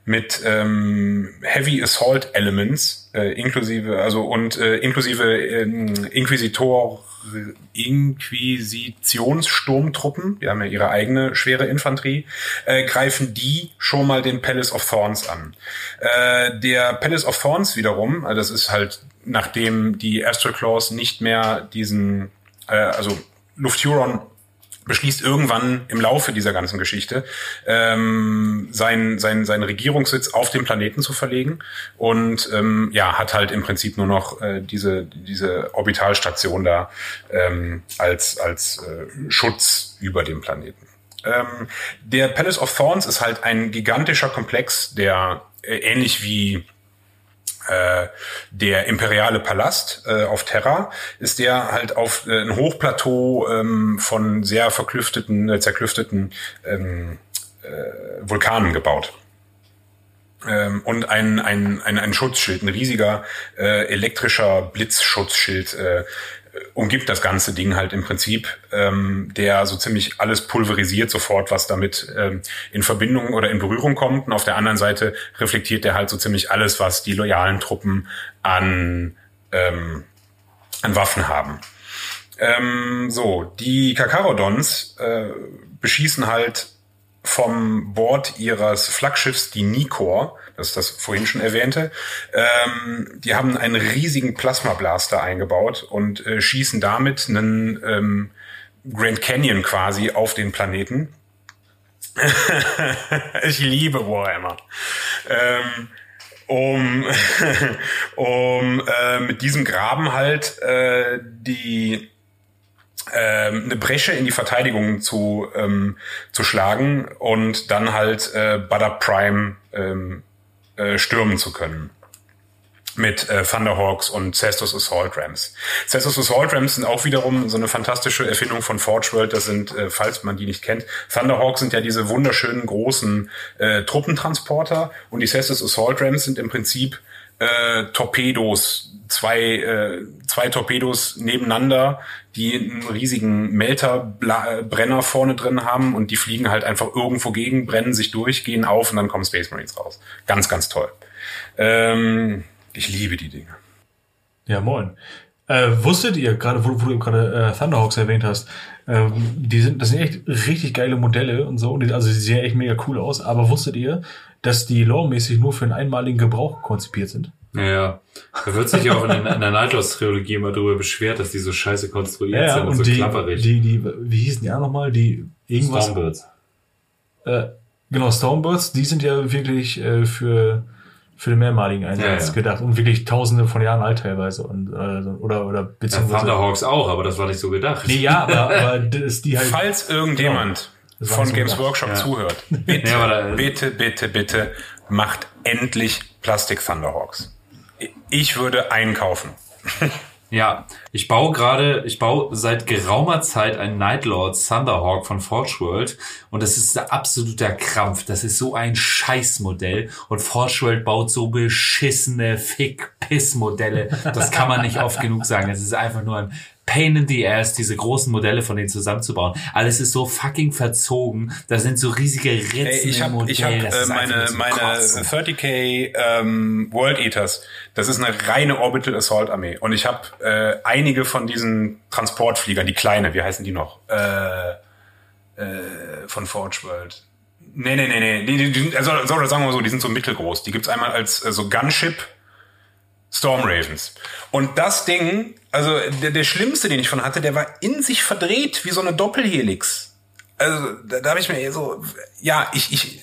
mit ähm, Heavy Assault Elements, äh, inklusive, also und äh, inklusive ähm, Inquisitor Inquisitionssturmtruppen, die haben ja ihre eigene schwere Infanterie, äh, greifen die schon mal den Palace of Thorns an. Äh, der Palace of Thorns wiederum, also das ist halt, nachdem die Astral Claws nicht mehr diesen, äh, also Lufthuron beschließt irgendwann im Laufe dieser ganzen Geschichte, ähm, sein, sein, seinen Regierungssitz auf dem Planeten zu verlegen und ähm, ja, hat halt im Prinzip nur noch äh, diese, diese Orbitalstation da ähm, als, als äh, Schutz über dem Planeten. Ähm, der Palace of Thorns ist halt ein gigantischer Komplex, der äh, ähnlich wie äh, der imperiale Palast äh, auf Terra ist der halt auf äh, ein Hochplateau ähm, von sehr verklüfteten, äh, zerklüfteten ähm, äh, Vulkanen gebaut. Ähm, und ein, ein, ein, ein Schutzschild, ein riesiger äh, elektrischer Blitzschutzschild umgibt das ganze Ding halt im Prinzip, ähm, der so ziemlich alles pulverisiert sofort, was damit ähm, in Verbindung oder in Berührung kommt. Und auf der anderen Seite reflektiert der halt so ziemlich alles, was die loyalen Truppen an, ähm, an Waffen haben. Ähm, so, die Kakarodons äh, beschießen halt vom Bord ihres Flaggschiffs die Nikor, das ist das vorhin schon erwähnte. Ähm, die haben einen riesigen Plasmablaster eingebaut und äh, schießen damit einen ähm, Grand Canyon quasi auf den Planeten. ich liebe Warhammer. Ähm, um, um äh, mit diesem Graben halt äh, die ähm, eine Bresche in die Verteidigung zu, ähm, zu schlagen und dann halt äh, Butter Prime ähm, äh, stürmen zu können. Mit äh, Thunderhawks und Cestus Assault Rams. Cestus Assault Rams sind auch wiederum so eine fantastische Erfindung von Forge World. Das sind, äh, falls man die nicht kennt, Thunderhawks sind ja diese wunderschönen großen äh, Truppentransporter und die Cestus Assault Rams sind im Prinzip äh, Torpedos, zwei, äh, zwei Torpedos nebeneinander, die einen riesigen Melterbrenner vorne drin haben und die fliegen halt einfach irgendwo gegen, brennen sich durch, gehen auf und dann kommen Space Marines raus. Ganz, ganz toll. Ähm, ich liebe die Dinge. Ja, moin. Äh, wusstet ihr, gerade wo, wo du gerade äh, Thunderhawks erwähnt hast, ähm, die sind, das sind echt richtig geile Modelle und so, und die, also die sehen echt mega cool aus, aber wusstet ihr, dass die lawmäßig nur für einen einmaligen Gebrauch konzipiert sind? Naja, da wird sich ja auch in, der- in der Nightlaws-Trilogie immer darüber beschwert, dass die so scheiße konstruiert sind und, und so die, klapperig. die, die, wie hießen die auch nochmal? Die irgendwas. Stormbirds. Äh, genau, Stormbirds, die sind ja wirklich äh, für, für den mehrmaligen Einsatz Ja, ja. gedacht und wirklich tausende von Jahren alt teilweise und äh, oder oder Ja, beziehungsweise. Thunderhawks auch, aber das war nicht so gedacht. nee, ja, aber, aber das die halt. Falls irgendjemand Das war von so Games gedacht. Workshop Ja. zuhört, bitte, Ja, bitte, bitte, bitte, macht endlich Plastik Thunderhawks. Ich würde einkaufen. Ja, ich baue gerade, ich baue seit geraumer Zeit einen Nightlord Thunderhawk von Forge World und das ist ein absoluter Krampf. Das ist so ein Scheißmodell und Forge World baut so beschissene Fick-Piss-Modelle. Das kann man nicht oft genug sagen. Es ist einfach nur ein Pain in the ass, diese großen Modelle von denen zusammenzubauen. Alles ist so fucking verzogen. Da sind so riesige Ritzen Ey, ich im habe Modell. ich hab, Das äh, meine, meine Kotzen. 30k ähm, World Eaters. Das ist eine reine Orbital Assault Armee. Und ich habe äh, einige von diesen Transportfliegern, die kleine, wie heißen die noch? Äh, äh, von Forge World. Nee, nee, nee, nee. Die, die, also, so, sagen wir mal so, die sind so mittelgroß. Die gibt's einmal als äh, so Gunship Storm Ravens. Und das Ding, also der, der schlimmste, den ich von hatte, der war in sich verdreht wie so eine Doppelhelix. Also da, da habe ich mir so, ja, ich, ich,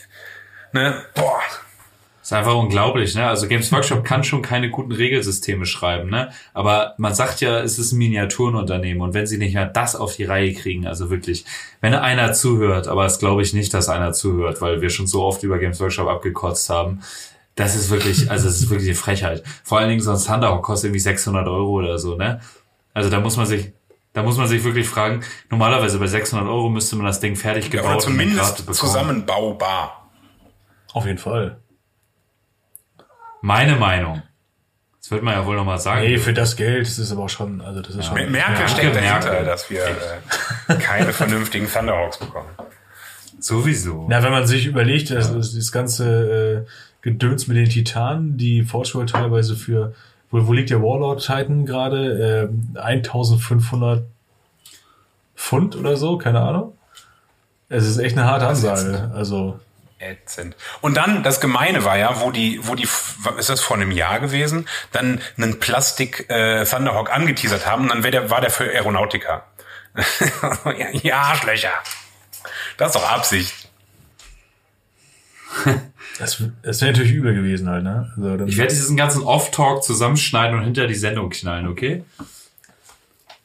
ne, boah. ist einfach unglaublich, ne? Also Games Workshop kann schon keine guten Regelsysteme schreiben, ne? Aber man sagt ja, es ist ein Miniaturenunternehmen und wenn sie nicht mehr das auf die Reihe kriegen, also wirklich, wenn einer zuhört, aber es glaube ich nicht, dass einer zuhört, weil wir schon so oft über Games Workshop abgekotzt haben. Das ist wirklich, also es ist wirklich eine Frechheit. Vor allen Dingen so ein Thunderhawk kostet irgendwie 600 Euro oder so, ne? Also da muss man sich, da muss man sich wirklich fragen, normalerweise bei 600 Euro müsste man das Ding fertig Ja, gebaut oder und zumindest zusammenbaubar. Auf jeden Fall. Meine Meinung. Das wird man ja wohl nochmal sagen. Nee, für das Geld ist es aber auch schon, also das ist schon. Merkel ja. steckt Merkel. dahinter, dass wir äh, keine vernünftigen Thunderhawks bekommen. Sowieso. Na, wenn man sich überlegt, dass das, das ganze äh, Gedöns mit den Titanen, die Vorschau teilweise für, wo, wo liegt der Warlord Titan gerade? Ähm, 1500 Pfund oder so, keine Ahnung. Es ist echt eine harte Ansage. Also, Ätzend. Und dann, das Gemeine war ja, wo die, wo die, ist das vor einem Jahr gewesen, dann einen Plastik äh, Thunderhawk angeteasert haben und dann wär der, war der für Aeronautica. ja, ja, Arschlöcher. Das ist doch Absicht. das, das wäre natürlich übel gewesen halt, ne? Also, Ich werde diesen ganzen Off-Talk zusammenschneiden und hinter die Sendung knallen, okay?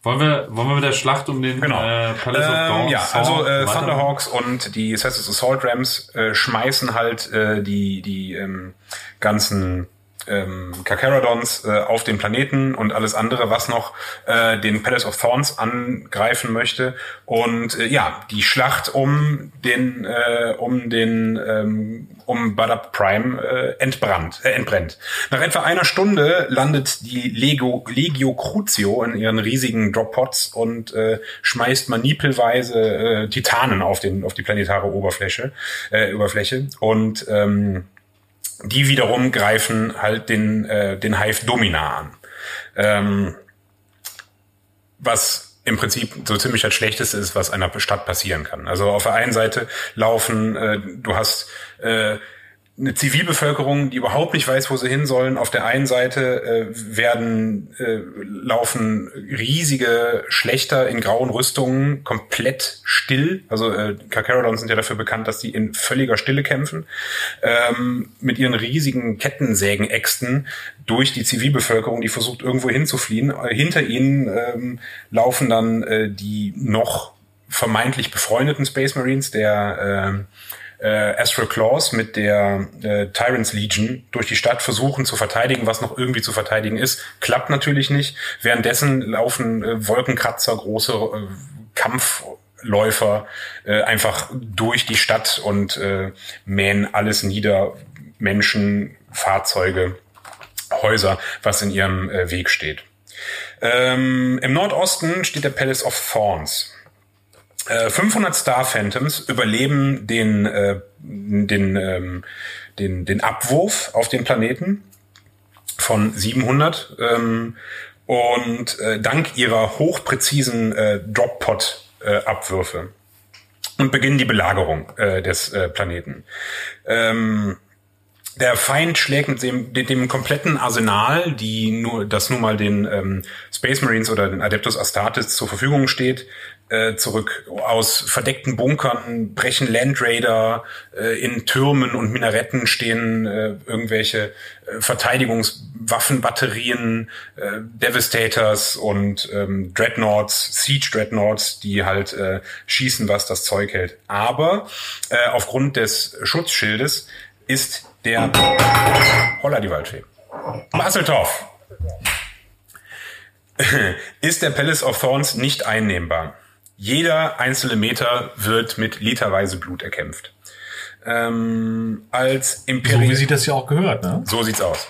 Wollen wir, wollen wir mit der Schlacht um den Genau. äh, Palace of Ähm, Dawn ja, Song also äh, Thunderhawks und die Assassin's Assault Rams äh, schmeißen halt äh, die die ähm, ganzen ähm, Carcharodons äh, auf den Planeten und alles andere, was noch äh, den Palace of Thorns angreifen möchte. Und äh, ja, die Schlacht um den äh, um den ähm, um Badab Prime äh, entbrannt, äh, entbrennt. Nach etwa einer Stunde landet die Lego, Legio Crucio in ihren riesigen Droppods und äh, schmeißt manipelweise äh, Titanen auf den auf die planetare Oberfläche äh, Oberfläche und ähm, die wiederum greifen halt den äh, den Hive Domina an. Ähm, was im Prinzip so ziemlich das Schlechteste ist, was einer Stadt passieren kann. Also auf der einen Seite laufen, äh, du hast äh, eine Zivilbevölkerung, die überhaupt nicht weiß, wo sie hin sollen. Auf der einen Seite äh, werden äh, laufen riesige Schlechter in grauen Rüstungen komplett still. Also äh, Carcharodons sind ja dafür bekannt, dass die in völliger Stille kämpfen. Ähm, mit ihren riesigen Kettensägenäxten durch die Zivilbevölkerung, die versucht irgendwo hinzufliehen. Äh, hinter ihnen ähm, laufen dann äh, die noch vermeintlich befreundeten Space Marines, der ähm, äh, Astral Claws mit der äh, Tyrants Legion durch die Stadt versuchen zu verteidigen, was noch irgendwie zu verteidigen ist. Klappt natürlich nicht. Währenddessen laufen äh, Wolkenkratzer, große äh, Kampfläufer äh, einfach durch die Stadt und äh, mähen alles nieder. Menschen, Fahrzeuge, Häuser, was in ihrem äh, Weg steht. Ähm, Im Nordosten steht der Palace of Thorns. Äh, 500 Star Phantoms überleben den, äh, den, ähm, den, den Abwurf auf den Planeten von 700 ähm, und äh, dank ihrer hochpräzisen äh, Drop-Pod-Abwürfe und beginnen die Belagerung äh, des äh, Planeten. Ähm, der Feind schlägt mit dem, dem, dem kompletten Arsenal, die nur, das nun mal den ähm, Space Marines oder den Adeptus Astartes zur Verfügung steht, äh, zurück. Aus verdeckten Bunkern brechen Landraider, äh, in Türmen und Minaretten stehen äh, irgendwelche äh, Verteidigungswaffenbatterien, äh, Devastators und ähm, Dreadnoughts, Siege Dreadnoughts, die halt äh, schießen, was das Zeug hält. Aber äh, aufgrund des Schutzschildes ist der Holla die Waldfee. Masseltorf. ist der Palace of Thorns nicht einnehmbar. Jeder einzelne Meter wird mit literweise Blut erkämpft. Ähm, als so wie Imperium. sich das ja auch gehört, ne? So sieht's aus.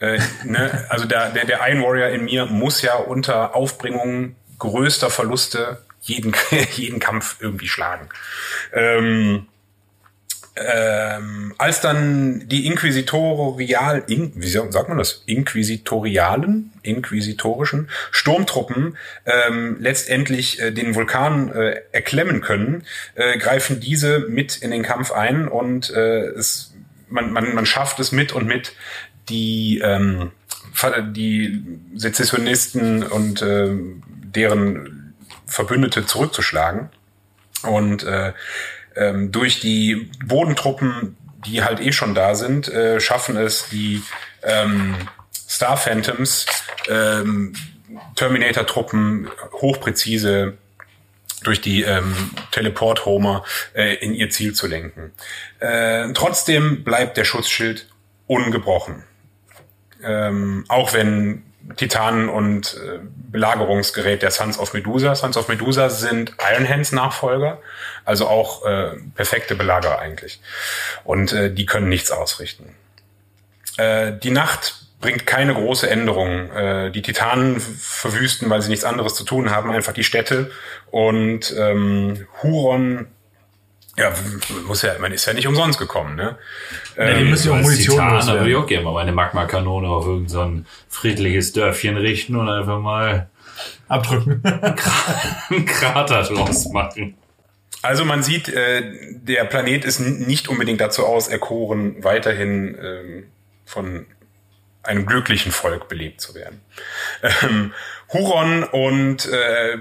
Äh, ne, also der, der, der Iron Warrior in mir muss ja unter Aufbringung größter Verluste jeden, jeden Kampf irgendwie schlagen. Ähm, ähm, als dann die Inquisitorial, in, wie sagt man das? Inquisitorialen, inquisitorischen Sturmtruppen ähm, letztendlich äh, den Vulkan äh, erklemmen können, äh, greifen diese mit in den Kampf ein und äh, es, man, man, man schafft es mit und mit die ähm, die Sezessionisten und äh, deren Verbündete zurückzuschlagen und äh, ähm, durch die Bodentruppen die halt eh schon da sind, äh, schaffen es, die ähm, Star Phantoms, ähm, Terminator-Truppen hochpräzise durch die ähm, Teleport-Homer äh, in ihr Ziel zu lenken. Äh, trotzdem bleibt der Schutzschild ungebrochen. Ähm, auch wenn Titanen und äh, Belagerungsgerät der Sons of Medusa. Sons of Medusa sind Iron Hands Nachfolger, also auch äh, perfekte Belager eigentlich. Und äh, die können nichts ausrichten. Äh, die Nacht bringt keine große Änderung. Äh, die Titanen verwüsten, weil sie nichts anderes zu tun haben, einfach die Städte. Und ähm, Huron ja, muss ja, man ist ja nicht umsonst gekommen, ne? Ja, die müssen ja auch Munition Titan, da loswerden. würde ich auch gerne mal meine Magma-Kanone auf irgendein so ein friedliches Dörfchen richten und einfach mal Abdrücken. einen Krater draus machen. Also man sieht, äh, der Planet ist nicht unbedingt dazu auserkoren, weiterhin ähm, von einem glücklichen Volk belebt zu werden. Ähm, Huron und äh,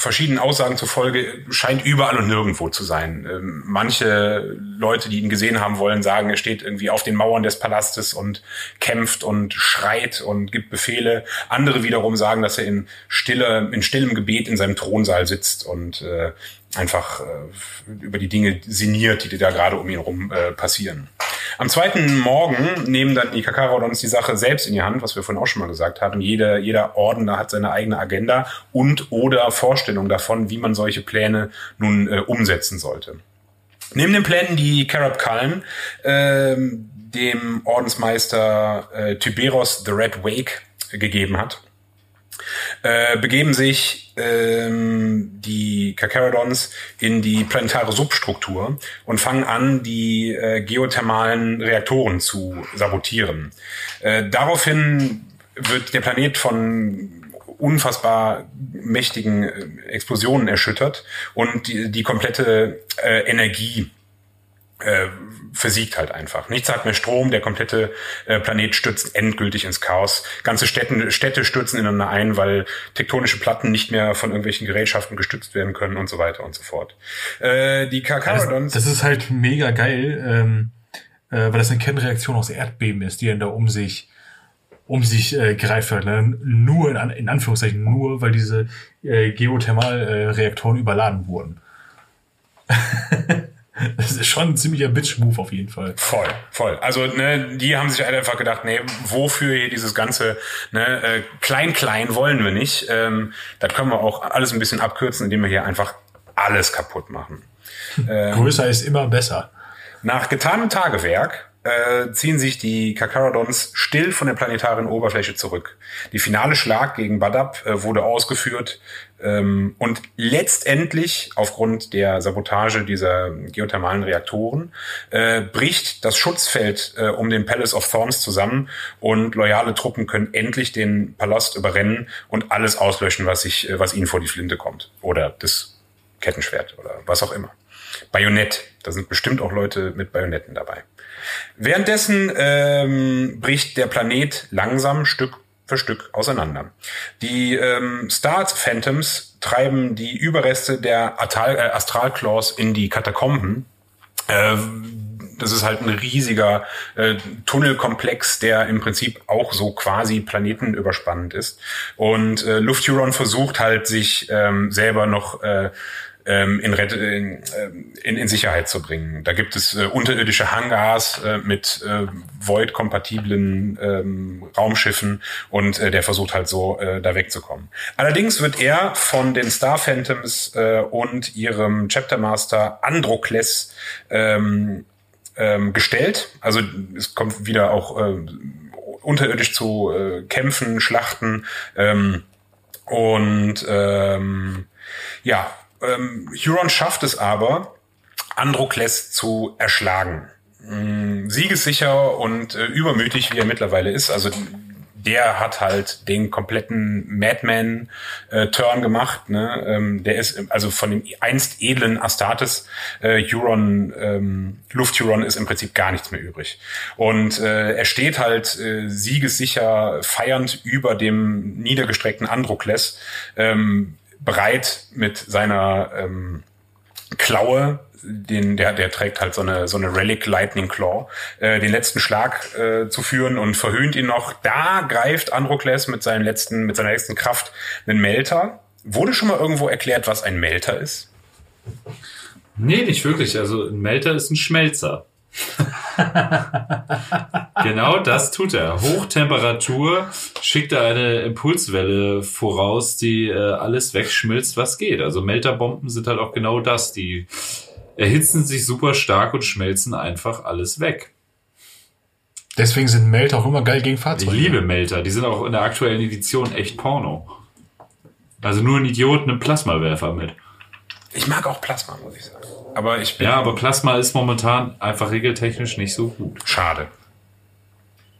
verschiedenen Aussagen zufolge scheint überall und nirgendwo zu sein. Ähm, manche Leute, die ihn gesehen haben wollen, sagen, er steht irgendwie auf den Mauern des Palastes und kämpft und schreit und gibt Befehle. Andere wiederum sagen, dass er in stille, in stillem Gebet in seinem Thronsaal sitzt und äh, einfach äh, über die Dinge sinniert, die da gerade um ihn herum äh, passieren. Am zweiten Morgen nehmen dann die Kakarodons die Sache selbst in die Hand, was wir vorhin auch schon mal gesagt haben. Jeder, jeder Orden da hat seine eigene Agenda und oder Vorstellung davon, wie man solche Pläne nun äh, umsetzen sollte. Neben den Plänen, die Karab Kalm ähm, dem Ordensmeister äh, Tyberos the Red Wake gegeben hat, äh, begeben sich ähm, die Kakarodons in die planetare Substruktur und fangen an, die äh, geothermalen Reaktoren zu sabotieren. Äh, daraufhin wird der Planet von unfassbar mächtigen äh, Explosionen erschüttert und die, die komplette äh, Energie äh, versiegt halt einfach. Nichts hat mehr Strom, der komplette äh, Planet stürzt endgültig ins Chaos. Ganze Städten, Städte stürzen ineinander ein, weil tektonische Platten nicht mehr von irgendwelchen Gerätschaften gestützt werden können und so weiter und so fort. Äh, die Das, Kakarodons... das ist halt mega geil, ähm, äh, weil das eine Kernreaktion aus Erdbeben ist, die dann da um sich um sich äh, greift halt. Ne? Nur in, An- in Anführungszeichen nur, weil diese äh, Geothermalreaktoren äh, überladen wurden. das ist schon ein ziemlicher Bitch-Move auf jeden Fall. Voll, voll. Also ne, die haben sich halt einfach gedacht, nee, wofür hier dieses ganze ne, äh, klein klein wollen wir nicht. Ähm, das können wir auch alles ein bisschen abkürzen, indem wir hier einfach alles kaputt machen. Größer ist immer besser. Nach getanem Tagewerk äh, ziehen sich die Kakarodons still von der planetaren Oberfläche zurück. Die finale Schlag gegen Badab äh, wurde ausgeführt ähm, und letztendlich aufgrund der Sabotage dieser geothermalen Reaktoren äh, bricht das Schutzfeld äh, um den Palace of Thorns zusammen und loyale Truppen können endlich den Palast überrennen und alles auslöschen, was sich, äh, was ihnen vor die Flinte kommt oder das Kettenschwert oder was auch immer. Bajonett. Da sind bestimmt auch Leute mit Bajonetten dabei. Währenddessen ähm, bricht der Planet langsam Stück für Stück auseinander. Die ähm, Star Phantoms treiben die Überreste der Atal äh, Astralclaws in die Katakomben. Äh, das ist halt ein riesiger äh, Tunnelkomplex, der im Prinzip auch so quasi planetenüberspannend ist. Und äh, Lufthuron versucht halt, sich ähm, selber noch äh, ähm, in, in, ähm, in, in Sicherheit zu bringen. Da gibt es äh, unterirdische Hangars äh, mit äh, Void-kompatiblen ähm, Raumschiffen und äh, der versucht halt so äh, da wegzukommen. Allerdings wird er von den Star Phantoms äh, und ihrem Chapter Master Androkles ähm, ähm, gestellt. Also es kommt wieder auch äh, unterirdisch zu äh, Kämpfen, Schlachten ähm, und ähm, ja, ähm, Huron schafft es aber, Androkles zu erschlagen. Mm, Siegessicher und äh, übermütig, wie er mittlerweile ist. Also der hat halt den kompletten Madman-Turn gemacht. Ne? Ähm, der ist also von dem einst edlen Astartes äh, Huron, ähm, Luft-Huron ist im Prinzip gar nichts mehr übrig. Und äh, er steht halt äh, siegessicher feiernd über dem niedergestreckten Androkles, ähm, bereit mit seiner ähm, Klaue, den, der, der trägt halt so eine, so eine Relic Lightning Claw, äh, den letzten Schlag äh, zu führen und verhöhnt ihn noch. Da greift Androkles mit seinen letzten, mit seiner letzten Kraft einen Melter. Wurde schon mal irgendwo erklärt, was ein Melter ist? Nee, nicht wirklich. Also ein Melter ist ein Schmelzer. genau das tut er. Hochtemperatur schickt er eine Impulswelle voraus, die äh, alles wegschmilzt, was geht. Also Melterbomben sind halt auch genau das. Die erhitzen sich super stark und schmelzen einfach alles weg. Deswegen sind Melter auch immer geil gegen Fahrzeuge. Ich liebe Melter. Die sind auch in der aktuellen Edition echt Porno. Also nur ein Idiot einen Plasmawerfer mit. Ich mag auch Plasma, muss ich sagen. Aber ich bin Ja, aber Plasma ist momentan einfach regeltechnisch nicht so gut. schade.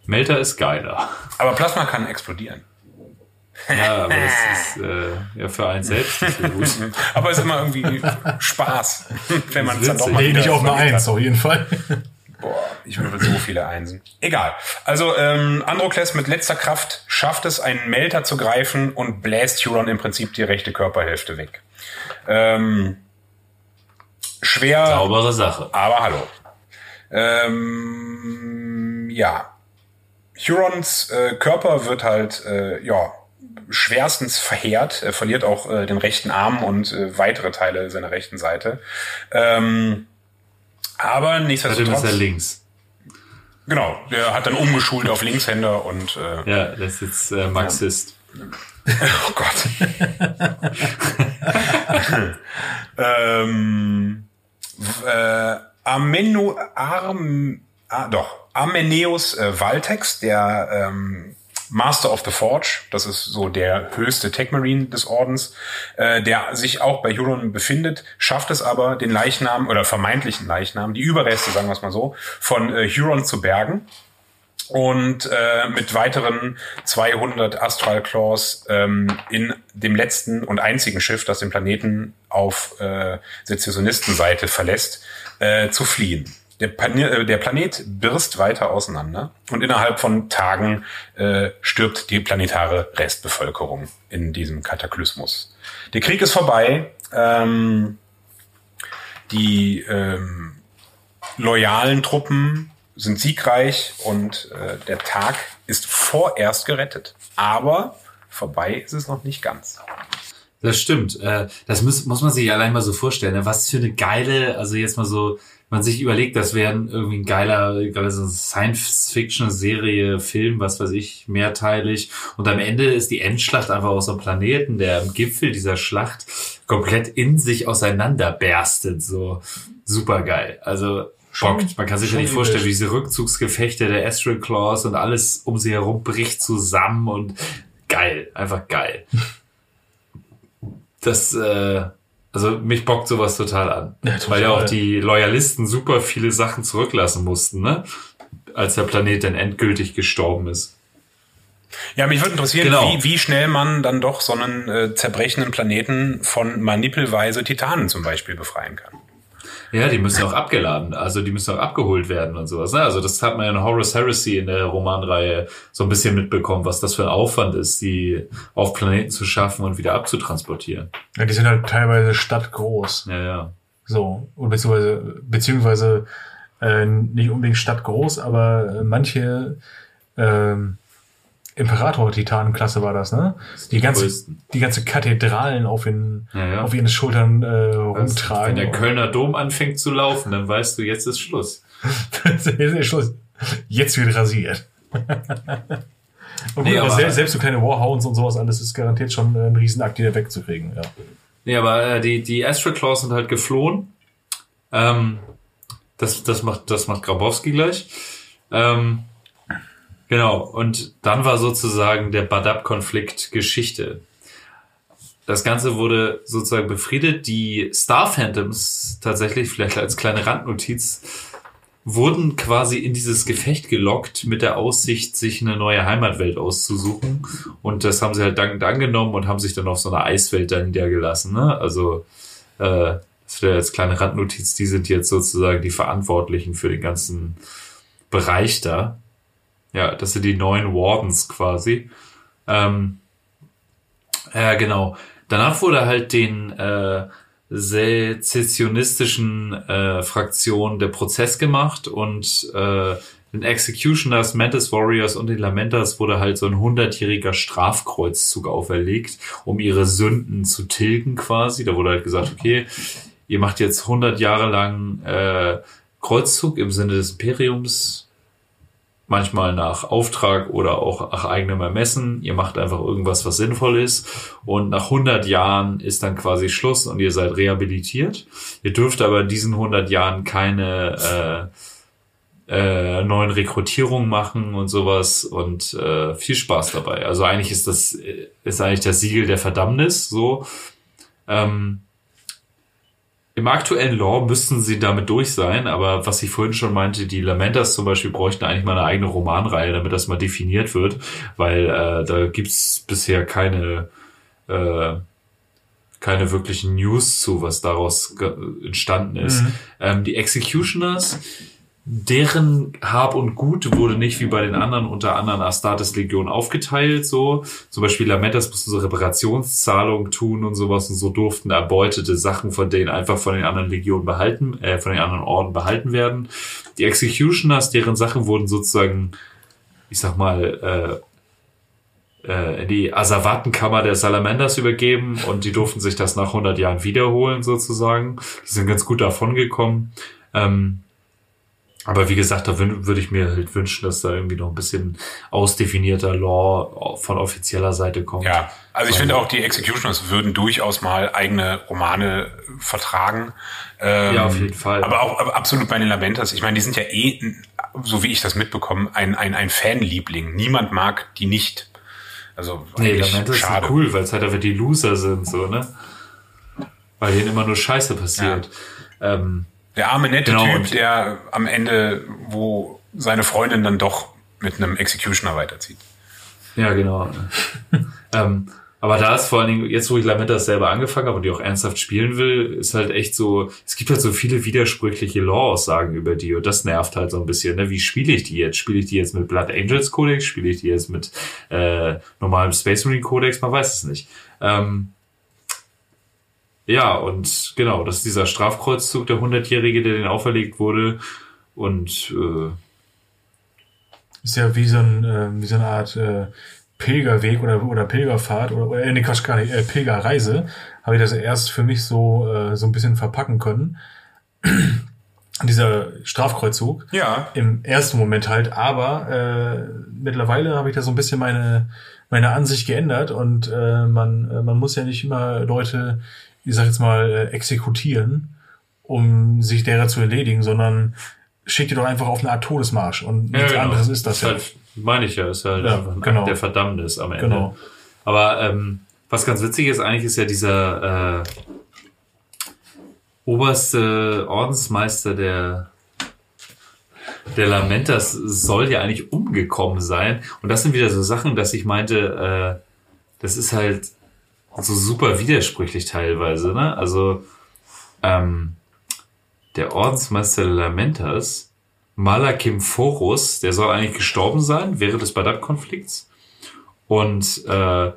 Melter ist geiler. Aber Plasma kann explodieren. Ja, aber das ist äh, ja für einen selbst nicht so gut. Aber es ist immer irgendwie Spaß, wenn man es dann doch mal Nee, wieder nicht auf eine. Eins, auf jeden Fall. Boah, ich würfel so viele Einsen. Egal. Also ähm, Androkles mit letzter Kraft schafft es, einen Melter zu greifen und bläst Huron im Prinzip die rechte Körperhälfte weg. Ähm, schwer, Saubere Sache. aber hallo. Ähm, ja. Hurons äh, Körper wird halt, äh, ja, schwerstens verheert. Er verliert auch äh, den rechten Arm und äh, weitere Teile seiner rechten Seite. Ähm, aber nichtsdestotrotz. ist er links. Genau, der hat dann umgeschult auf Linkshänder und äh, Ja, das ist jetzt äh, Marxist. oh Gott. ähm, äh, Ameno, Arm, ah, doch, Ameneus äh, Valtex, der ähm, Master of the Forge, das ist so der höchste Tech Marine des Ordens, äh, der sich auch bei Huron befindet, schafft es aber, den Leichnam oder vermeintlichen Leichnam, die Überreste, sagen wir es mal so, von äh, Huron zu bergen und äh, mit weiteren 200 Astral Claws ähm, in dem letzten und einzigen Schiff, das den Planeten auf äh, Sezessionistenseite verlässt, äh, zu fliehen. Der, Pan äh, der Planet birst weiter auseinander und innerhalb von Tagen äh, stirbt die planetare Restbevölkerung in diesem Kataklysmus. Der Krieg ist vorbei. Ähm, die ähm, loyalen Truppen sind siegreich und äh, der Tag ist vorerst gerettet. Aber vorbei ist es noch nicht ganz. Das stimmt. Äh, das muss, muss man sich allein mal so vorstellen. ne? Was für eine geile, also jetzt mal so, man sich überlegt, das wäre irgendwie ein geiler, geiler so Science-Fiction-Serie, Film, was weiß ich, mehrteilig. Und am Ende ist die Endschlacht einfach aus einem Planeten, der am Gipfel dieser Schlacht komplett in sich auseinanderberstet. So super geil. Also bockt. Man kann sich ja nicht vorstellen, wie diese Rückzugsgefechte der Astral Claws und alles um sie herum bricht zusammen und geil. Einfach geil. Das, äh, also mich bockt sowas total an. Ja, total. Weil ja auch die Loyalisten super viele Sachen zurücklassen mussten, ne? Als der Planet dann endgültig gestorben ist. Ja, mich würde interessieren, Genau. wie, wie schnell man dann doch so einen äh, zerbrechenden Planeten von manipelweise Titanen zum Beispiel befreien kann. Ja, die müssen auch abgeladen, also die müssen auch abgeholt werden und sowas. Ne? Also das hat man ja in Horus Heresy in der Romanreihe so ein bisschen mitbekommen, was das für ein Aufwand ist, die auf Planeten zu schaffen und wieder abzutransportieren. Ja, die sind halt teilweise stadtgroß. Ja, ja. So. Und beziehungsweise, beziehungsweise äh, nicht unbedingt stadtgroß, aber äh, manche ähm, Imperator-Titanenklasse war das, ne? Die ganze, größten. die ganze Kathedralen auf, den, Ja, ja. auf ihren Schultern äh, rumtragen. Wenn der Kölner Dom anfängt zu laufen, dann weißt du, jetzt ist Schluss. Jetzt ist Schluss. Jetzt wird rasiert. Und Nee, gut, selbst, selbst so kleine Warhounds und sowas alles ist garantiert schon ein Riesenakt, die da wegzukriegen. Ja. Nee, aber äh, die, die Astral Claws sind halt geflohen. Ähm, das, das macht, das macht Grabowski gleich. Ähm, genau. Und dann war sozusagen der Badab-Konflikt Geschichte. Das Ganze wurde sozusagen befriedet. Die Star Phantoms tatsächlich, vielleicht als kleine Randnotiz, wurden quasi in dieses Gefecht gelockt mit der Aussicht, sich eine neue Heimatwelt auszusuchen. Und das haben sie halt dankend angenommen und haben sich dann auf so einer Eiswelt dann niedergelassen. Ne? Also äh, das jetzt kleine Randnotiz, die sind jetzt sozusagen die Verantwortlichen für den ganzen Bereich da. Ja, das sind die neuen Wardens quasi. Ähm, ja, genau. Danach wurde halt den äh, sezessionistischen äh, Fraktion der Prozess gemacht und äh, den Executioners, Mantis Warriors und den Lamenters wurde halt so ein hundertjähriger Strafkreuzzug auferlegt, um ihre Sünden zu tilgen quasi. Da wurde halt gesagt, okay, ihr macht jetzt 100 Jahre lang äh, Kreuzzug im Sinne des Imperiums, manchmal nach Auftrag oder auch nach eigenem Ermessen. Ihr macht einfach irgendwas, was sinnvoll ist. Und nach 100 Jahren ist dann quasi Schluss und ihr seid rehabilitiert. Ihr dürft aber in diesen 100 Jahren keine äh, äh, neuen Rekrutierungen machen und sowas und äh, viel Spaß dabei. Also eigentlich ist das ist eigentlich das Siegel der Verdammnis so. Ähm, Im aktuellen Law müssten sie damit durch sein, aber was ich vorhin schon meinte, die Lamentas zum Beispiel bräuchten eigentlich mal eine eigene Romanreihe, damit das mal definiert wird, weil äh, da gibt's bisher keine äh, keine wirklichen News zu, was daraus entstanden ist. Mhm. Ähm, die Executioners, deren Hab und Gut wurde nicht wie bei den anderen unter anderem Astartes Legion aufgeteilt, so. Zum Beispiel Lamentas musste so Reparationszahlungen tun und sowas und so durften erbeutete Sachen von denen einfach von den anderen Legionen behalten, äh, von den anderen Orden behalten werden. Die Executioners, deren Sachen wurden sozusagen, ich sag mal, äh, äh, in die Asservatenkammer der Salamanders übergeben und die durften sich das nach 100 Jahren wiederholen sozusagen. Die sind ganz gut davon gekommen. Ähm, aber wie gesagt, da würde ich mir halt wünschen, dass da irgendwie noch ein bisschen ausdefinierter Law von offizieller Seite kommt. Ja, also ich finde auch, die Executioners würden durchaus mal eigene Romane vertragen. Ähm, ja, auf jeden Fall. Aber auch aber absolut bei den Lamentas. Ich meine, die sind ja eh, so wie ich das mitbekomme, ein, ein, ein Fanliebling. Niemand mag die nicht. Also nee, Lamentas schade. sind cool, weil es halt einfach die Loser sind, so, ne? Weil denen immer nur Scheiße passiert. Ja. Ähm, der arme nette genau, Typ, der am Ende, wo seine Freundin dann doch mit einem Executioner weiterzieht. Ja, genau. ähm, aber da ist vor allen Dingen, jetzt wo ich Lamentas selber angefangen habe und die auch ernsthaft spielen will, ist halt echt so, es gibt halt so viele widersprüchliche Law-Aussagen über die und das nervt halt so ein bisschen. Ne? Wie spiele ich die jetzt? Spiele ich die jetzt mit Blood Angels Codex? Spiele ich die jetzt mit äh, normalem Space Marine Codex? Man weiß es nicht. Ähm, ja, und genau, das ist dieser Strafkreuzzug, der Hundertjährige, der den auferlegt wurde. Und äh, ist ja wie so, ein, äh, wie so eine Art äh, Pilgerweg oder, oder Pilgerfahrt oder, oder äh, nee, Quatsch, gar nicht, äh, Pilgerreise, habe ich das erst für mich so, äh, so ein bisschen verpacken können. Dieser Strafkreuzzug. Ja. Im ersten Moment halt, aber äh, mittlerweile habe ich da so ein bisschen meine, meine Ansicht geändert und äh, man, äh, man muss ja nicht immer Leute ich sag jetzt mal, äh, exekutieren, um sich derer zu erledigen, sondern schickt ihr doch einfach auf eine Art Todesmarsch und nichts ja, genau. anderes ist das ja. Halt, meine ich ja, ist halt ja, einfach ein genau. Akt der Verdammnis am Ende. Genau. Aber ähm, was ganz witzig ist eigentlich, ist ja dieser äh, oberste Ordensmeister der der Lamentas soll ja eigentlich umgekommen sein. Und das sind wieder so Sachen, dass ich meinte, äh, das ist halt so super widersprüchlich teilweise, ne? Also, ähm, der Ordensmeister Lamentas, Malakim Phorus, der soll eigentlich gestorben sein während des Badab-Konflikts. Und äh,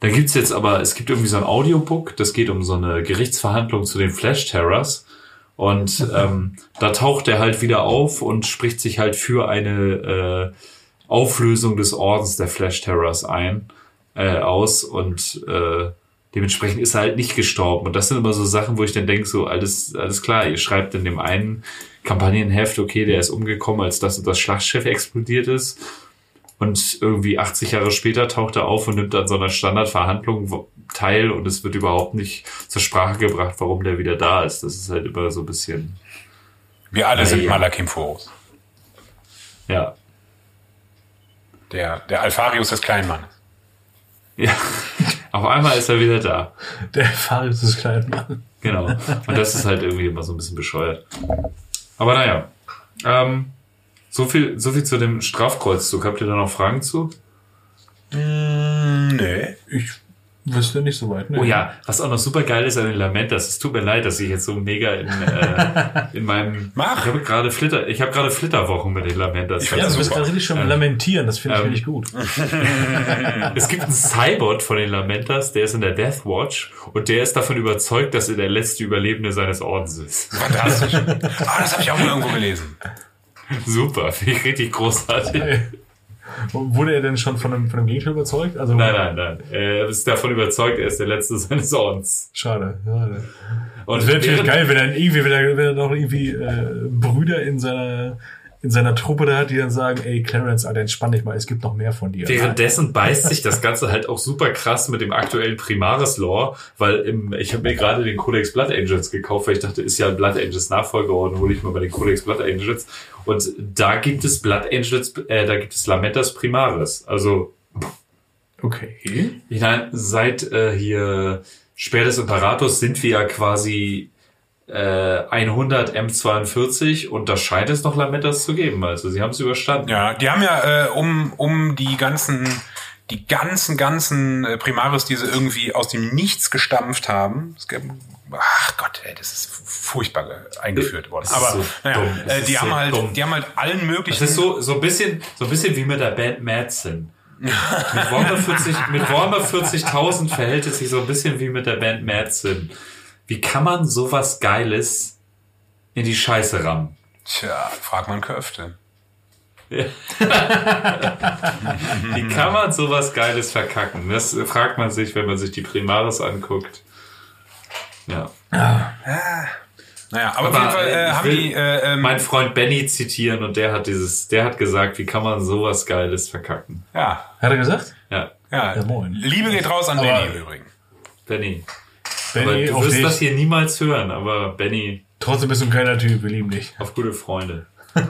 da gibt's jetzt aber, es gibt irgendwie so ein Audiobook, das geht um so eine Gerichtsverhandlung zu den Flash Terrors. Und ähm, da taucht er halt wieder auf und spricht sich halt für eine äh, Auflösung des Ordens der Flash Terrors ein äh, aus und äh, dementsprechend ist er halt nicht gestorben. Und das sind immer so Sachen, wo ich dann denke, so alles, alles klar, ihr schreibt in dem einen Kampagnenheft, okay, der ist umgekommen, als das das Schlachtschiff explodiert ist. Und irgendwie 80 Jahre später taucht er auf und nimmt an so einer Standardverhandlung teil und es wird überhaupt nicht zur Sprache gebracht, warum der wieder da ist. Das ist halt immer so ein bisschen. Wir alle sind ja. Malakim Phorus. Ja. Der, der Alpharius des Kleinmannes. Ja, auf einmal ist er wieder da. Der Farius ist klein Mann. Genau. Und das ist halt irgendwie immer so ein bisschen bescheuert. Aber naja. Ähm, so viel, so viel zu dem Strafkreuzzug. Habt ihr da noch Fragen zu? Mm, nee. Ich Wirst du nicht so weit, ne? Oh ja, was auch noch super geil ist an den Lamentas, es tut mir leid, dass ich jetzt so mega in, äh, in meinem... Mach. Ich habe gerade Flitter, ich habe gerade Flitterwochen mit den Lamentas. Ja, Ja, du bist gerade richtig schon am lamentieren, das finde ich Ähm, richtig gut. Es gibt einen Cybot von den Lamentas, der ist in der Death Watch und der ist davon überzeugt, dass er der letzte Überlebende seines Ordens ist. Fantastisch. Ah, das habe ich auch mal irgendwo gelesen. Super, finde ich richtig großartig. Wurde er denn schon von einem, von einem Gegenteil überzeugt? Also, Nein, nein, nein. Er ist davon überzeugt, er ist der letzte seines Ordens. Schade. schade. Und Es wäre natürlich geil, wenn er irgendwie, wenn er, wenn er noch irgendwie äh, Brüder in seiner in seiner Truppe da hat, die dann sagen, ey Clarence, Alter, entspann dich mal, es gibt noch mehr von dir. Währenddessen beißt sich das Ganze halt auch super krass mit dem aktuellen Primaris-Lore, weil im, ich habe mir gerade den Codex Blood Angels gekauft, weil ich dachte, ist ja ein Blood Angels Nachfolgeorden, hole ich mal bei den Codex Blood Angels. Und da gibt es Blood Angels, äh, da gibt es Lamentas Primaris. Also, Okay. ich meine, seit äh, hier Speer des Imperators sind wir ja quasi äh, 100 M42 und da scheint es noch Lamentas zu geben. Also sie haben es überstanden. Ja, die haben ja äh, um um die ganzen die ganzen ganzen äh, Primaris, die sie irgendwie aus dem Nichts gestampft haben. Es gab, ach Gott, ey, das ist furchtbar ge- eingeführt worden. Aber so naja, äh, die so haben halt dumm. die haben halt allen möglichen Das ist so, so ein bisschen, so ein bisschen wie mit der Band Madsen. Mit Warhammer 40, mit Warhammer 40.000 verhält es sich so ein bisschen wie mit der Band Madsen. Wie kann man sowas Geiles in die Scheiße rammen? Tja, frag mal Köfte. Wie kann man sowas Geiles verkacken? Das fragt man sich, wenn man sich die Primaris anguckt. Ja. Naja, aber, auf Aber, jeden Fall äh, äh, ich haben die äh, ähm, Mein Freund Benny zitieren und der hat dieses, der hat gesagt, wie kann man sowas Geiles verkacken? ja, Hat er gesagt? Ja, ja, Ja, moin. Liebe geht raus an Aber- Benny im Übrigen. Benny. Aber Benny, du auf wirst dich. das hier niemals hören, aber Benny, Trotzdem bist du ein geiler Typ, wir lieben dich. auf gute Freunde.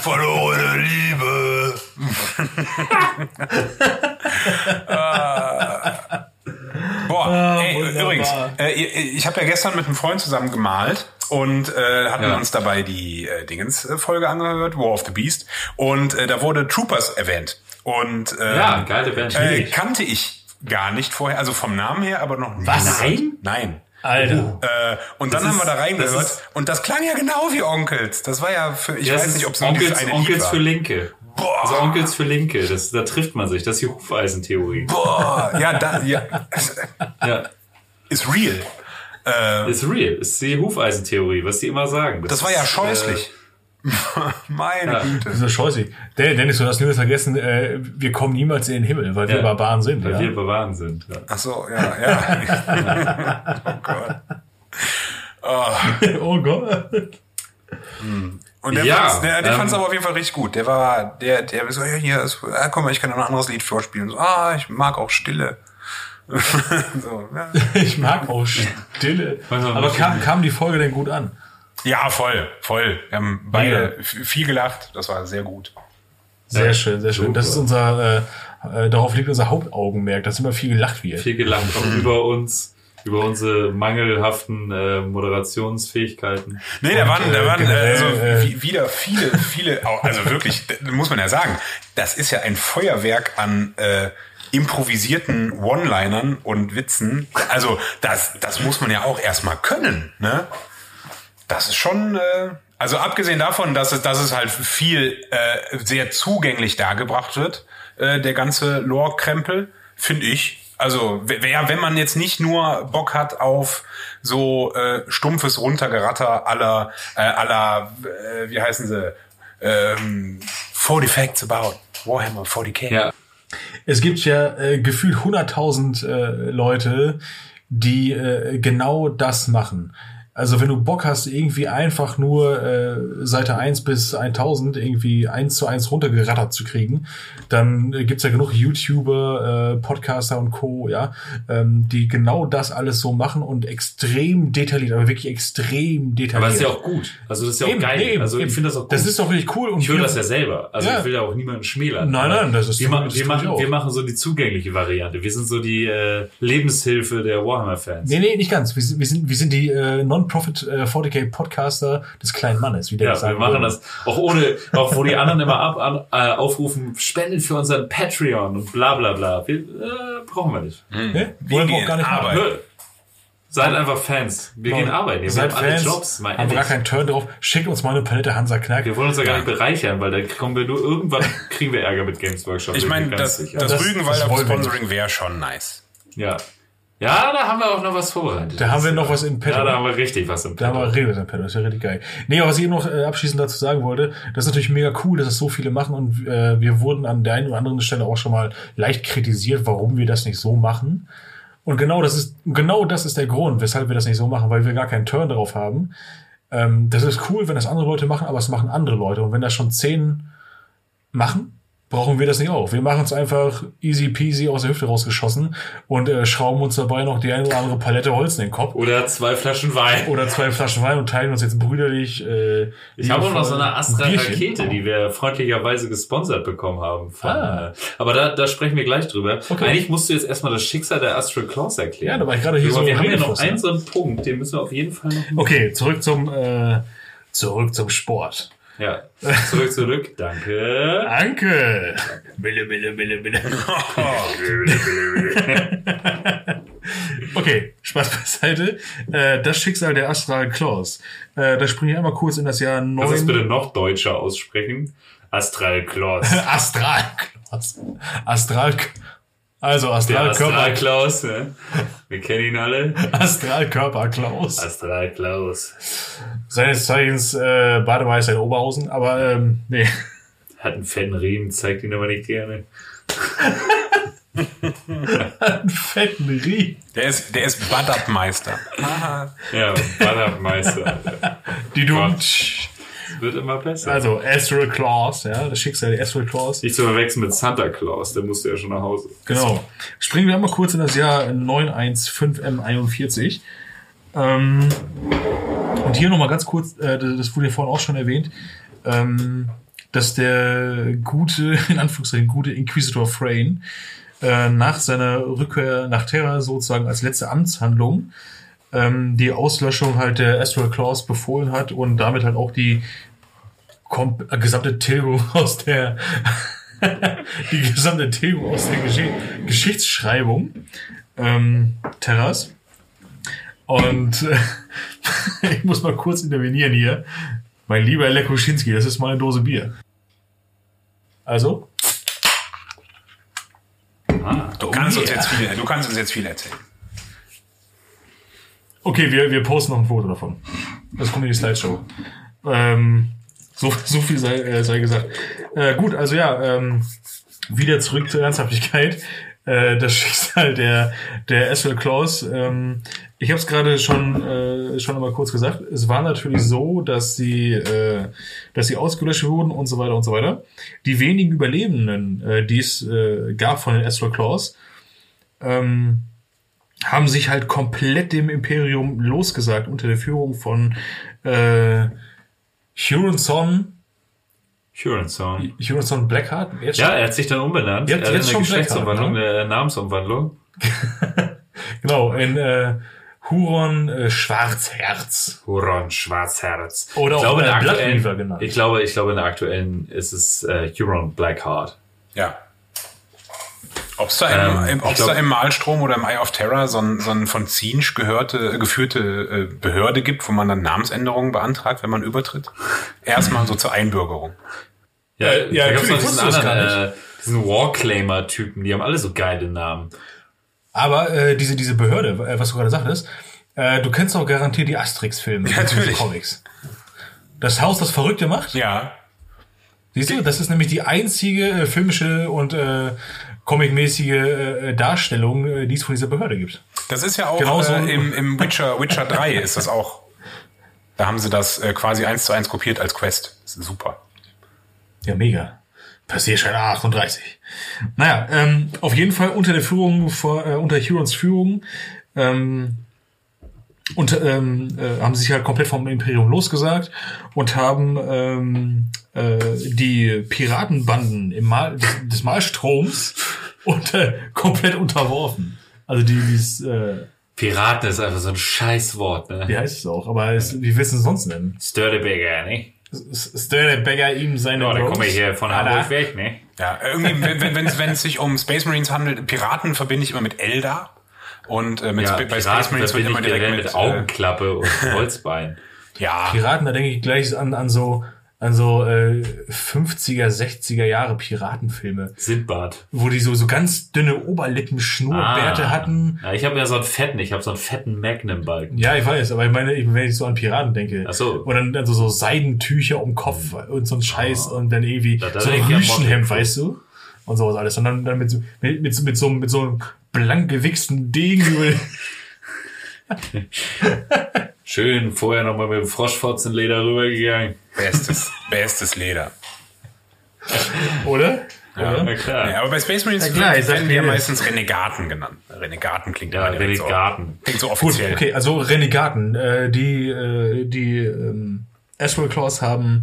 Verlorene Liebe. Ah. Ey, wunderbar. übrigens, äh, ich habe ja gestern mit einem Freund zusammen gemalt und äh, hatten Ja. uns dabei die äh, Dingens-Folge angehört, War of the Beast, und äh, da wurde Troopers erwähnt. Und äh, Ja, geile Band. äh, kannte ich gar nicht vorher, also vom Namen her, aber noch nie. Was? Nein? Nein. Alter. Äh, und dann haben wir da reingehört und das klang ja genau wie Onkels. Das war ja für, ich weiß nicht, ob es Onkels, eine Onkels für Linke. Boah. Also Onkels für Linke, das, da trifft man sich. Das ist die Hufeisentheorie. Boah, ja, da, ja, Ja, ist real. Äh, ist real. Ist die Hufeisentheorie, was die immer sagen. das war ja scheußlich. Meine ja. Güte. Das ist scheußlich. Der, Dennis, du hast nur vergessen, äh, wir kommen niemals in den Himmel, weil wir Ja. Barbaren sind. Äh, weil Ja? wir Barbaren sind. Ja. Ach so, ja, ja. oh Gott. oh Gott. Und der Ja, der, der ähm, fand's aber auf jeden Fall richtig gut. Der war, der, der so, ja, hier, ist, ah, guck mal, ich kann noch ein anderes Lied vorspielen. So, ah, ich mag auch Stille. so, ja. Ich mag auch Stille. Aber kam, kam die Folge denn gut an? ja, voll, voll. Wir haben beide f- viel gelacht. Das war sehr gut. Sehr Ja, schön, sehr schön. super. Das ist unser, äh, äh, darauf liegt unser Hauptaugenmerk, dass immer viel gelacht wird. Viel gelacht auch über uns, über unsere mangelhaften äh, Moderationsfähigkeiten. Nee, da waren, da äh, waren äh, generell, also äh, wie- wieder viele, viele, also wirklich, muss man ja sagen, das ist ja ein Feuerwerk an äh, improvisierten One-Linern und Witzen. Also das, das muss man ja auch erstmal können, ne? Das ist schon, äh, also abgesehen davon, dass es, dass es halt viel äh, sehr zugänglich dargebracht wird, äh, der ganze Lore-Krempel, finde ich. Also wer, wenn man jetzt nicht nur Bock hat auf so äh, stumpfes Runtergeratter aller, äh, aller äh, wie heißen sie, ähm, 40 Facts about Warhammer 40k. Ja, Es gibt ja äh, gefühlt 100.000 äh, Leute, die äh, genau das machen. Also wenn du Bock hast, irgendwie einfach nur äh, Seite 1 bis 1000 irgendwie eins zu eins runtergerattert zu kriegen, dann äh, gibt's ja genug YouTuber, äh, Podcaster und Co., ja, ähm, die genau das alles so machen und extrem detailliert, aber wirklich extrem detailliert. aber das ist ja auch gut. Also das ist ja auch Eben, geil. eben, also ich finde das auch gut. Das ist doch richtig cool. Und ich höre das ja selber. Also Ja. ich will ja auch niemanden schmälern. Nein, nein, das ist- wir, machen, das wir, machen, auch. wir machen so die zugängliche Variante. Wir sind so die äh, Lebenshilfe der Warhammer-Fans. Nee, nee, nicht ganz. Wir sind, wir sind, wir sind die äh, Non-Profit äh, 40k Podcaster des kleinen Mannes, wie der Ja, das wir sagen machen würde. das auch ohne, auch wo die anderen immer ab, an, äh, aufrufen, spendet für unseren Patreon und bla bla bla. Wir, äh, brauchen wir nicht. Ne? Wir Wollen wir auch gar nicht arbeiten. Seid einfach Fans. Wir gehen arbeiten. Wir Seid alle Fans, Jobs. Mal haben wir gar keinen Turn drauf. Schickt uns mal eine Palette Hansa Knack. Wir wollen uns ja gar nicht bereichern, weil dann kommen wir nur irgendwann kriegen wir Ärger mit Games Workshop. Ich meine, das, das, Das- Rügenwalder Sponsoring wäre schon nice. ja. Ja, da haben wir auch noch was vorbereitet. Da haben wir noch was im Petto. Ja, da haben wir richtig was im Da haben wir redet im Pedal, das ist ja richtig geil. Nee, aber was ich eben noch äh, abschließend dazu sagen wollte, das ist natürlich mega cool, dass es so viele machen und äh, wir wurden an der einen oder anderen Stelle auch schon mal leicht kritisiert, warum wir das nicht so machen. Und genau das ist, genau das ist der Grund, weshalb wir das nicht so machen, weil wir gar keinen Turn drauf haben. Ähm, das ist cool, wenn das andere Leute machen, aber es machen andere Leute. Und wenn das schon zehn machen, brauchen wir das nicht auch. Wir machen es einfach easy peasy aus der Hüfte rausgeschossen und äh, schrauben uns dabei noch die eine oder andere Palette Holz in den Kopf Oder zwei Flaschen Wein. oder zwei Flaschen Wein und teilen uns jetzt brüderlich. Äh, Ich habe auch noch so eine liebevoll Astra ein Bierchen. Rakete, die wir freundlicherweise gesponsert bekommen haben. Von, Ah. äh, aber da, da sprechen wir gleich drüber. Okay. Eigentlich musst du jetzt erstmal das Schicksal der Astral Claws erklären. Ja, da war ich gerade hier Aber so wir haben ja noch ne? einen so einen Punkt, den müssen wir auf jeden Fall noch. Okay, zurück zum äh, zurück zum Sport. Ja, zurück, zurück. Danke. Danke. Bille, bille, bille, bille. Okay, Spaß beiseite. Äh, das Schicksal der Astral Claws. Äh, da springe ich einmal kurz in das Jahr Kannst du es bitte 9. noch deutscher aussprechen? Astral Claws. Astral Claws. Astral. Also Der Astral. Klaus, ne? Wir kennen ihn alle. Astral Körper Klaus. Astral Klaus. Seines Zeichens äh, Bademeister in Oberhausen, aber ähm, nee. Hat einen fetten Riemen, zeigt ihn aber nicht gerne. Einen fetten Rie. Der ist, der ist Badab-Meister. Ja, Bannermeister. Die du. Wird immer besser. Also Astral Claws, ja, das Schicksal der Astral Claws. Nicht zu verwechseln mit Santa Claus, der musste ja schon nach Hause. Genau. Springen wir einmal kurz in das Jahr 915M41. Ähm, und hier nochmal ganz kurz, äh, das wurde ja vorhin auch schon erwähnt, ähm, dass der gute, in Anführungszeichen gute Inquisitor Frayne äh, nach seiner Rückkehr nach Terra sozusagen als letzte Amtshandlung ähm, die Auslöschung halt der Astral Claws befohlen hat und damit halt auch die kom- äh, gesamte Tilgung aus der die gesamte Tilgung aus der Gesch Geschichtsschreibung ähm, Terras. Und äh, ich muss mal kurz intervenieren hier. Mein lieber Lekuschinski, das ist meine Dose Bier. Also, Du kannst uns jetzt viel, du kannst uns jetzt viel erzählen. okay, wir, wir posten noch ein Foto davon. Das kommt in die Slideshow. Ähm, so, so viel sei, äh, sei gesagt. Äh, gut, also ja, ähm, wieder zurück zur Ernsthaftigkeit. Äh, das Schicksal der, der Astral Claws. Ähm, ich habe es gerade schon, äh, schon einmal kurz gesagt. Es war natürlich so, dass sie, äh, dass sie ausgelöscht wurden und so weiter und so weiter. Die wenigen Überlebenden, äh, die es äh, gab von den Astral Claws, ähm, haben sich halt komplett dem Imperium losgesagt unter der Führung von äh, Huronson, Huronson. Huronson Blackheart. Jetzt Ja, er hat sich dann umbenannt. Jetzt- er hat jetzt eine schon Geschlechtsumwandlung, Blackheart, eine Namensumwandlung. Genau, in äh, Huron äh, Schwarzherz. Huron Schwarzherz. Oder ich auch, glaube, in äh, der aktuellen, genannt. Ich glaube, ich glaube, in der aktuellen ist es äh, Huron Blackheart. Ja. Ob es da, Ähm, im, ob's glaub- da im Malstrom oder im Eye of Terror so ein, so ein von Zinsch gehörte, geführte äh, Behörde gibt, wo man dann Namensänderungen beantragt, wenn man übertritt? Erstmal so zur Einbürgerung. Ja, Äh, ja, gab's noch natürlich diesen wusste das anderen, äh, diesen Warclaimer-Typen, die haben alle so geile Namen. Aber äh, diese, diese Behörde, äh, was du gerade sagtest, äh, du kennst doch garantiert die Asterix-Filme, Ja, natürlich. Comics. Das Haus, das Verrückte macht, Ja. Siehst du, das ist nämlich die einzige äh, filmische und äh, comicmäßige äh, Darstellung, äh, die es von dieser Behörde gibt. Das ist ja auch Genauso- äh, im, im Witcher, Witcher 3 ist das auch. Da haben sie das äh, quasi eins zu eins kopiert als Quest. Super. Ja, mega. Passierschein 38. Naja, ähm, auf jeden Fall unter der Führung, vor, äh, unter Hurons Führung, ähm, und ähm, äh, haben sich halt komplett vom Imperium losgesagt und haben ähm, äh, die Piratenbanden im Mal, des, des Malstroms unter, komplett unterworfen. Also die, dieses, äh, Piraten ist einfach so ein Scheißwort, ne? Wie heißt es auch? Aber es, wie willst du es sonst nennen? Störtebäger, ne? Störtebäcker ihm seine Ja, dann Rose? komme ich hier von Alter. Hamburg weg, ne? Ja, irgendwie, wenn, es- wenn sich um Space Marines handelt, Piraten verbinde ich immer mit Eldar. Und äh, mit Ja, Sp- bei Space Piraten Marines wird immer direkt mit, mit äh, Augenklappe und Holzbein. ja, Piraten, da denke ich gleich an, an so, an so äh, 50er, 60er Jahre Piratenfilme, Sindbad. wo die so, so ganz dünne Oberlippen, Schnurrbärte hatten. Ah. Ja, ich habe ja so einen fetten, ich habe so einen fetten Magnum-Balken. Ja, ich weiß, aber ich meine, wenn ich so an Piraten denke. Ach so. Und dann, dann so, Seidentücher um Kopf und so ein Scheiß und dann irgendwie Da- da so ein Rüschenhemd, weißt du? Und sowas alles. Und dann, dann mit, so- mit, mit, so- mit so, mit so einem blank gewichsten Degen über, Schön, vorher nochmal mit dem Froschfotzenleder rübergegangen. bestes, bestes Leder. oder? Ja. Oder? Na klar. Ja, aber bei Space Marines Ja, klar, werden wir ja meistens Renegaten genannt. Renegaten klingt Ja, direkt so- Renegaten. Klingt so Gut, offiziell. okay, also Renegaten, äh, die, äh, die ähm, Astral Claws haben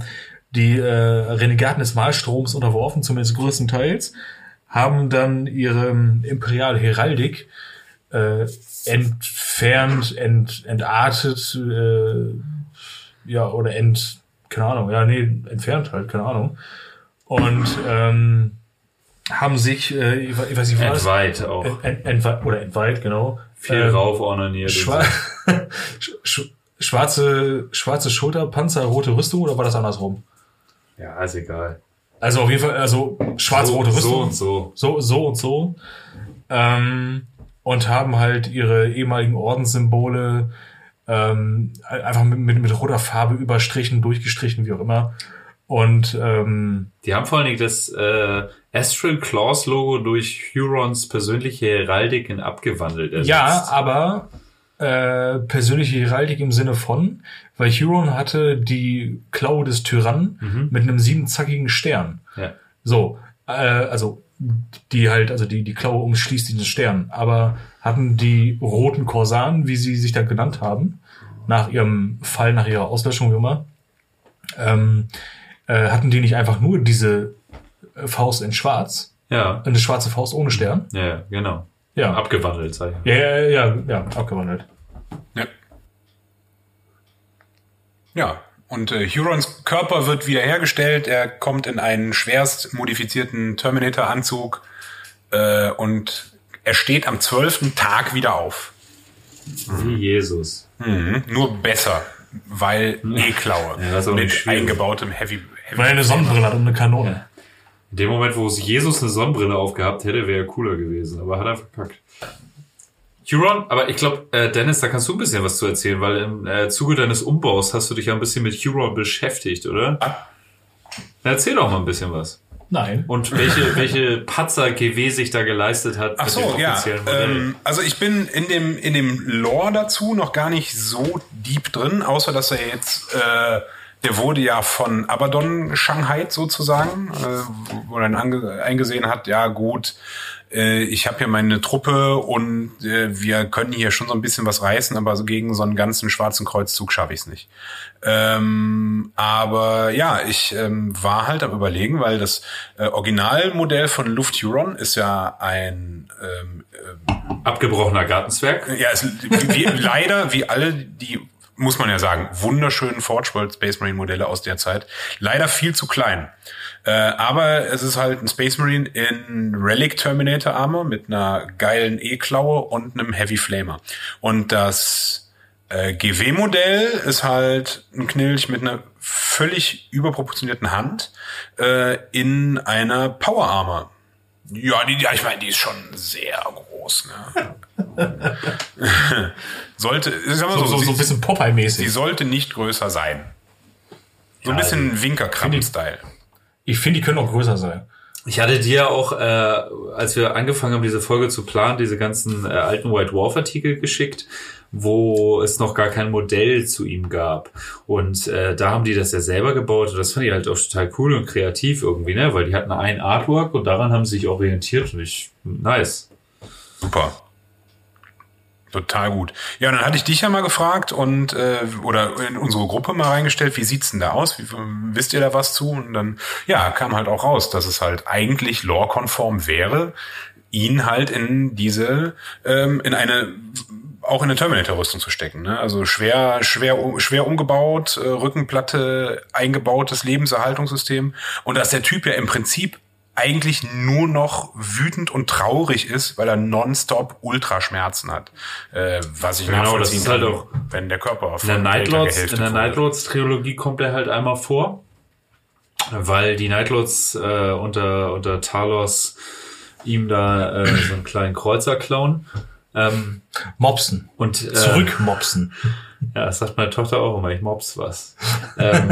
die äh, Renegaten des Malstroms unterworfen, zumindest größtenteils, haben dann ihre imperiale Heraldik äh, entfernt, ent, entartet, äh, ja, oder ent, keine Ahnung, ja, nee, entfernt halt, keine Ahnung. Und ähm, haben sich, äh, ich, we- ich weiß nicht, was Entweiht auch. Ent, entweiht, oder entweiht, genau. Viel Ähm, rauf ornaniert. Schwa Sch- schwarze, schwarze Schulterpanzer, rote Rüstung oder war das andersrum? Ja, ist egal. Also auf jeden Fall, also schwarz-rote so, Rüstung. so und so. So, so und so. Ähm, und haben halt ihre ehemaligen Ordenssymbole ähm, einfach mit, mit, mit roter Farbe überstrichen, durchgestrichen, wie auch immer. Und ähm, Die haben vor allen Dingen das äh, Astral Claws Logo durch Hurons persönliche Heraldik in abgewandelt. ersetzt. ja, aber äh, persönliche Heraldik im Sinne von, weil Huron hatte die Klaue des Tyrannen mit einem siebenzackigen Stern. Ja. So, äh, also die halt, also die, die Klaue umschließt diesen Stern, aber hatten die roten Korsaren, wie sie sich da genannt haben, nach ihrem Fall, nach ihrer Auslöschung, wie immer, ähm, äh, hatten die nicht einfach nur diese Faust in schwarz, Ja, eine schwarze Faust ohne Stern? ja, genau. Ja. Abgewandelt, ich. Ja, ja, ja, ja, abgewandelt. Ja. Ja, und äh, Hurons Körper wird wiederhergestellt. Er kommt in einen schwerst modifizierten Terminator-Anzug äh, und er steht am zwölften Tag wieder auf. Wie Jesus. Mhm. Nur besser, weil E-Klaue Ja, mit schwierig. eingebautem Heavy. Heavy Weil er eine Sonnenbrille hat und eine Kanone. In dem Moment, wo es Jesus eine Sonnenbrille aufgehabt hätte, wäre er cooler gewesen, aber hat er verkackt. Huron, aber ich glaube, äh, Dennis, da kannst du ein bisschen was zu erzählen, weil im äh, Zuge deines Umbaus hast du dich ja ein bisschen mit Huron beschäftigt, oder? Ah. Na, Erzähl doch mal ein bisschen was. Nein. Und welche, welche Patzer GW sich da geleistet hat Ach so, ja. Ähm, also ich bin in dem, in dem Lore dazu noch gar nicht so deep drin, außer dass er jetzt, äh, der wurde ja von Abaddon Shanghai sozusagen, äh, wo er dann eingesehen hat, ja gut, äh, ich habe hier meine Truppe und äh, wir können hier schon so ein bisschen was reißen, aber so gegen so einen ganzen schwarzen Kreuzzug schaffe ich es nicht. Ähm, aber ja, ich ähm, war halt am überlegen, weil das äh, Originalmodell von Luft Huron ist ja ein ähm, Abgebrochener Gartenzwerg. ja, es, wie, leider, wie alle die, muss man ja sagen, wunderschönen Forge World Space Marine Modelle aus der Zeit, leider viel zu klein. Äh, aber es ist halt ein Space Marine in Relic Terminator Armor mit einer geilen E-Klaue und einem Heavy Flamer. Und das äh, GW-Modell ist halt ein Knilch mit einer völlig überproportionierten Hand äh, in einer Power Armor. Ja, die, ja, ich meine, die ist schon sehr groß. Ne? sollte, sag mal So, so, so, so sie, ein bisschen sie Popeye-mäßig. sollte nicht größer sein. So ein bisschen Winkerkrabben-Style. Ich finde, die können auch größer sein. Ich hatte dir auch, äh, als wir angefangen haben, diese Folge zu planen, diese ganzen äh, alten White Dwarf Artikel geschickt, wo es noch gar kein Modell zu ihm gab. Und äh, da haben die das ja selber gebaut. Und das fand ich halt auch total cool und kreativ irgendwie, ne? Weil die hatten ein Artwork und daran haben sie sich orientiert. Und ich, nice. Super. Total gut. Ja, dann hatte ich dich ja mal gefragt und äh, oder in unsere Gruppe mal reingestellt, wie sieht's denn da aus? Wie, wisst ihr da was zu? Und dann ja, kam halt auch raus, dass es halt eigentlich lore-konform wäre, ihn halt in diese ähm, in eine auch in eine Terminator-Rüstung zu stecken. Ne? Also schwer, schwer, schwer umgebaut, äh, Rückenplatte, eingebautes Lebenserhaltungssystem. Und dass der Typ ja im Prinzip eigentlich nur noch wütend und traurig ist, weil er nonstop Ultraschmerzen hat. Äh, was ich Genau, das nachvollziehen ist halt kann, auch- wenn der Körper In der Nightlords, in der voll ist. Nightlords Trilogie kommt er halt einmal vor, weil die Nightlords äh, unter unter Talos ihm da äh, so einen kleinen Kreuzer klauen. Ähm, Mopsen. und äh, Zurückmopsen. Ja, das sagt meine Tochter auch immer, ich mobs was. ähm,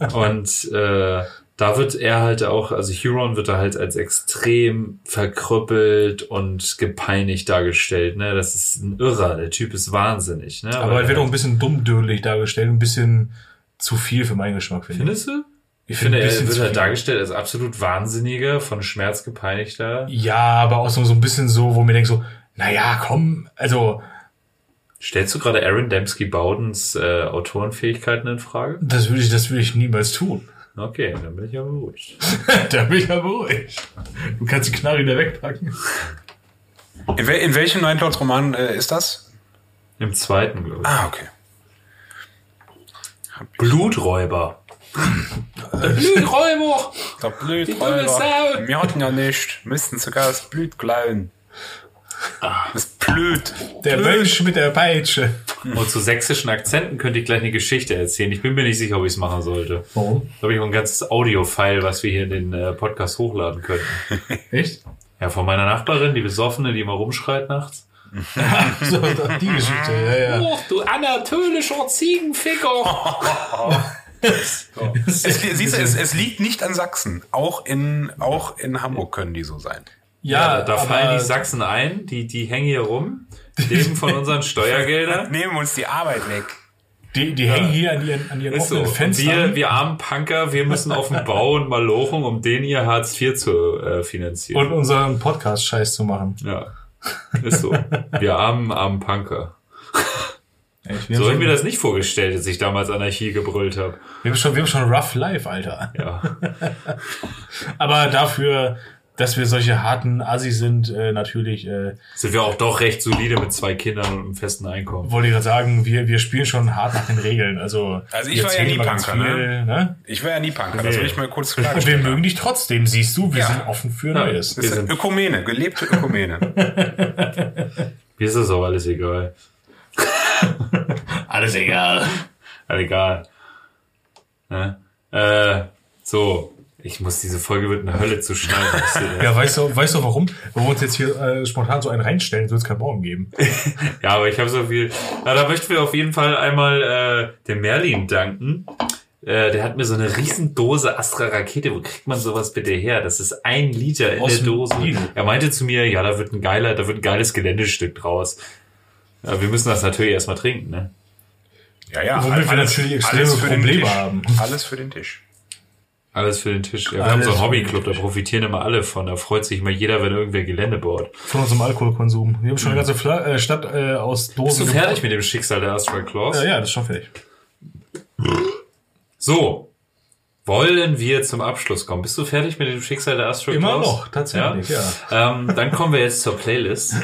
und äh, da wird er halt auch, also Huron wird da halt als extrem verkrüppelt und gepeinigt dargestellt. Ne? Das ist ein Irrer, der Typ ist wahnsinnig. Ne? Aber er wird auch ein bisschen dummdödelig dargestellt, ein bisschen zu viel für meinen Geschmack, finde ich. Findest du? Ich finde, er wird halt dargestellt als absolut Wahnsinniger, von Schmerz gepeinigter. Ja, aber auch so, so ein bisschen so, wo mir denkt so, naja, komm, also, Stellst du gerade Aaron Dembski Bowdens äh, Autorenfähigkeiten in Frage? das würde ich, das würde ich niemals tun. Okay, dann bin ich ja beruhigt. da bin ich ja beruhigt. Du kannst die Knarre wieder wegpacken. In, wel in welchem Nightlords-Roman äh, ist das? Im zweiten, glaube ich. Ah, okay. Bluträuber. Bluträuber! Der Bluträuber. dumme Sau. Wir hatten ja nicht. Müssten sogar das Blut klauen. Das Blut. Der Mönch mit der Peitsche. Und zu sächsischen Akzenten könnte ich gleich eine Geschichte erzählen. Ich bin mir nicht sicher, ob ich es machen sollte. Warum? Da habe ich auch ein ganzes Audio-File, was wir hier in den äh, Podcast hochladen können. Echt? Ja, von meiner Nachbarin, die Besoffene, die immer rumschreit nachts. So, die Geschichte, ja, ja. Oh, du anatolischer Ziegenficker! Es, siehst du, es, es liegt nicht an Sachsen. Auch in, auch in Hamburg können die so sein. Ja, Ja, da fallen die Sachsen ein, die, die hängen hier rum, leben von unseren Steuergeldern. Nehmen uns die Arbeit weg. Die, die hängen hier an ihren, an ihren Ist so. offenen Und Fenstern. wir, wir armen Punker, wir müssen auf den Bau und mal lochen, um den ihr Hartz IV zu äh, finanzieren. und unseren Podcast scheiß zu machen. ja, ist so. Wir armen, armen Punker. Wir, So haben habe ich mir das nicht vorgestellt, als ich damals Anarchie gebrüllt habe. wir, haben schon, wir haben schon rough life, Alter. Ja. Aber dafür, dass wir solche harten Assis sind, äh, natürlich, äh, Sind wir auch doch recht solide mit zwei Kindern und einem festen Einkommen. wollte ich gerade sagen, wir, wir spielen schon hart nach den Regeln. Also, Also ich wir war ja nie Punker, viel, ne? Ich war ja nie Punker, das Nee. will ich mal kurz Und wir klarstellen. mögen dich trotzdem, siehst du, wir Ja. sind offen für Ja. Neues. Das ist Wir sind- Ökumene, gelebte Ökumene. Mir ist das auch alles egal. Alles egal. Also egal. Ne? Äh, so. Ich muss, diese Folge wird eine Hölle zu schneiden. Ja, weißt du, weißt du warum? Wenn wir uns jetzt hier äh, spontan so einen reinstellen, wird es keinen Morgen geben. Ja, aber ich habe so viel. Na, da möchten wir auf jeden Fall einmal äh, dem Merlin danken. Äh, der hat mir so eine riesen Dose Astra Rakete. Wo kriegt man sowas bitte her? Das ist ein Liter in Aus der Dose. Er meinte zu mir, ja, da wird ein geiler, da wird ein geiles Geländestück draus. Ja, wir müssen das natürlich erstmal trinken, ne? Ja, ja. Womit wir natürlich extreme für den Probleme haben. Alles für den Tisch. Alles für den Tisch. Ja, wir haben so einen Hobbyclub, da profitieren immer alle von. Da freut sich immer jeder, wenn irgendwer Gelände baut. Von unserem Alkoholkonsum. Wir haben schon eine ganze Fla äh, Stadt äh, aus Bist Dosen du fertig gebaut. mit dem Schicksal der Astral Claws? Ja, ja, das ist schon fertig. So. Wollen wir zum Abschluss kommen? Bist du fertig mit dem Schicksal der Astral Immer Claws? noch, tatsächlich, ja. Ähm, dann kommen wir jetzt zur Playlist.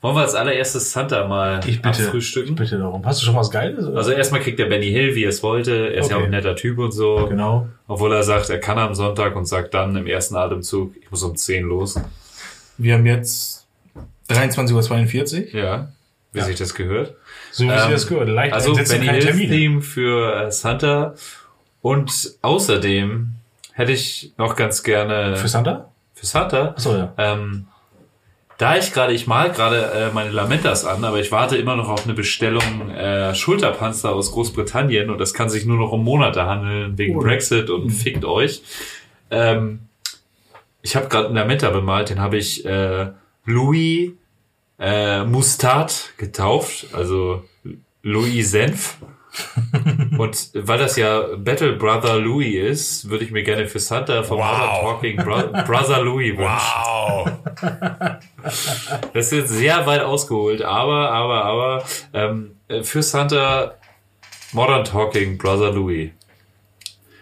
Wollen wir als allererstes Santa mal Ich bitte, abfrühstücken? ich bitte darum. Hast du schon was Geiles? oder? Also erstmal kriegt der Benny Hill, wie er es wollte. Er ist ja auch ein netter Typ und so. genau. Obwohl er sagt, er kann am Sonntag und sagt dann im ersten Atemzug, ich muss um 10 los. Wir haben jetzt 23.42 Uhr. Ja, wie sich das gehört. So wie Ähm, sie das gehört. Leicht Also Benny Termine. Theme für äh, Santa. Und außerdem hätte ich noch ganz gerne Für Santa? für Santa. Achso, ja. Ähm, da ich gerade, ich mal gerade äh, meine Lamentas an, aber ich warte immer noch auf eine Bestellung äh, Schulterpanzer aus Großbritannien und das kann sich nur noch um Monate handeln wegen Oh. Brexit und fickt euch. Ähm, ich habe gerade einen Lamenta bemalt, den habe ich äh, Louis äh, Mustard getauft, also Louis Senf. Und weil das ja Battle Brother Louis ist, würde ich mir gerne für Santa vom Wow. Modern Talking Bro Brother Louis wünschen. Wow. Das ist jetzt sehr weit ausgeholt, aber, aber, aber ähm, äh, für Santa Modern Talking Brother Louis.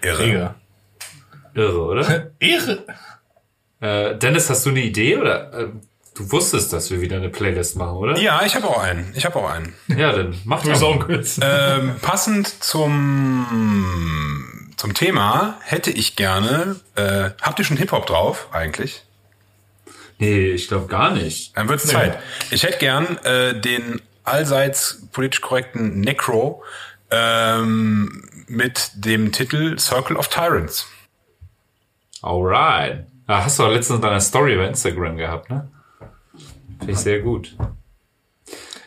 Irre. Irre, oder? Ehre. äh, Dennis, hast du eine Idee oder? Äh, Du wusstest, dass wir wieder eine Playlist machen, oder? Ja, ich habe auch einen. Ich habe auch einen. Ja, dann mach Du doch. Soundkürzen. ähm, passend zum, zum Thema hätte ich gerne, äh, habt ihr schon Hip-Hop drauf eigentlich? Nee, ich glaube gar nicht. Dann wird's Zeit. Ich hätte gern äh, den allseits politisch korrekten Necro ähm, mit dem Titel Circle of Tyrants. Alright. Ah, hast du auch letztens in deiner Story bei Instagram gehabt, ne? Finde ich sehr gut.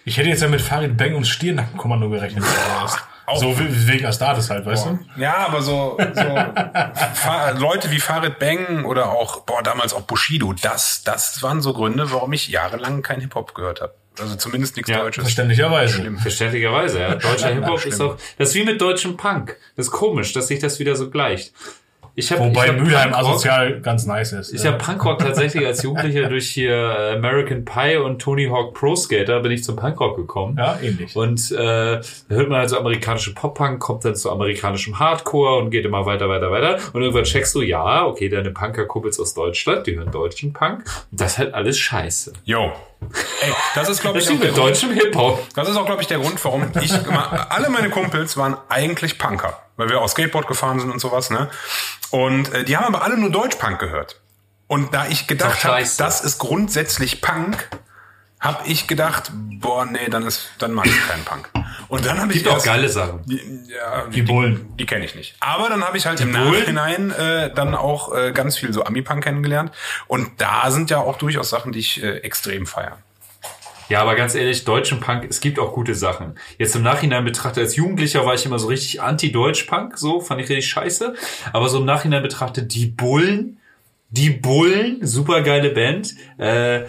Ich hätte jetzt ja mit Farid Bang und Stirnackenkommando gerechnet. So wie- wegen Astartes halt, weißt du? Ja, aber so, so Leute wie Farid Bang oder auch, boah, damals auch Bushido, das, das waren so Gründe, warum ich jahrelang kein Hip-Hop gehört habe. Also zumindest nichts Ja, Deutsches. Verständlicherweise. Verständlicherweise, ja. Deutscher Hip-Hop schlimm. ist auch, das ist wie mit deutschem Punk. Das ist komisch, dass sich das wieder so gleicht. Ich hab, Wobei ich hab Mülheim Punkrock- asozial ganz nice ist. Ich habe Punkrock tatsächlich als Jugendlicher durch hier äh, American Pie und Tony Hawk Pro Skater bin ich zum Punkrock gekommen. ja, ähnlich. Und äh, da hört man also amerikanische Pop-Punk, kommt dann zu amerikanischem Hardcore und geht immer weiter, weiter, weiter. Und irgendwann checkst du, ja, okay, deine Punker-Kumpels aus Deutschland, die hören deutschen Punk. Und das ist halt alles scheiße. Yo. Ey, das ist, glaube ich, auch der deutschem Hip-Hop. das ist auch, glaube ich, der Grund, warum ich immer, alle meine Kumpels waren eigentlich Punker, weil wir auch Skateboard gefahren sind und sowas, ne? Und äh, die haben aber alle nur Deutschpunk gehört. Und da ich gedacht habe, das ist grundsätzlich Punk, habe ich gedacht, boah, nee, dann ist, dann mag ich keinen Punk. Und dann habe ich Gibt auch geile Sachen. ja, Die Bullen. Die kenne ich nicht. Aber dann habe ich halt im Bullen? Nachhinein äh, dann auch äh, ganz viel so Ami-Punk kennengelernt. Und da sind ja auch durchaus Sachen, die ich äh, extrem feiere. Ja, aber ganz ehrlich, deutschen Punk, es gibt auch gute Sachen. Jetzt im Nachhinein betrachtet, als Jugendlicher war ich immer so richtig anti-Deutsch-Punk, so, fand ich richtig scheiße. Aber so im Nachhinein betrachtet, die Bullen, die Bullen, super geile Band, äh,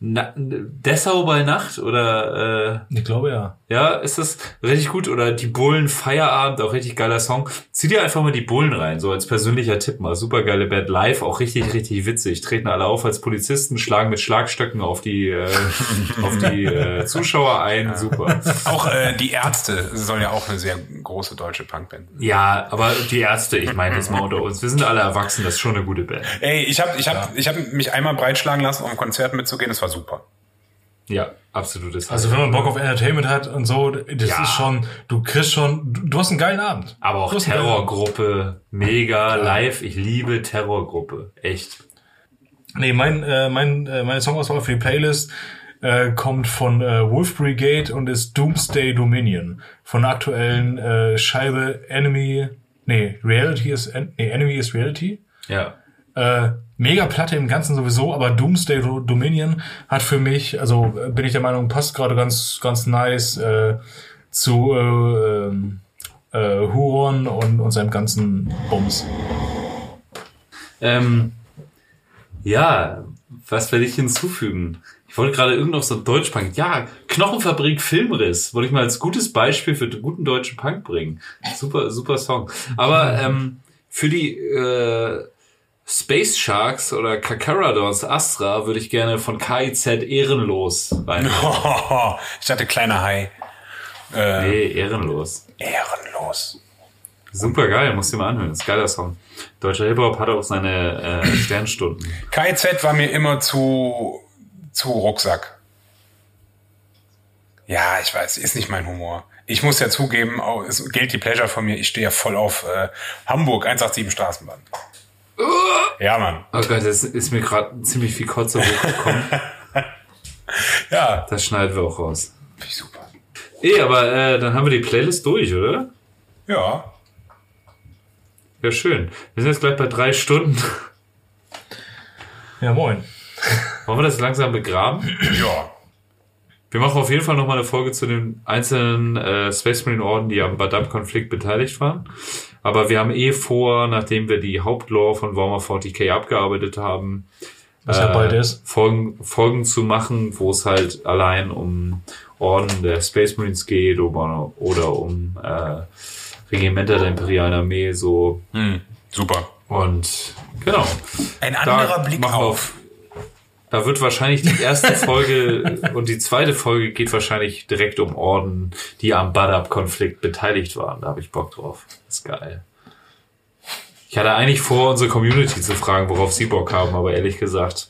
Na, Dessau bei Nacht oder äh, Ich glaube ja. Ja, ist das richtig gut oder die Bullen Feierabend auch richtig geiler Song. Zieh dir einfach mal die Bullen rein, so als persönlicher Tipp mal. Super geile Band live, auch richtig richtig witzig. Treten alle auf als Polizisten, schlagen mit Schlagstöcken auf die äh, auf die äh, Zuschauer ein, super. Auch äh, die Ärzte soll ja auch eine sehr große deutsche Punkband. Ja, aber die Ärzte, ich meine jetzt mal unter uns, wir sind alle erwachsen, das ist schon eine gute Band. Ey, ich habe ich hab, ich hab mich einmal breitschlagen lassen, um ein Konzert mitzugehen. Das war super. Ja, absolutes. Also wenn man Bock auf Entertainment hat und so, das Ja. ist schon, du kriegst schon, du, du hast einen geilen Abend. aber auch. Terrorgruppe, mega live. Ich liebe Terrorgruppe, echt. Nee, mein, äh, mein, äh, meine Songauswahl für die Playlist äh, kommt von äh, Wolf Brigade und ist Doomsday Dominion. Von der aktuellen äh, Scheibe Enemy, nee, Reality is, en, nee, Enemy is Reality. Ja. Äh, mega Platte im Ganzen sowieso, aber Doomsday Do- Dominion hat für mich, also äh, bin ich der Meinung, passt gerade ganz, ganz nice äh, zu äh, ähm, äh, Huron und, und seinem ganzen Bums. Ähm, ja, was werde ich hinzufügen? Ich wollte gerade irgend noch so Deutschpunk. Ja, Knochenfabrik Filmriss wollte ich mal als gutes Beispiel für den guten deutschen Punk bringen. Super, super Song. Aber ähm, für die äh, Space Sharks oder Kakaradons Astra würde ich gerne von KIZ Ehrenlos rein. ich dachte, kleiner Hai. Äh, Nee, Ehrenlos. Ehrenlos. Super geil, musst du dir mal anhören. Ist ein geiler Song. Deutscher Hip-Hop hat auch seine äh, Sternstunden. KIZ war mir immer zu, zu Rucksack. Ja, ich weiß, ist nicht mein Humor. Ich muss ja zugeben, es gilt die Pleasure von mir, ich stehe ja voll auf äh, Hamburg 187 Straßenbahn. Ja, Mann. Oh Gott, das ist mir gerade ziemlich viel Kotze hochgekommen. Ja, Das schneiden wir auch raus. ich super. Eh, aber äh, dann haben wir die Playlist durch, oder? Ja. Ja, schön. Wir sind jetzt gleich bei drei Stunden. Ja, moin. Wollen wir das langsam begraben? Ja. Wir machen auf jeden Fall nochmal eine Folge zu den einzelnen äh, Space Marine Orden, die am Badab-Konflikt beteiligt waren. Aber wir haben eh vor, nachdem wir die Hauptlore von Warhammer 40k abgearbeitet haben, Was ja bald ist. Folgen, Folgen zu machen, wo es halt allein um Orden der Space Marines geht oder, oder um äh, Regimenter der Imperialen Armee so Hm, super. und genau. Ein Da anderer Blick machen wir auf. Da wird wahrscheinlich die erste Folge und die zweite Folge geht wahrscheinlich direkt um Orden, die am Badab-Konflikt beteiligt waren. Da habe ich Bock drauf. ist geil. Ich hatte eigentlich vor, unsere Community zu fragen, worauf sie Bock haben, aber ehrlich gesagt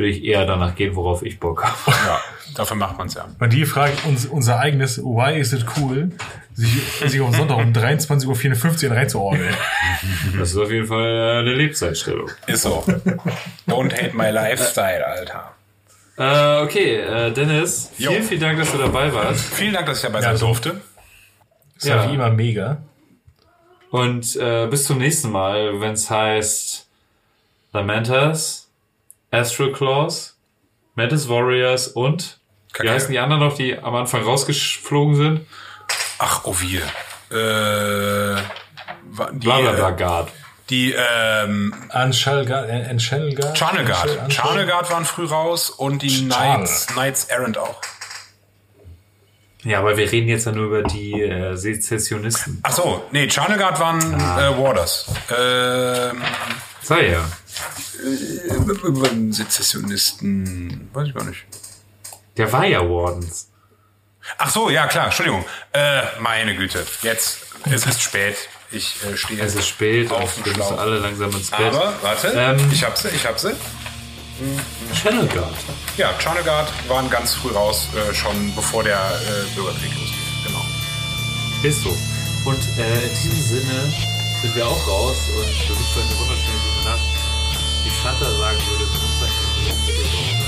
würde ich eher danach gehen, worauf ich Bock habe. Ja, dafür macht man's ja. Und die fragt uns unser eigenes Why is it cool, sich, sich am Sonntag um 23.54 Uhr reinzuordnen. Das ist auf jeden Fall eine Lebenseinstellung. Ist so. Don't hate my lifestyle, Alter. Äh, okay, äh, Dennis, Jo. vielen, vielen Dank, dass du dabei warst. Vielen Dank, dass ich dabei sein durfte. Ist ja, Ja. wie immer mega. Und äh, bis zum nächsten Mal, wenn es heißt Lamentas, Astral Claws, Mantis Warriors und wie Kacke. heißen die anderen noch, die am Anfang rausgeflogen sind? Ach, Ovil. Äh, wa- die, Blablabla äh, Guard. die ähm, Anshalgard, Anshalgard? Charnegard. Charnegard waren früh raus und die. Knights, Knights Errant auch. Ja, aber wir reden jetzt ja nur über die äh, Sezessionisten. Ach so, nee, Charnegard waren äh, Warders. Ähm, Sei ja. Über den Sezessionisten, weiß ich gar nicht. Der war ja Wardens. Ach so, ja klar, Entschuldigung. Äh, meine Güte, jetzt, es ist spät. Ich äh, stehe Es ist spät auf und wir müssen alle langsam ins Bett. Aber, warte, Ähm, ich hab sie, ich hab sie. Channel Guard. Ja, Charnegard waren ganz früh raus, äh, schon bevor der äh, Bürgerkrieg losging. Genau. Ist so. Und äh, in diesem Sinne sind wir auch raus und wünschen euch eine wunderschöne gute Nacht. Wie Santa sagen würde, wenn uns ein mit dem